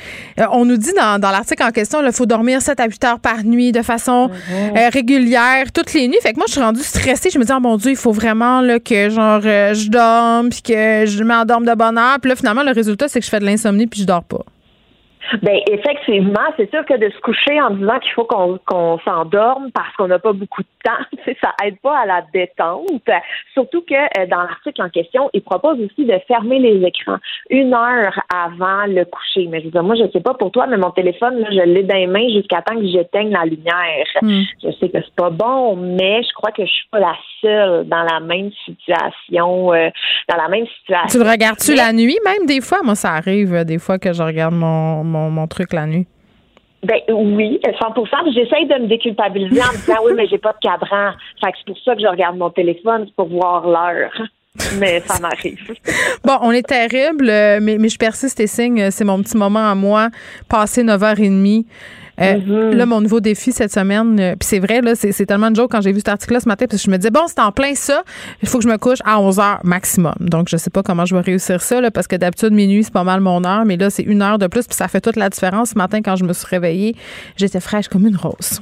on nous dit dans, l'article en question, il faut dormir 7 à 8 heures par nuit de façon mm-hmm. régulière, toutes les nuits. Fait que moi, je suis rendue stressée. Je me dis, oh mon Dieu, il faut vraiment là, que genre je dorme puis que je m'endorme de bonne heure. Puis là, finalement, le résultat, c'est que je fais de l'insomnie puis je dors pas. Ben effectivement, c'est sûr que de se coucher en disant qu'il faut qu'on s'endorme parce qu'on n'a pas beaucoup de temps, ça aide pas à la détente. Surtout que euh, dans l'article en question, il propose aussi de fermer les écrans une heure avant le coucher. Mais je veux dire, moi, je sais pas pour toi, mais mon téléphone, là, je l'ai dans les mains jusqu'à temps que j'éteigne la lumière. Hmm. Je sais que c'est pas bon, mais je crois que je suis pas la seule dans la même situation. Euh, dans la même situation. Tu le regardes-tu la nuit même des fois? Moi, ça arrive euh, des fois que je regarde mon mon, truc la nuit? Ben oui, 100 J'essaye de me déculpabiliser en me disant oui, mais j'ai pas de cadran. Fait que c'est pour ça que je regarde mon téléphone, pour voir l'heure. Mais ça m'arrive. bon, on est terrible, euh, mais, mais je persiste et signe. C'est mon petit moment à moi, passer 9h30 euh, mm-hmm. Là, mon nouveau défi cette semaine, euh, puis c'est vrai, là, c'est, tellement de joke quand j'ai vu cet article-là ce matin, parce que je me disais, bon, c'est en plein ça, il faut que je me couche à 11 heures maximum. Donc, je sais pas comment je vais réussir ça, là, parce que d'habitude, minuit, c'est pas mal mon heure, mais là, c'est une heure de plus, puis ça fait toute la différence. Ce matin, quand je me suis réveillée, j'étais fraîche comme une rose.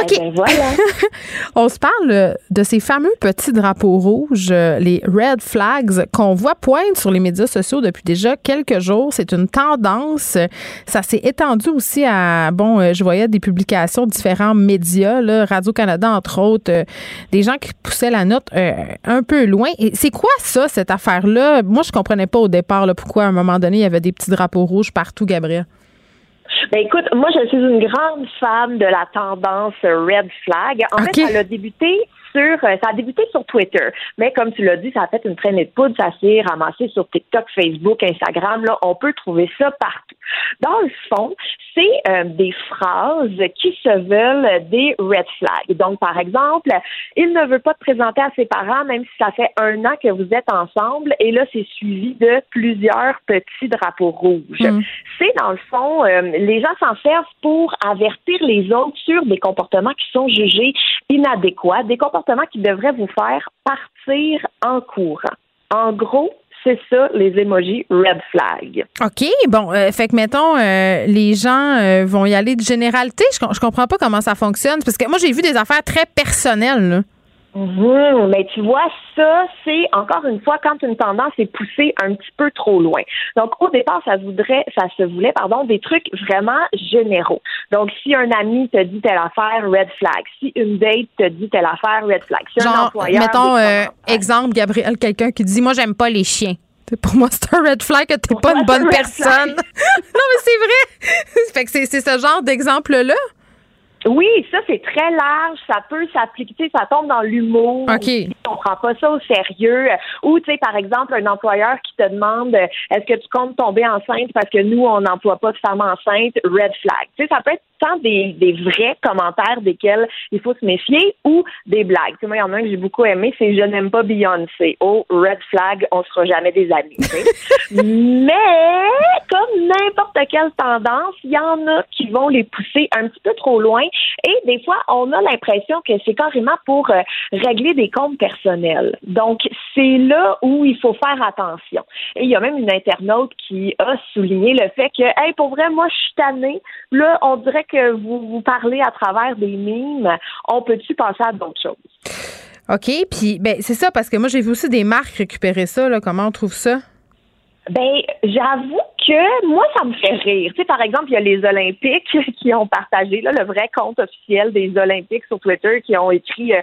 OK. Eh ben, voilà. On se parle euh, de ces fameux petits drapeaux rouges, les red flags, qu'on voit poindre sur les médias sociaux depuis déjà quelques jours. C'est une tendance. Ça s'est étendu aussi à, bon, euh, je voyais des publications de différents médias, Radio-Canada, entre autres, euh, des gens qui poussaient la note euh, un peu loin. Et c'est quoi ça, cette affaire-là? Moi, je comprenais pas au départ pourquoi, à un moment donné, il y avait des petits drapeaux rouges partout, Gabriel. Ben écoute, moi je suis une grande fan de la tendance red flag. En fait, elle a débuté sur, ça a débuté sur Twitter, mais comme tu l'as dit, ça a fait une traînée de poudre, ça s'est ramassé sur TikTok, Facebook, Instagram. Là, on peut trouver ça partout. Dans le fond, c'est euh, des phrases qui se veulent des red flags. Donc, par exemple, il ne veut pas te présenter à ses parents, même si ça fait un an que vous êtes ensemble, et là, c'est suivi de plusieurs petits drapeaux rouges. Mm. C'est, dans le fond, euh, les gens s'en servent pour avertir les autres sur des comportements qui sont jugés inadéquats, des comportements qui devraient vous faire partir en courant. En gros, c'est ça, les emojis red flag. OK, bon, euh, fait que mettons, euh, les gens euh, vont y aller de généralité. Je, je comprends pas comment ça fonctionne. Parce que moi, j'ai vu des affaires très personnelles. Mmh, mais tu vois, ça, c'est encore une fois quand une tendance est poussée un petit peu trop loin. Donc, au départ, ça voudrait, ça se voulait, pardon, des trucs vraiment généraux. Donc, si un ami te dit telle affaire, red flag. Si une date te dit telle affaire, red flag. Si un employeur. Mettons, euh, exemple, Gabriel, quelqu'un qui dit, moi, j'aime pas les chiens. Pour moi, c'est un red flag que t'es pas une bonne personne. non, mais c'est vrai. fait que c'est ce genre d'exemple-là. Oui, ça c'est très large, ça peut s'appliquer, ça tombe dans l'humour. OK. On prend pas ça au sérieux. Ou tu sais par exemple un employeur qui te demande est-ce que tu comptes tomber enceinte parce que nous on n'emploie pas de femmes enceintes, red flag. Tu sais ça peut être tant des, des vrais commentaires desquels il faut se méfier ou des blagues. Tu sais, moi il y en a un que j'ai beaucoup aimé, c'est je n'aime pas Beyoncé. Oh red flag, on sera jamais des amis. Mais comme n'importe quelle tendance, il y en a qui vont les pousser un petit peu trop loin et des fois, on a l'impression que c'est carrément pour euh, régler des comptes personnels. Donc, c'est là où il faut faire attention. Et il y a même une internaute qui a souligné le fait que, hey, pour vrai, moi, je suis tannée. Là, on dirait que vous vous parlez à travers des mimes. On peut-tu passer à d'autres choses? OK, puis ben c'est ça parce que moi j'ai vu aussi des marques récupérer ça là, comment on trouve ça? Ben, j'avoue que moi, ça me fait rire. Tu sais, par exemple, il y a les Olympiques qui ont partagé là, le vrai compte officiel des Olympiques sur Twitter qui ont écrit euh,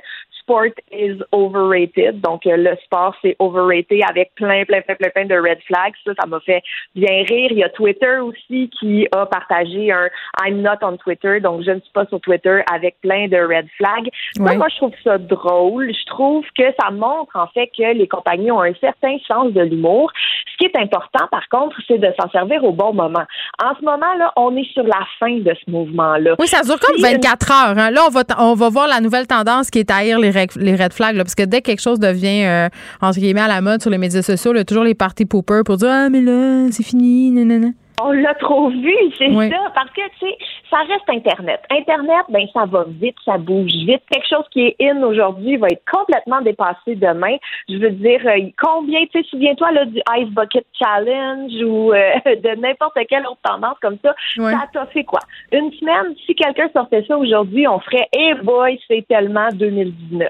sport is overrated. Donc, euh, le sport, c'est overrated avec plein, plein, plein, plein, plein de red flags. Ça, ça m'a fait bien rire. Il y a Twitter aussi qui a partagé un I'm not on Twitter. Donc, je ne suis pas sur Twitter avec plein de red flags. Moi, je trouve ça drôle. Je trouve que ça montre, en fait, que les compagnies ont un certain sens de l'humour. Ce qui est important, par contre, c'est de s'en servir au bon moment. En ce moment-là, on est sur la fin de ce mouvement-là. Oui, ça dure comme 24 heures. Hein. Là, on va, on va voir la nouvelle tendance qui est à haïr les les red flags, parce que dès que quelque chose devient, euh, entre guillemets, à la mode sur les médias sociaux, il y a toujours les parties poopers pour dire Ah, mais là, c'est fini, nanana. On l'a trop vu, c'est ça, parce que, tu sais, ça reste Internet. Internet, ben, ça va vite, ça bouge vite. Quelque chose qui est in aujourd'hui va être complètement dépassé demain. Je veux dire, euh, combien, tu sais, souviens-toi, là, du Ice Bucket Challenge ou euh, de n'importe quelle autre tendance comme ça. Ça t'a fait quoi? Une semaine, si quelqu'un sortait ça aujourd'hui, on ferait, hey boy, c'est tellement 2019,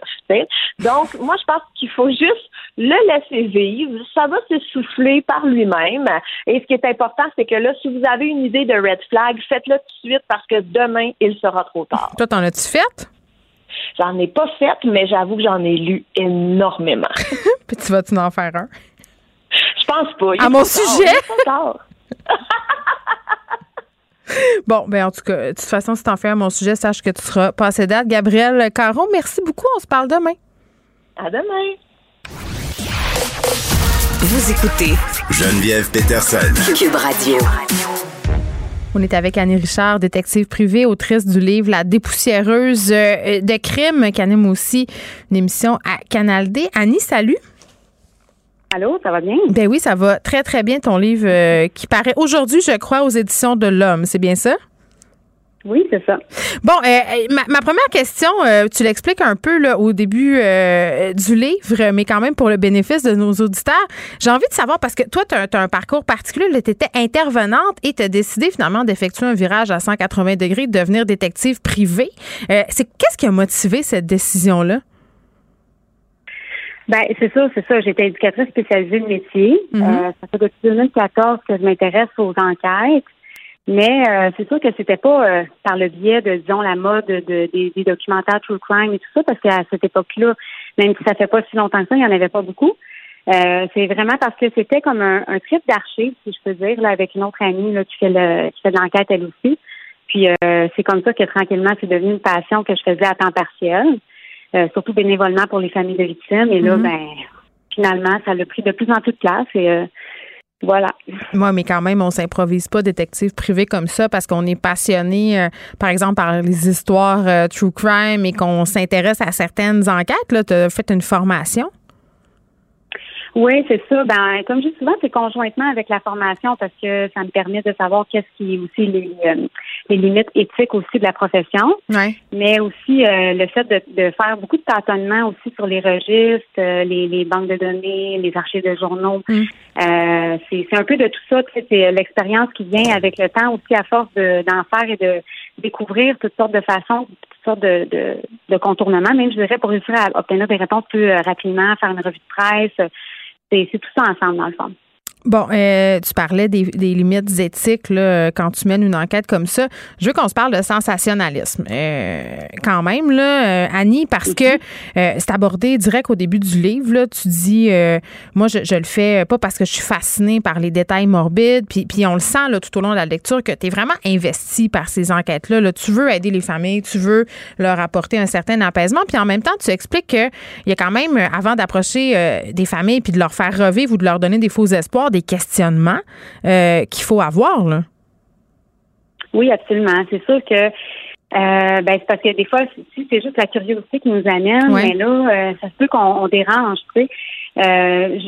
Donc, moi, je pense qu'il faut juste le laisser vivre. Ça va se souffler par lui-même. Et ce qui est important, c'est que là, si vous avez une idée de red flag, faites-le tout de suite parce que demain, il sera trop tard. Toi, t'en as-tu fait? J'en ai pas fait, mais j'avoue que j'en ai lu énormément. Puis tu vas-tu en faire un? Je pense pas. à mon sujet? Bon, ben en tout cas, de toute façon, si t'en fais à mon sujet, sache que tu seras passé date. Gabriel Caron, merci beaucoup. On se parle demain. À demain. Vous écoutez Geneviève Peterson. Cube Radio. On est avec Annie Richard, détective privée, autrice du livre La dépoussiéreuse euh, de crime, qui anime aussi une émission à Canal D. Annie, salut. Allô, ça va bien? Ben oui, ça va très, très bien, ton livre euh, qui paraît aujourd'hui, je crois, aux éditions de l'Homme. C'est bien ça? Oui, c'est ça. Bon, euh, euh, ma, première question, euh, tu l'expliques un peu là, au début du livre, mais quand même pour le bénéfice de nos auditeurs. J'ai envie de savoir, parce que toi, tu as, un parcours particulier, tu étais intervenante et tu as décidé finalement d'effectuer un virage à 180 degrés, de devenir détective privé. c'est Qu'est-ce qui a motivé cette décision-là? Ben, c'est ça, c'est ça. J'étais éducatrice spécialisée de métier. Mm-hmm. ça fait depuis 2014 que je m'intéresse aux enquêtes. Mais euh, c'est sûr que c'était pas euh, par le biais de, disons, la mode de, des, documentaires true crime et tout ça, parce qu'à cette époque-là, même si ça fait pas si longtemps que ça, il n'y en avait pas beaucoup. Euh, c'est vraiment parce que c'était comme un, un trip d'archives, si je peux dire, là, avec une autre amie là, qui fait le qui fait de l'enquête elle aussi. Puis c'est comme ça que tranquillement, c'est devenu une passion que je faisais à temps partiel, surtout bénévolement pour les familles de victimes. Et là, mm-hmm. ben finalement, ça a pris de plus en plus de place et voilà. Moi, mais quand même, on s'improvise pas détective privé comme ça parce qu'on est passionné, euh, par exemple, par les histoires euh, true crime et qu'on s'intéresse à certaines enquêtes. Là, tu as fait une formation? Oui, c'est ça. Ben, comme je dis souvent, c'est conjointement avec la formation parce que ça me permet de savoir qu'est-ce qui est aussi les, euh, les limites éthiques aussi de la profession. Mais aussi euh, le fait de, de, faire beaucoup de tâtonnements aussi sur les registres, euh, les, les, banques de données, les archives de journaux. Mm. c'est un peu de tout ça. C'est l'expérience qui vient avec le temps aussi à force d'en faire et de découvrir toutes sortes de façons, toutes sortes de, de, de contournements, même je dirais pour réussir à obtenir des réponses plus rapidement, faire une revue de presse. C'est tout ça ensemble, dans le fond. Bon, euh, tu parlais des, limites éthiques là, quand tu mènes une enquête comme ça. Je veux qu'on se parle de sensationnalisme. Euh, quand même, là, euh, Annie, parce que c'est abordé direct au début du livre. Là, tu dis, moi, je, le fais pas parce que je suis fascinée par les détails morbides. Puis, puis on le sent là, tout au long de la lecture que tu es vraiment investi par ces enquêtes-là. Là. Tu veux aider les familles, tu veux leur apporter un certain apaisement. Puis en même temps, tu expliques qu'il y a quand même, avant d'approcher des familles puis de leur faire revivre ou de leur donner des faux espoirs, des questionnements euh, qu'il faut avoir. Là. Oui, absolument. C'est sûr que euh, ben, c'est parce que des fois, si c'est juste la curiosité qui nous amène, mais là, euh, ça se peut qu'on dérange, tu sais.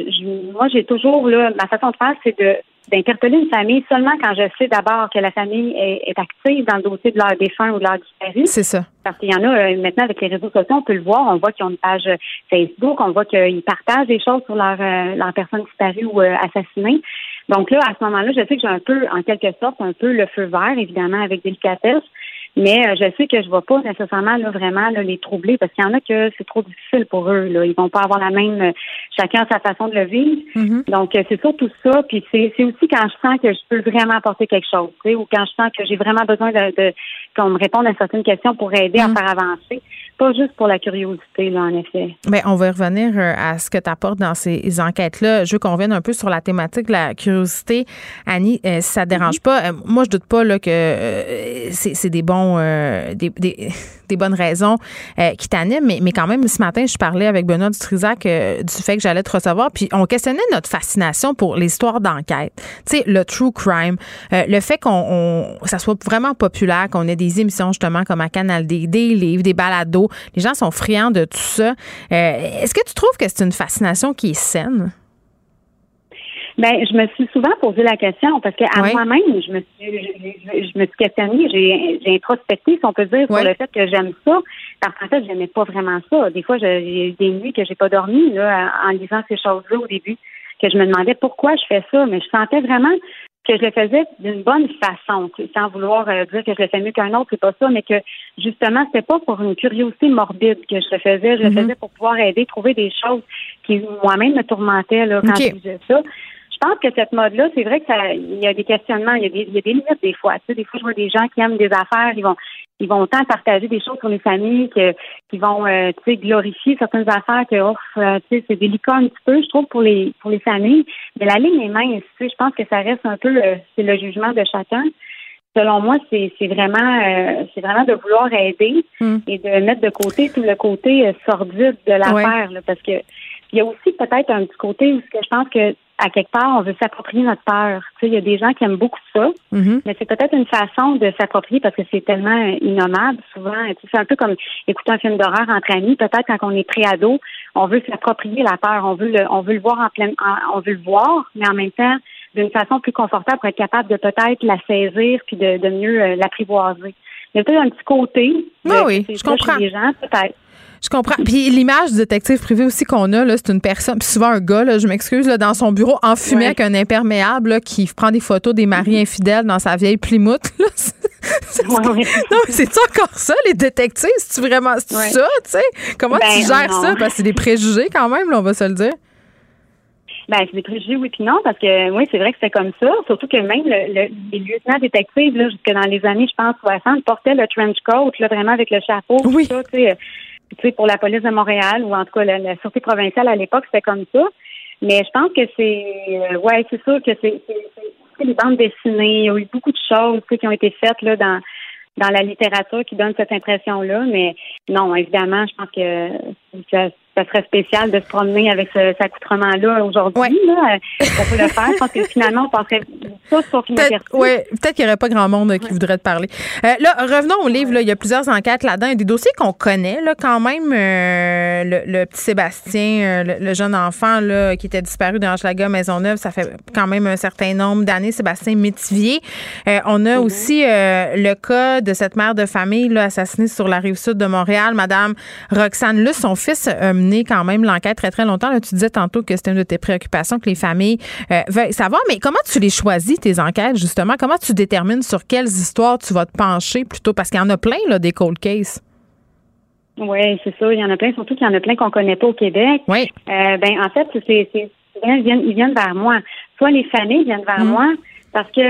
moi, j'ai toujours là, ma façon de faire, c'est de d'interpeller une famille seulement quand je sais d'abord que la famille est, active dans le dossier de leur défunt ou de leur disparu. C'est ça. Parce qu'il y en a maintenant avec les réseaux sociaux, on peut le voir, on voit qu'ils ont une page Facebook, on voit qu'ils partagent des choses sur leur, leur personne disparue ou assassinée. Donc là, à ce moment-là, je sais que j'ai un peu, en quelque sorte, un peu le feu vert, évidemment, avec délicatesse. Mais euh, je sais que je ne vais pas nécessairement là, vraiment les troubler parce qu'il y en a que c'est trop difficile pour eux. Là. Ils vont pas avoir la même euh, chacun sa façon de le vivre. Mm-hmm. Donc euh, c'est surtout ça. Puis c'est, aussi quand je sens que je peux vraiment apporter quelque chose, ou quand je sens que j'ai vraiment besoin de, qu'on me réponde à certaines questions pour aider à mm-hmm. faire avancer pas juste pour la curiosité, là, en effet. Mais on va revenir euh, à ce que tu apportes dans ces enquêtes-là. Je veux qu'on revienne un peu sur la thématique de la curiosité. Annie, euh, si ça ne dérange mhm. pas, euh, moi, je doute pas là, que c'est des bons des, des, bonnes raisons qui t'animent, mais, mais quand même, ce matin, je parlais avec Benoît Dutrisac du fait que j'allais te recevoir, puis on questionnait notre fascination pour l'histoire d'enquête. Tu sais, le true crime, le fait qu'on ça soit vraiment populaire, qu'on ait des émissions justement comme à Canal D, des livres, des balados, les gens sont friands de tout ça. Euh, est-ce que tu trouves que c'est une fascination qui est saine? Ben, je me suis souvent posé la question parce qu'à moi-même, je me suis, je, me suis questionnée, j'ai, introspecté, si on peut dire, sur le fait que j'aime ça. Parce qu'en fait, j'aimais pas vraiment ça. Des fois, j'ai eu des nuits que j'ai pas dormi là, en lisant ces choses-là au début, que je me demandais pourquoi je fais ça, mais je sentais vraiment que je le faisais d'une bonne façon, sans vouloir euh, dire que je le fais mieux qu'un autre, c'est pas ça, mais que justement, c'était pas pour une curiosité morbide que je le faisais, je le mm-hmm. faisais pour pouvoir aider, trouver des choses qui moi-même me tourmentaient là, quand je faisais ça. Je pense que cette mode-là, c'est vrai que ça, il y a des questionnements, il y a des, il y a des limites des fois. Tu sais, des fois, je vois des gens qui aiment des affaires, ils vont, ils vont autant partager des choses sur les familles que qui vont euh, tu sais glorifier certaines affaires que oh, euh, tu sais c'est délicat un petit peu je trouve pour les pour les familles mais la ligne est mince tu sais je pense que ça reste un peu euh, c'est le jugement de chacun selon moi c'est c'est vraiment c'est vraiment de vouloir aider hmm. et de mettre de côté tout le côté sordide de l'affaire parce que il y a aussi peut-être un petit côté où je pense que à quelque part, on veut s'approprier notre peur. Tu sais, il y a des gens qui aiment beaucoup ça, mm-hmm. mais c'est peut-être une façon de s'approprier parce que c'est tellement innommable souvent. c'est un peu comme écouter un film d'horreur entre amis. Peut-être quand on est pré-ado, on veut s'approprier la peur, on veut le, on veut le voir en plein, on veut le voir, mais en même temps d'une façon plus confortable pour être capable de peut-être la saisir puis de, de mieux euh, l'apprivoiser. Il y a peut-être un petit côté. Ah oui, je comprends. Les gens, peut-être. Je comprends. Puis l'image du détective privé aussi qu'on a, c'est une personne, puis souvent un gars, là, je m'excuse, dans son bureau, enfumé avec un imperméable, là, qui prend des photos des maris mm-hmm. infidèles dans sa vieille Plymouth. Là. Non, mais c'est-tu encore ça, les détectives? C'est-tu vraiment ça, tu sais? Comment tu ben, gères ça? Parce que c'est des préjugés quand même, là, on va se le dire. Ben, c'est des préjugés, oui, puis non, parce que oui, c'est vrai que c'est comme ça. Surtout que même le, les lieutenants détectives, là, jusque dans les années, je pense, 60, portaient le trench coat, là, vraiment avec le chapeau. Oui. Tu sais, pour la police de Montréal ou en tout cas la, la sûreté provinciale à l'époque, c'était comme ça. Mais je pense que c'est, euh, ouais, c'est sûr que c'est, c'est, les bandes dessinées. Il y a eu beaucoup de choses qui ont été faites là dans dans la littérature qui donnent cette impression-là. Mais non, évidemment, je pense que ça, ça serait spécial de se promener avec ce, cet accoutrement-là aujourd'hui. Ouais. Là. On peut le faire. Je pense que finalement, on penserait ça sur Peut-être ouais, peut qu'il n'y aurait pas grand monde qui voudrait te parler. Euh, là, revenons au livre. Là. Il y a plusieurs enquêtes là-dedans. Il y a des dossiers qu'on connaît là, quand même. Euh, le, petit Sébastien, euh, le, jeune enfant là, qui était disparu dans Maison Maisonneuve, ça fait quand même un certain nombre d'années. Sébastien Métivier. on a mm-hmm. aussi le cas de cette mère de famille là, assassinée sur la rive sud de Montréal, Madame Roxane Luce. Son fils quand même l'enquête très, très longtemps. tu disais tantôt que c'était une de tes préoccupations que les familles euh, veuillent savoir, mais comment tu les choisis, tes enquêtes, justement? Comment tu détermines sur quelles histoires tu vas te pencher plutôt? Parce qu'il y en a plein, là, des cold cases. Oui, c'est ça. Il y en a plein, surtout qu'il y en a plein qu'on connaît pas au Québec. Oui. Euh, ben, en fait, c'est, c'est, ils viennent, ils viennent vers moi. Soit les familles viennent vers mm. moi, parce que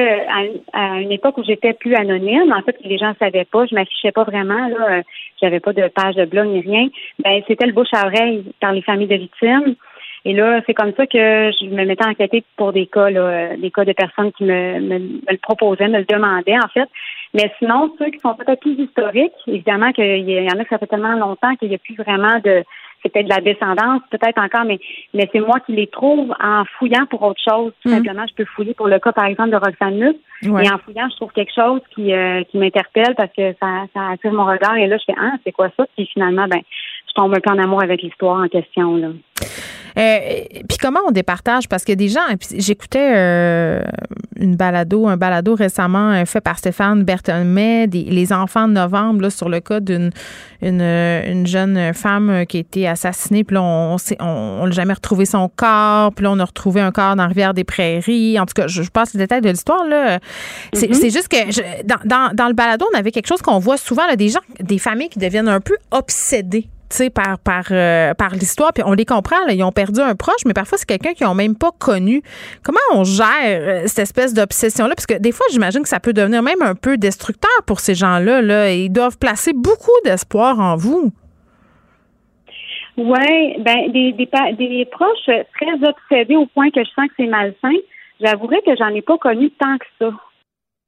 à, une époque où j'étais plus anonyme, en fait, les gens ne savaient pas, je m'affichais pas vraiment, là, euh, j'avais pas de page de blog ni rien. Ben, c'était le bouche à oreille par les familles de victimes. Et là, c'est comme ça que je me mettais en enquêter pour des cas, là, des cas de personnes qui me, me, le proposaient, me le demandaient, en fait. Mais sinon, ceux qui sont peut-être plus historiques, évidemment qu'il y en a que ça fait tellement longtemps qu'il n'y a plus vraiment de c'est peut-être de la descendance, peut-être encore, mais, mais c'est moi qui les trouve en fouillant pour autre chose. Tout mhm. simplement, je peux fouiller pour le cas, par exemple, de Roxane Nuss. Et en fouillant, je trouve quelque chose qui, euh, qui m'interpelle parce que ça, ça attire mon regard. Et là, je fais, ah, c'est quoi ça? Puis finalement, ben, je tombe un peu en amour avec l'histoire en question. Là. Euh, puis comment on départage? Parce que des gens, j'écoutais euh, une balado, un balado récemment euh, fait par Stéphane Berthelmet, les enfants de novembre, là, sur le cas d'une une, une, jeune femme qui a été assassinée. Puis là, on on, n'a jamais retrouvé son corps. Puis là, on a retrouvé un corps dans la rivière des Prairies. En tout cas, je, passe les détails de l'histoire. là. C'est mm-hmm. juste que dans, dans, dans, le balado, on avait quelque chose qu'on voit souvent, là, des gens, des familles qui deviennent un peu obsédées par, par, euh, par l'histoire. Puis on les comprend, ils ont perdu un proche, mais parfois c'est quelqu'un qu'ils n'ont même pas connu. Comment on gère euh, cette espèce d'obsession-là? Parce que des fois, j'imagine que ça peut devenir même un peu destructeur pour ces gens-là. Là. Ils doivent placer beaucoup d'espoir en vous. Oui, ben des, des, proches très obsédés au point que je sens que c'est malsain. J'avouerais que j'en ai pas connu tant que ça.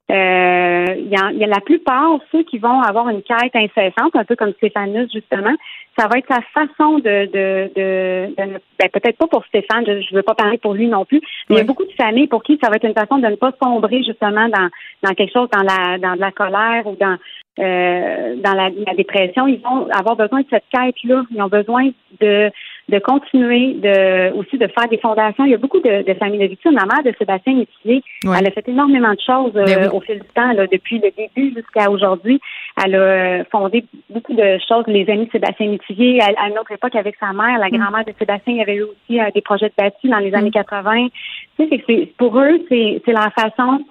Euh, il y, a, y, a, la plupart, ceux qui vont avoir une quête incessante, un peu comme Stéphanus, justement, ça va être sa façon de, de, de, ben, peut-être pas pour Stéphane, je ne veux pas parler pour lui non plus, mais il y a beaucoup de familles pour qui ça va être une façon de ne pas sombrer justement dans, dans quelque chose, dans la, dans de la colère ou dans, euh, dans la, la, dépression. Ils vont avoir besoin de cette quête-là. Ils ont besoin de de continuer de aussi de faire des fondations. Il y a beaucoup de, de familles de victimes. Ma mère de Sébastien Métivier, elle a fait énormément de choses ben euh, au fil du temps, là, depuis le début jusqu'à aujourd'hui. Elle a euh, fondé beaucoup de choses. Les amis de Sébastien Métivier, à, à, une autre époque avec sa mère, la mm. grand-mère de Sébastien, il y avait eu aussi euh, des projets de bâtis dans les mm. années 80. Tu sais, c'est, pour eux, c'est, c'est leur façon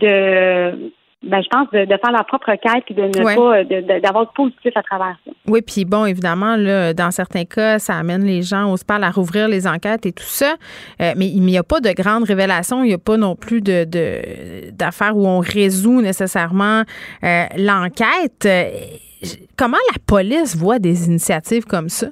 de ben, je pense de, faire leur propre quête et de ne pas d'avoir de, positif à travers ça. Oui, puis bon, évidemment, là, dans certains cas, ça amène les gens au SPAL à rouvrir les enquêtes et tout ça. Euh, mais il n'y a pas de grandes révélations, il n'y a pas non plus de d'affaires où on résout nécessairement euh, l'enquête. Euh, comment la police voit des initiatives comme ça?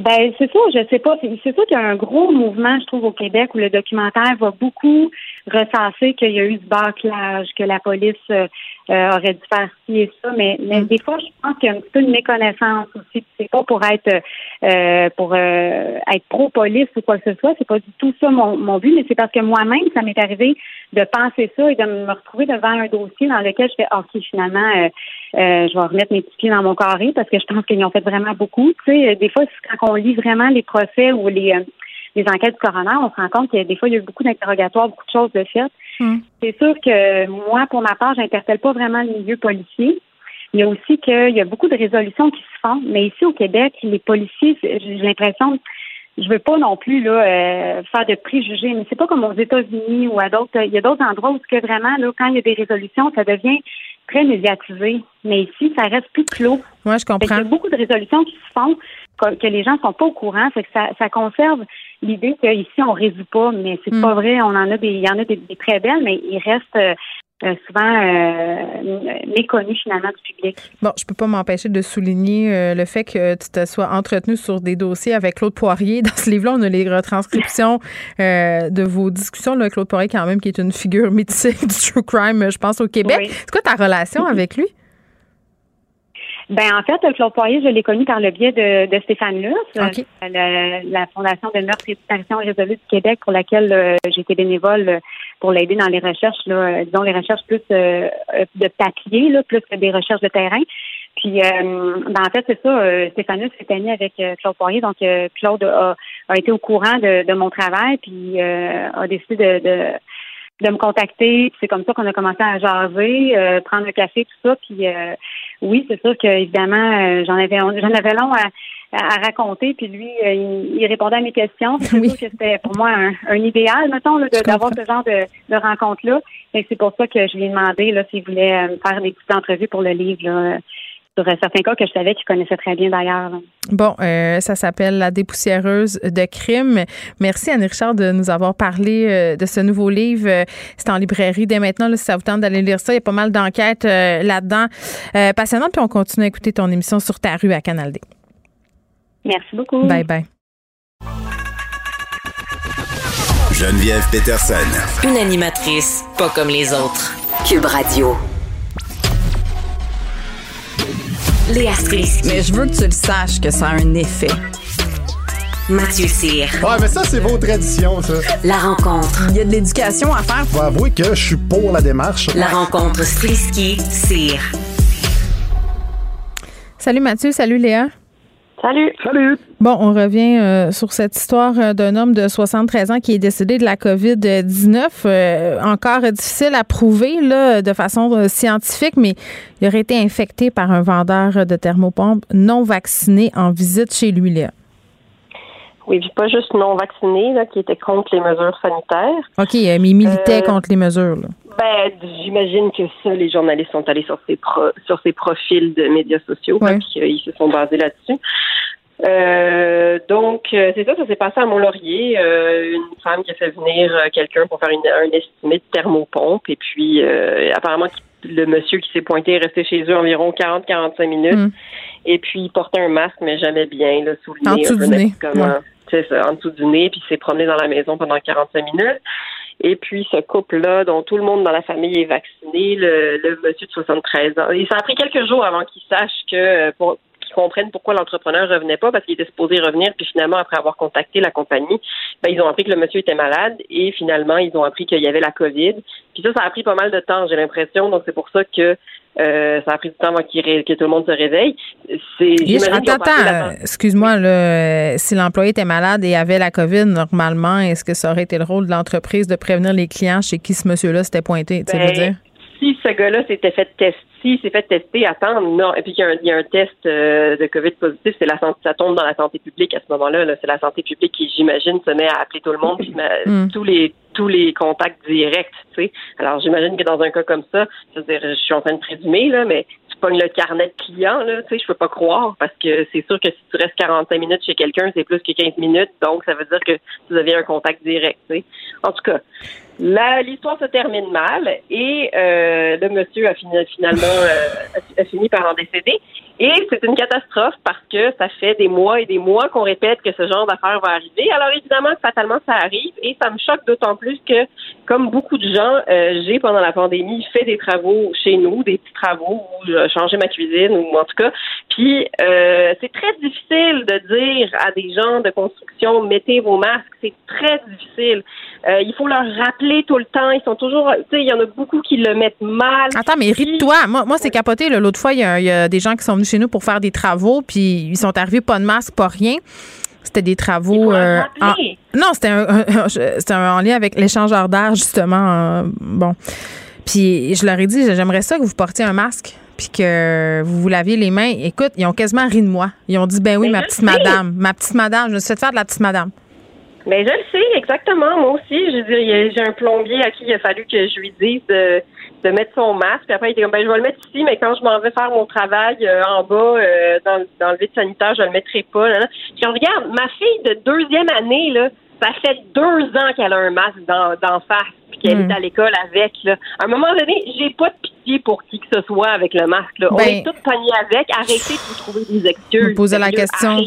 Ben c'est ça, je sais pas. C'est sûr qu'il y a un gros mouvement, je trouve, au Québec où le documentaire va beaucoup recenser qu'il y a eu du bâclage, que la police euh, euh, aurait dû faire ci et ça, mais, mais mm. des fois, je pense qu'il y a un petit peu de méconnaissance aussi. C'est pas pour être euh, pour être pro-police ou quoi que ce soit, c'est pas du tout ça mon, mon but, mais c'est parce que moi-même, ça m'est arrivé de penser ça et de me retrouver devant un dossier dans lequel je fais OK, finalement, je vais remettre mes petits pieds dans mon carré parce que je pense qu'ils ont fait vraiment beaucoup. Tu sais, des fois, quand on lit vraiment les procès ou les les enquêtes du coroner, on se rend compte que des fois, il y a eu beaucoup d'interrogatoires, beaucoup de choses de faites. Hmm. C'est sûr que moi, pour ma part, j'interpelle pas vraiment le milieu policier. Il y a aussi qu'il y a beaucoup de résolutions qui se font, mais ici au Québec, les policiers, j'ai l'impression, je veux pas non plus là euh, faire de préjugés, mais c'est pas comme aux États-Unis ou à d'autres. Il y a d'autres endroits où que vraiment là, quand il y a des résolutions, ça devient très médiatisé. Mais ici, ça reste plus clos. Moi, je comprends. Il y a beaucoup de résolutions qui se font que les gens sont pas au courant, c'est que ça, ça conserve l'idée qu'ici on résout pas, mais c'est pas hmm. vrai. On en a des, il y en a des, très belles, mais il reste euh, euh, souvent euh, méconnu finalement du public. Bon, je peux pas m'empêcher de souligner le fait que tu te sois entretenu sur des dossiers avec Claude Poirier. Dans ce livre-là, on a les retranscriptions de vos discussions. Là, Claude Poirier, quand même, qui est une figure mythique du true crime, je pense, au Québec. C'est quoi ta relation avec lui? Ben en fait, Claude Poirier, je l'ai connu par le biais de, de Stéphane Luce, la, Fondation de meurtre et disparition résolue du Québec, pour laquelle euh, j'étais bénévole pour l'aider dans les recherches, là, disons les recherches plus euh, de papier, là, plus que des recherches de terrain. Puis, euh, ben, en fait, c'est ça. Euh, Stéphane s'est ami avec Claude Poirier, donc Claude a, a, été au courant de, de mon travail, puis a décidé de, de de me contacter. C'est comme ça qu'on a commencé à jaser, prendre un café, tout ça. Puis oui, c'est sûr que évidemment, euh, j'en avais j'en avais long à, à, raconter, puis lui, il, répondait à mes questions. C'est que c'était pour moi un, idéal, mettons, d'avoir ce genre de, de rencontre-là. Et c'est pour ça que je lui ai demandé s'il voulait faire des petites entrevues pour le livre. Là sur certains cas que je savais qu'il connaissait très bien d'ailleurs. Bon, euh, ça s'appelle La dépoussiéreuse de crime. Merci Anne-Richard de nous avoir parlé euh, de ce nouveau livre. Euh, c'est en librairie dès maintenant, là, si ça vous tente d'aller lire ça. Il y a pas mal d'enquêtes là-dedans. passionnant, puis on continue à écouter ton émission sur ta rue à Canal D. Merci beaucoup. Bye bye. Geneviève Peterson. Une animatrice pas comme les autres. Cube Radio. Léa Mais je veux que tu le saches que ça a un effet. Mathieu Cyr. Ouais, mais ça, c'est vos traditions, ça. La rencontre. Il y a de l'éducation à faire. Faut avouer que je suis pour la démarche. La rencontre Strisky-Cyr. Salut Mathieu, salut Léa. Salut. Salut. Bon, on revient euh, sur cette histoire euh, d'un homme de 73 ans qui est décédé de la COVID-19. Euh, encore difficile à prouver là, de façon scientifique, mais il aurait été infecté par un vendeur de thermopompes non vacciné en visite chez lui. Là. Oui, puis pas juste non vacciné, là, qui était contre les mesures sanitaires. OK, mais il militait contre les mesures. Là. Ben, j'imagine que ça, les journalistes sont allés sur ces sur ces profils de médias sociaux, ouais. puis ils se sont basés là-dessus. Euh, donc, euh, c'est ça, ça s'est passé à Mont-Laurier. Euh, une femme qui a fait venir quelqu'un pour faire une, un estimé de thermopompe. Et puis, apparemment, le monsieur qui s'est pointé est resté chez eux environ 40-45 minutes. Hmm. Et puis, il portait un masque, mais jamais bien, là, sous le en Dessous du nez. C'est ça, en dessous du nez. Puis, il s'est promené dans la maison pendant 45 minutes. Et puis, ce couple-là, dont tout le monde dans la famille est vacciné, le, le monsieur de 73 ans. Et ça a pris quelques jours avant qu'il sache que pour, comprennent pourquoi l'entrepreneur revenait pas parce qu'il était supposé revenir, puis finalement, après avoir contacté la compagnie, ben, ils ont appris que le monsieur était malade et finalement, ils ont appris qu'il y avait la COVID. Puis ça, ça a pris pas mal de temps, j'ai l'impression. Donc, c'est pour ça que euh, ça a pris du temps avant que tout le monde se réveille. C'est, attends, attends, excuse-moi, là, si l'employé était malade et avait la COVID, normalement, est-ce que ça aurait été le rôle de l'entreprise de prévenir les clients chez qui ce monsieur-là s'était pointé? tu veux dire? si ce gars-là s'était fait tester, s'il s'est fait tester, attendre, non, et puis qu'il y, a un test euh, de COVID positif, c'est la santé, ça tombe dans la santé publique à ce moment-là. c'est la santé publique qui, j'imagine, se met à appeler tout le monde, puis mm. tous les tous les contacts directs, tu sais. Alors, j'imagine que dans un cas comme ça, je suis en train de présumer, là, mais tu pognes le carnet de clients, là, tu sais, je peux pas croire, parce que c'est sûr que si tu restes 45 minutes chez quelqu'un, c'est plus que 15 minutes, donc ça veut dire que tu deviens un contact direct, tu sais. En tout cas, L'histoire se termine mal et euh, le monsieur a fini, finalement euh, a, fini par en décéder. Et c'est une catastrophe parce que ça fait des mois et des mois qu'on répète que ce genre d'affaire va arriver. Alors évidemment, fatalement, ça arrive et ça me choque d'autant plus que, comme beaucoup de gens, euh, j'ai pendant la pandémie fait des travaux chez nous, des petits travaux où j'ai changé ma cuisine ou en tout cas. Puis c'est très difficile de dire à des gens de construction mettez vos masques. C'est très difficile. il faut leur rappeler tout le temps. Ils sont toujours. Tu sais, il y en a beaucoup qui le mettent mal. Attends, mais rite-toi. Moi, moi c'est capoté. L'autre fois, il y, a des gens qui sont venus chez nous pour faire des travaux, puis ils sont arrivés pas de masque, pas rien. C'était des travaux. Euh, non, c'était un, en lien avec l'échangeur d'air, justement. bon. Puis je leur ai dit, j'aimerais ça que vous portiez un masque puis que vous vous laviez les mains. Écoute, ils ont quasiment ri de moi. Ils ont dit, ben oui, ma petite madame, ma petite madame, je me suis fait faire de la petite madame. Mais ben, je le sais, exactement. Moi aussi, je veux dire, j'ai un plombier à qui il a fallu que je lui dise de, de mettre son masque. Puis après, il était comme, ben, je vais le mettre ici, mais quand je m'en vais faire mon travail euh, en bas, euh, dans, dans le vide sanitaire, je le mettrai pas. Là, Je regarde, ma fille de deuxième année, là, ça fait deux ans qu'elle a un masque d'en face puis qu'elle est hmm. à l'école avec. Là. À un moment donné, j'ai pas de pitié pour qui que ce soit avec le masque. Là. On ben, est tous pognés avec. Arrêtez de trouver des excuses. Vous posez la question.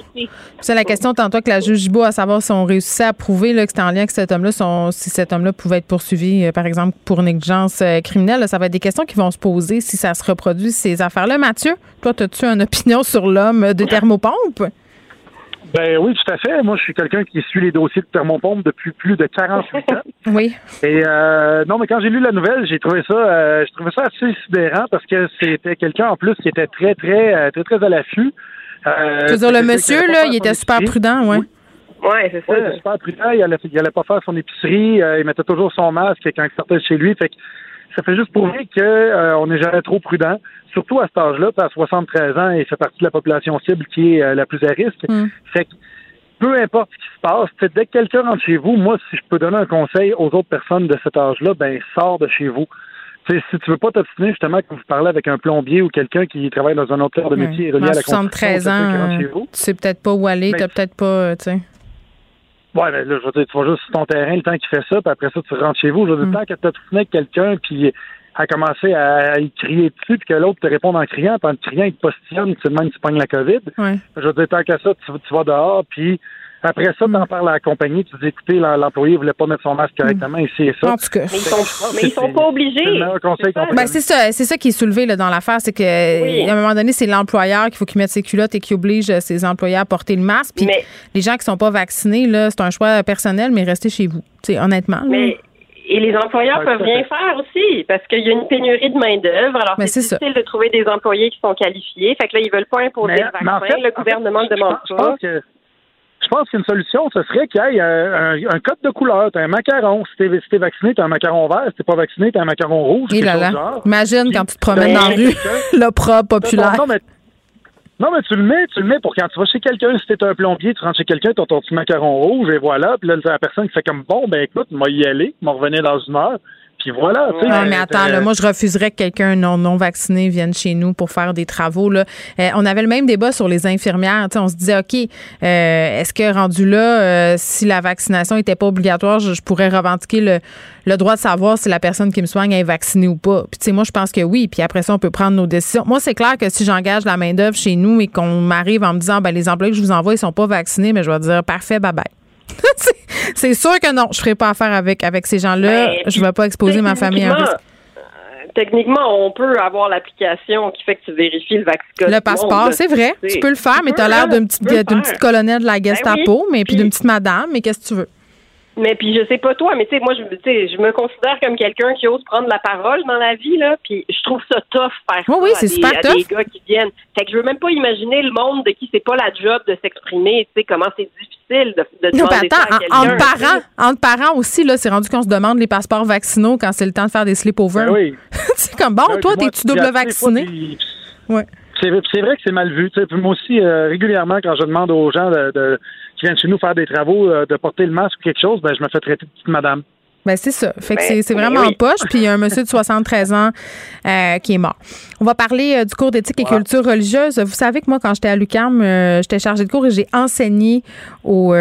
Posez la question tantôt que la juge Gibault à savoir si on réussissait à prouver là, que c'était en lien avec cet homme-là, si cet homme-là pouvait être poursuivi, euh, par exemple, pour négligence euh, criminelle. ça va être des questions qui vont se poser si ça se reproduit, ces affaires-là. Mathieu, toi, as-tu une opinion sur l'homme de thermopompe? Ben oui, tout à fait. Moi, je suis quelqu'un qui suit les dossiers de thermopompe depuis plus de 48 ans. oui. Et euh, non, mais quand j'ai lu la nouvelle, j'ai trouvé ça, euh, je trouvais ça assez sidérant parce que c'était quelqu'un en plus qui était très, très, euh, très, très, à l'affût. Euh, veux dire, le monsieur, là, il était super prudent, ouais. Oui, c'est ça. il était super prudent. Il allait, il allait pas faire son épicerie. il mettait toujours son masque quand il sortait de chez lui. Fait que ça fait juste prouver qu'on euh, n'est jamais trop prudent, surtout à cet âge-là, à 73 ans, et fait partie de la population cible qui est euh, la plus à risque. Mm. Fait que peu importe ce qui se passe, dès que quelqu'un rentre chez vous, moi, si je peux donner un conseil aux autres personnes de cet âge-là, ben sors de chez vous. si tu veux pas t'obstiner justement que vous parlez avec un plombier ou quelqu'un qui travaille dans un autre corps de métier relié à la 73 ans, tu sais peut-être pas où aller, tu n'as peut-être pas, tu sais. Ouais, mais là, je veux dire, tu vas juste sur ton terrain le temps qu'il fait ça, puis après ça, tu rentres chez vous. Je veux dire, mm. tant que tu as avec quelqu'un, puis a commencé à, y crier dessus, puis que l'autre te répond en criant, puis en criant, il te postillonne, tu même tu pognes la COVID. Je veux dire, tant que ça, tu, tu vas dehors, puis après ça, t'en parles à la compagnie, tu dis écoutez, l'employé voulait pas mettre son masque correctement, ici et ça. En tout cas. Mais ils sont, mais ils sont pas obligés. Ben, c'est ça, c'est ça qui est soulevé là, dans l'affaire, c'est que à un moment donné, c'est l'employeur qu'il faut qu'il mette ses culottes et qui oblige ses employés à porter le masque. Puis les gens qui sont pas vaccinés, là, c'est un choix personnel, mais restez chez vous. sais, honnêtement. Mais et les employeurs peuvent rien faire aussi parce qu'il y a une pénurie de main-d'œuvre. Alors, c'est difficile de trouver des employés qui sont qualifiés. Fait que là, ils veulent pas imposer le vaccin. le gouvernement ne demande pas je pense qu'une solution, ce serait qu'il y ait un, code de couleur. Tu as un macaron. Si t'es, si vacciné, tu as un macaron vert. Si t'es pas vacciné, tu as un macaron rouge. Imagine quand tu te promènes dans la rue, l'opra populaire. Non, mais, tu le mets, tu le mets pour quand tu vas chez quelqu'un, si t'es un plombier, tu rentres chez quelqu'un, tu as ton petit macaron rouge, et voilà. Puis là, la personne qui fait comme bon, ben écoute, moi y aller, m'en revenir dans une heure voilà. Non, mais attends, là, moi, je refuserais que quelqu'un non, non vacciné vienne chez nous pour faire des travaux. Là. Euh, on avait le même débat sur les infirmières. on se disait, OK, euh, est-ce que rendu là, euh, si la vaccination n'était pas obligatoire, je, pourrais revendiquer le, le, droit de savoir si la personne qui me soigne est vaccinée ou pas? Puis, tu sais, moi, je pense que oui. Puis après ça, on peut prendre nos décisions. Moi, c'est clair que si j'engage la main-d'œuvre chez nous et qu'on m'arrive en me disant, ben, les employés que je vous envoie, ils sont pas vaccinés, mais je vais dire, parfait, bye bye. c'est sûr que non, je ferai pas affaire avec, avec ces gens-là. Ben, je ne vais pas exposer ma famille à risque. Euh, techniquement, on peut avoir l'application qui fait que tu vérifies le vaccin. Le passeport, c'est vrai. Tu peux le faire, mais tu as l'air d'une petite, petite colonelle de la ben Gestapo, mais puis d'une petite madame, mais qu'est-ce que tu veux? Mais puis je sais pas toi, mais tu sais, moi je je me considère comme quelqu'un qui ose prendre la parole dans la vie là, puis je trouve ça tough faire ça oui, c'est super à des gars qui viennent. Fait que je veux même pas imaginer le monde de qui c'est pas la job de s'exprimer, tu sais comment c'est difficile de, de non, demander attends, ça entre parents, entre parents aussi là, c'est rendu qu'on se demande les passeports vaccinaux quand c'est le temps de faire des sleepovers. Ben oui. c'est comme bon, toi t'es-tu double vacciné Ouais. C'est vrai que c'est mal vu. sais moi aussi, euh, régulièrement, quand je demande aux gens de qui viennent chez nous faire des travaux, euh, de porter le masque ou quelque chose, ben, je me fais traiter de petite madame. Ben c'est ça. Fait que ben, c'est vraiment en poche. Puis il y a un monsieur de 73 ans euh, qui est mort. On va parler euh, du cours d'éthique et culture religieuse. Vous savez que moi, quand j'étais à l'UCAM, euh, j'étais chargée de cours et j'ai enseigné aux,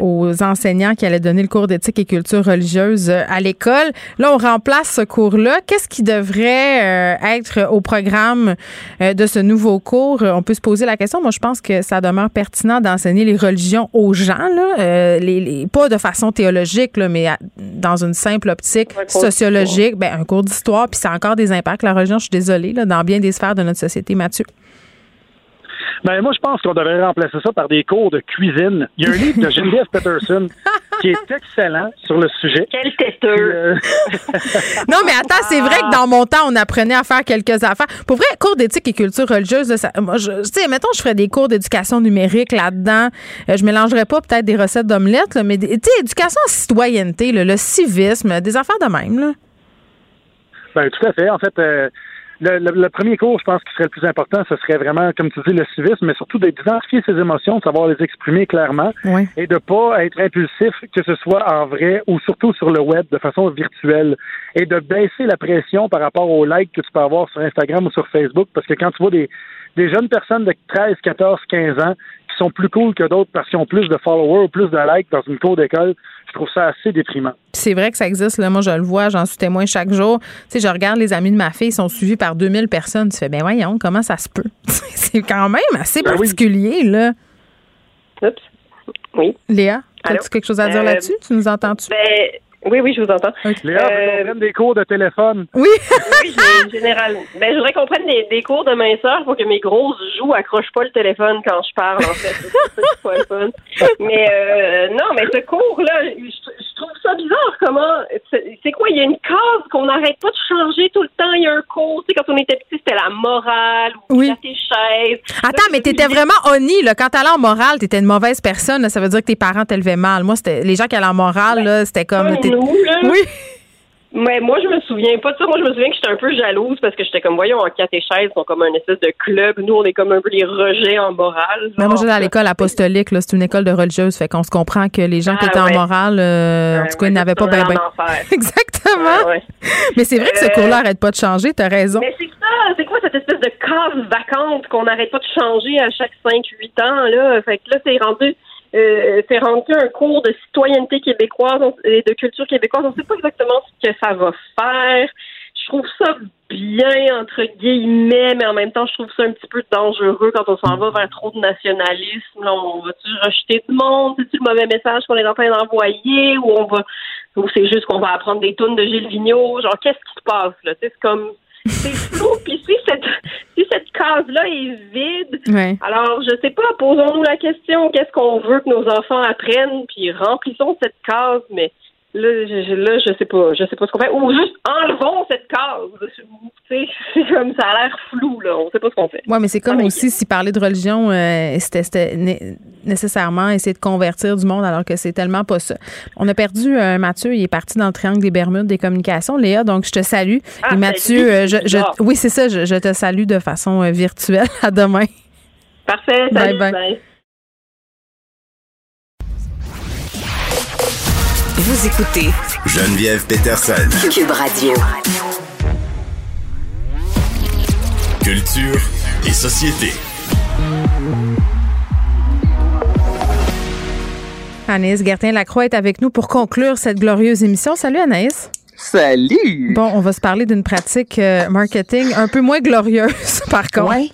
aux, enseignants qui allaient donner le cours d'éthique et culture religieuse à l'école. Là, on remplace ce cours-là. Qu'est-ce qui devrait être au programme de ce nouveau cours? On peut se poser la question. Moi, je pense que ça demeure pertinent d'enseigner les religions aux gens, là, les, les, pas de façon théologique, là, mais dans une une simple optique sociologique, ben, un cours d'histoire, puis ça a encore des impacts. La religion, je suis désolée, là, dans bien des sphères de notre société, Mathieu. Ben, moi, je pense qu'on devrait remplacer ça par des cours de cuisine. Il y a un livre de Geneviève Peterson qui est excellent sur le sujet. Quel têteux! Euh, non, mais attends, c'est vrai que dans mon temps, on apprenait à faire quelques affaires. Pour vrai, cours d'éthique et culture religieuse, ça, moi, je, tu sais, mettons, je ferais des cours d'éducation numérique là-dedans. Euh, je mélangerais pas peut-être des recettes d'omelette, mais, tu sais, éducation à citoyenneté, le civisme, des affaires de même, là. Ben, tout à fait. En fait, euh, le, premier cours, je pense, qui serait le plus important, ce serait vraiment, comme tu dis, le civisme, mais surtout d'identifier ses émotions, de savoir les exprimer clairement et de pas être impulsif, que ce soit en vrai ou surtout sur le web, de façon virtuelle, et de baisser la pression par rapport aux likes que tu peux avoir sur Instagram ou sur Facebook, parce que quand tu vois des, des jeunes personnes de 13, 14, 15 ans sont plus cool que d'autres parce qu'ils ont plus de followers ou plus de likes dans une cour d'école, je trouve ça assez déprimant. C'est vrai que ça existe. Là. Moi, je le vois, j'en suis témoin chaque jour. Tu sais, je regarde les amis de ma fille, ils sont suivis par 2000 personnes. Tu fais, ben voyons, comment ça se peut? c'est quand même assez ben particulier, là. Oups. Oui. Léa, as-tu quelque chose à dire euh, là-dessus? Tu nous entends-tu? Ben, oui, oui, je vous entends. Léa, euh... prenne des cours de téléphone. Oui. oui, général. Ben, je voudrais qu'on prenne des, des cours de minceur pour que mes grosses joues accrochent pas le téléphone quand je parle, en fait. C'est pas le fun. Mais euh, non, mais ce cours-là, je, ça bizarre. Comment C'est quoi Il y a une case qu'on n'arrête pas de changer tout le temps. Il y a un cours. Tu sais, quand on était petit, c'était la morale ou oui. tes chaises. Attends, mais t'étais vraiment honni là. Quand t'allais en morale, t'étais une mauvaise personne. ça veut dire que tes parents t'élevaient mal. Moi, c'était les gens qui allaient en morale, là, c'était comme oui. Mais moi, je me souviens pas de ça. Moi, je me souviens que j'étais un peu jalouse parce que j'étais comme, voyons, en catéchèse, ils sont comme un espèce de club. Nous, on est comme un peu les rejets en morale. Mais moi, j'étais à l'école apostolique, c'est une école de religieuses. Fait qu'on se comprend que les gens qui ah, étaient en morale, euh, en tout cas, ils n'avaient pas bien. Ben... Exactement. mais c'est vrai que ce euh, cours-là n'arrête pas de changer, t'as raison. Mais c'est ça, c'est quoi cette espèce de case vacante qu'on n'arrête pas de changer à chaque 5-8 ans, là? Fait que là, c'est rendu euh, c'est rendu un cours de citoyenneté québécoise et de culture québécoise. On ne sait pas exactement ce que ça va faire. Je trouve ça bien, entre guillemets, mais en même temps, je trouve ça un petit peu dangereux quand on s'en va vers trop de nationalisme. Là, on va-tu rejeter du monde? C'est-tu le mauvais message qu'on est en train d'envoyer? Ou on va, ou c'est juste qu'on va apprendre des tonnes de Gilles Vigneault? Genre, qu'est-ce qui se passe, là? C'est comme, c'est flou. Puis si cette, si cette case-là est vide, alors je sais pas, posons-nous la question, qu'est-ce qu'on veut que nos enfants apprennent, puis remplissons cette case, mais Là, je, là, je sais pas, je sais pas ce qu'on fait. Ou juste enlevons cette case. C'est comme ça a l'air flou, là. On sait pas ce qu'on fait. Oui, mais c'est comme aussi si parler de religion, euh, c'était nécessairement essayer de convertir du monde alors que c'est tellement pas ça. On a perdu euh, Mathieu, il est parti dans le triangle des Bermudes des communications. Léa, donc je te salue. Ah, Et Mathieu, euh, je, je, oui, c'est ça, je, te salue de façon virtuelle. À demain. Parfait. Salut, bye. bye. Vous écoutez Geneviève Peterson. Cube Radio. Culture et société. Anaïs Gertin-Lacroix est avec nous pour conclure cette glorieuse émission. Salut Anaïs. Salut! Bon, on va se parler d'une pratique euh, marketing un peu moins glorieuse, par contre. Ouais.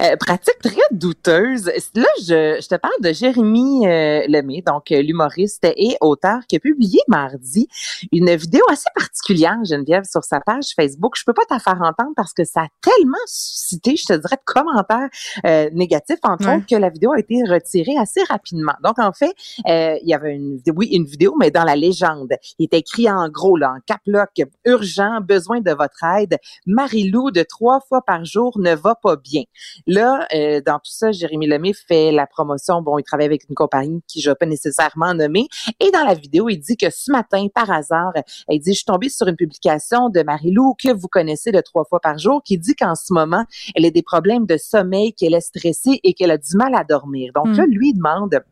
Euh, pratique très douteuse. Là, je, je te parle de Jérémy euh, Lemay, donc euh, l'humoriste et auteur, qui a publié mardi une vidéo assez particulière, Geneviève, sur sa page Facebook. Je peux pas t'en faire entendre parce que ça a tellement suscité, je te dirais, de commentaires euh, négatifs, entre autres, que la vidéo a été retirée assez rapidement. Donc, en fait, il y avait une, oui, une vidéo, mais dans la légende. Il est écrit en gros, là, en cap lock, urgent, besoin de votre aide. Marie-Lou, de trois fois par jour, ne va pas bien. Là, euh, dans tout ça, Jérémy Lemay fait la promotion. Bon, il travaille avec une compagnie qui je vais pas nécessairement nommer. Et dans la vidéo, il dit que ce matin, par hasard, il dit, je suis tombée sur une publication de Marie-Lou que vous connaissez de trois fois par jour, qui dit qu'en ce moment, elle a des problèmes de sommeil, qu'elle est stressée et qu'elle a du mal à dormir. Donc là, hmm. lui demande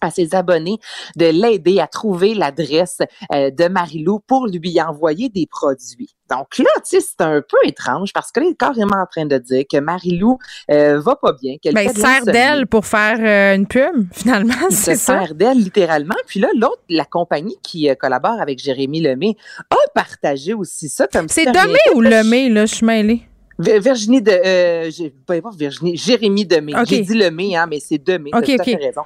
à ses abonnés de l'aider à trouver l'adresse euh, de Marilou pour lui envoyer des produits. Donc là, tu sais, c'est un peu étrange parce qu'elle est carrément en train de dire que Marilou euh, va pas bien, qu'elle ben, sert d'elle pour faire euh, une pub, finalement, c'est ça. sert d'elle littéralement. Puis là, l'autre, la compagnie qui collabore avec Jérémy Lemay a partagé aussi ça comme C'est Lemay ou Lemay, là, je suis mêlée? Virginie de euh, pas Virginie, Jérémy Demé. J'ai dit le mai, hein, mais c'est Demé. Okay, as raison.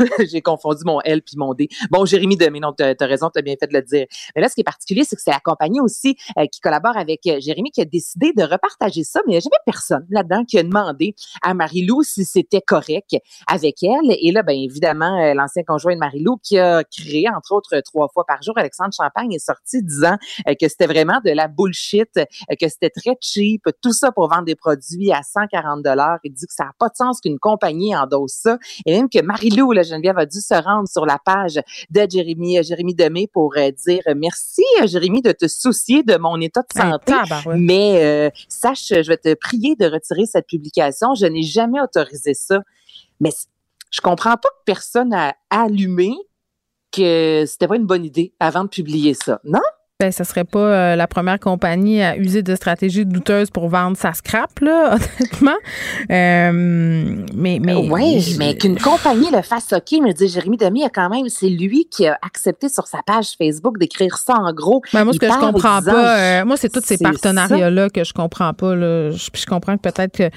J'ai confondu mon L puis mon D. Bon, Jérémy Demé, non, tu as, raison, tu as bien fait de le dire. Mais là, ce qui est particulier, c'est que c'est la compagnie aussi euh, qui collabore avec euh, Jérémy qui a décidé de repartager ça, mais il n'y a jamais personne là-dedans qui a demandé à Marie-Lou si c'était correct avec elle. Et là, ben évidemment, euh, l'ancien conjoint de Marie-Lou qui a créé, entre autres, trois fois par jour, Alexandre Champagne est sorti disant que c'était vraiment de la bullshit, que c'était très cheap, tout ça pour vendre des produits à 140 dollars. Il dit que ça n'a pas de sens qu'une compagnie endosse ça. Et même que Marie-Lou, la Geneviève, a dû se rendre sur la page de Jérémy, euh, Jérémy Demé pour euh, dire merci, euh, Jérémy, de te soucier de mon état de santé. Mais sache, je vais te prier de retirer cette publication. Je n'ai jamais autorisé ça. Mais je comprends pas que personne a allumé que c'était pas une bonne idée avant de publier ça, non? Ben, ça serait pas euh, la première compagnie à user de stratégies douteuses pour vendre sa scrap, là, honnêtement. Euh, mais, mais. Oui, mais qu'une compagnie le fasse OK, me dit Jérémy Demi, quand même, c'est lui qui a accepté sur sa page Facebook d'écrire ça en gros. Ben, moi, ce que je comprends pas, euh, moi, c'est tous ces partenariats-là que je comprends pas, là. Je, je comprends que peut-être que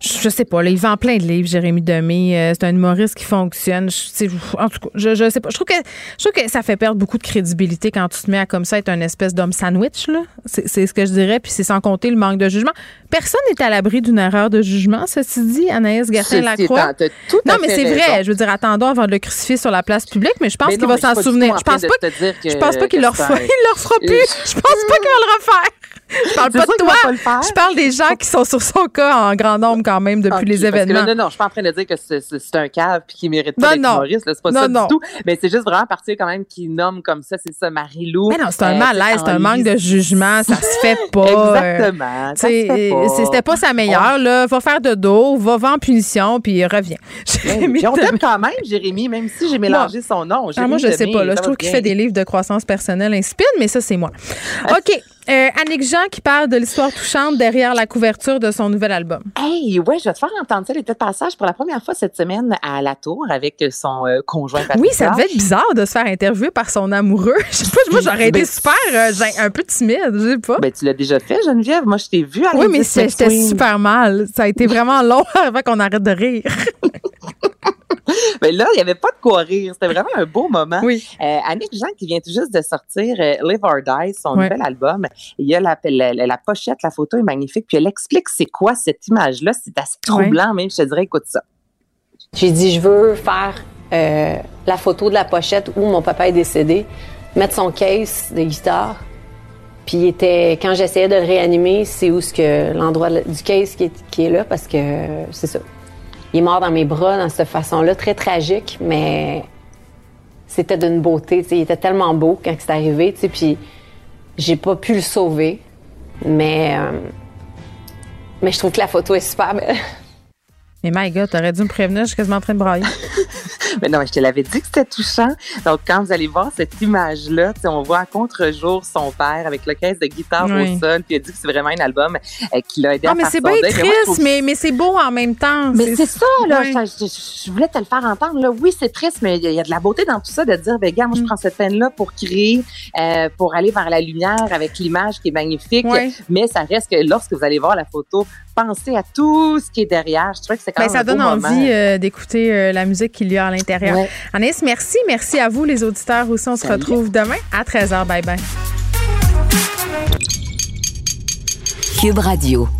je sais pas, là, il vend plein de livres, Jérémy Demé. Euh, c'est un humoriste qui fonctionne. Je, en tout cas, je, je sais pas. Je trouve, que, je trouve que ça fait perdre beaucoup de crédibilité quand tu te mets à comme ça être un espèce d'homme sandwich. Là. C'est, c'est ce que je dirais. Puis c'est sans compter le manque de jugement. Personne n'est à l'abri d'une erreur de jugement, ceci dit, Anaïs Gertin-Lacroix. Non, mais c'est vrai. Je veux dire, attendons avant de le crucifier sur la place publique, mais je pense qu'il va s'en souvenir. Je pense pas, je pense pas qu'il leur fera, il leur fera plus. Je pense pas qu'il va le refaire. Je parle pas de toi. Je parle des gens qui sont sur son cas en grand nombre quand même depuis les événements. non, non, je suis pas en train de dire que c'est un cave puis qu'il mérite pas d'être humoriste. C'est pas ça du tout. Mais c'est juste vraiment partir quand même qui nomme comme ça, c'est ça, Marie-Lou. Mais non, c'est un euh, malaise, c'est un manque de jugement. Ça se fait pas. Exactement. C'était pas sa meilleure. Là. Va faire de dos, va, en punition puis reviens. on t'aime quand même, Jérémy, même si j'ai mélangé son nom. Ah, moi, je sais pas. Là, je trouve qu'il fait des livres de croissance personnelle inspirés, mais ça, c'est moi. OK. Euh, Annick Jean qui parle de l'histoire touchante derrière la couverture de son nouvel album. Hey, ouais, je vais te faire entendre ça, les de passage pour la première fois cette semaine à la tour avec son euh, conjoint Oui, ça devait être bizarre de se faire interviewer par son amoureux. Je sais pas, moi, j'aurais été ben, super, euh, un peu timide, je sais pas. Ben, tu l'as déjà fait, Geneviève. Moi, je t'ai vu à Oui, mais j'étais super mal. Ça a été vraiment long avant qu'on arrête de rire. Mais là, il n'y avait pas de quoi rire. C'était vraiment un beau moment. Oui. Euh, Annick Jean, qui vient tout juste de sortir euh, Live or Die, son nouvel album, il y a la, la, pochette, la photo est magnifique, puis elle explique c'est quoi cette image-là. C'est assez troublant, même, je te dirais, écoute ça. J'ai dit, je veux faire euh, la photo de la pochette où mon papa est décédé, mettre son case de guitare. Puis était, quand j'essayais de le réanimer, c'est où ce que l'endroit du case qui est, qui est là parce que c'est ça il est mort dans mes bras dans cette façon-là, très tragique, mais c'était d'une beauté. Il était tellement beau quand c'est arrivé, puis j'ai pas pu le sauver, mais, euh, mais je trouve que la photo est super belle. Mais my God, t'aurais dû me prévenir, je suis quasiment en train de brailler. mais non, je te l'avais dit que c'était touchant. Donc, quand vous allez voir cette image-là, on voit à contre-jour son père avec le caisse de guitare au sol, puis il a dit que c'est vraiment un album euh, qui l'a aidé ah, à mais c'est bien triste, mais, mais, c'est beau en même temps. Mais c'est ça, là. Je, voulais te le faire entendre. Là. Oui, c'est triste, mais il y, a de la beauté dans tout ça de dire, ben, gars, moi, je mm. prends cette peine-là pour créer, euh, pour aller vers la lumière avec l'image qui est magnifique. Mais ça reste que lorsque vous allez voir la photo, pensez à tout ce qui est derrière. Je trouve que c'est quand ben, même Ça donne envie euh, d'écouter euh, la musique qu'il y a à l'intérieur. Ouais. merci. Merci à vous, les auditeurs aussi. On se retrouve demain à 13h. Bye bye. Cube Radio.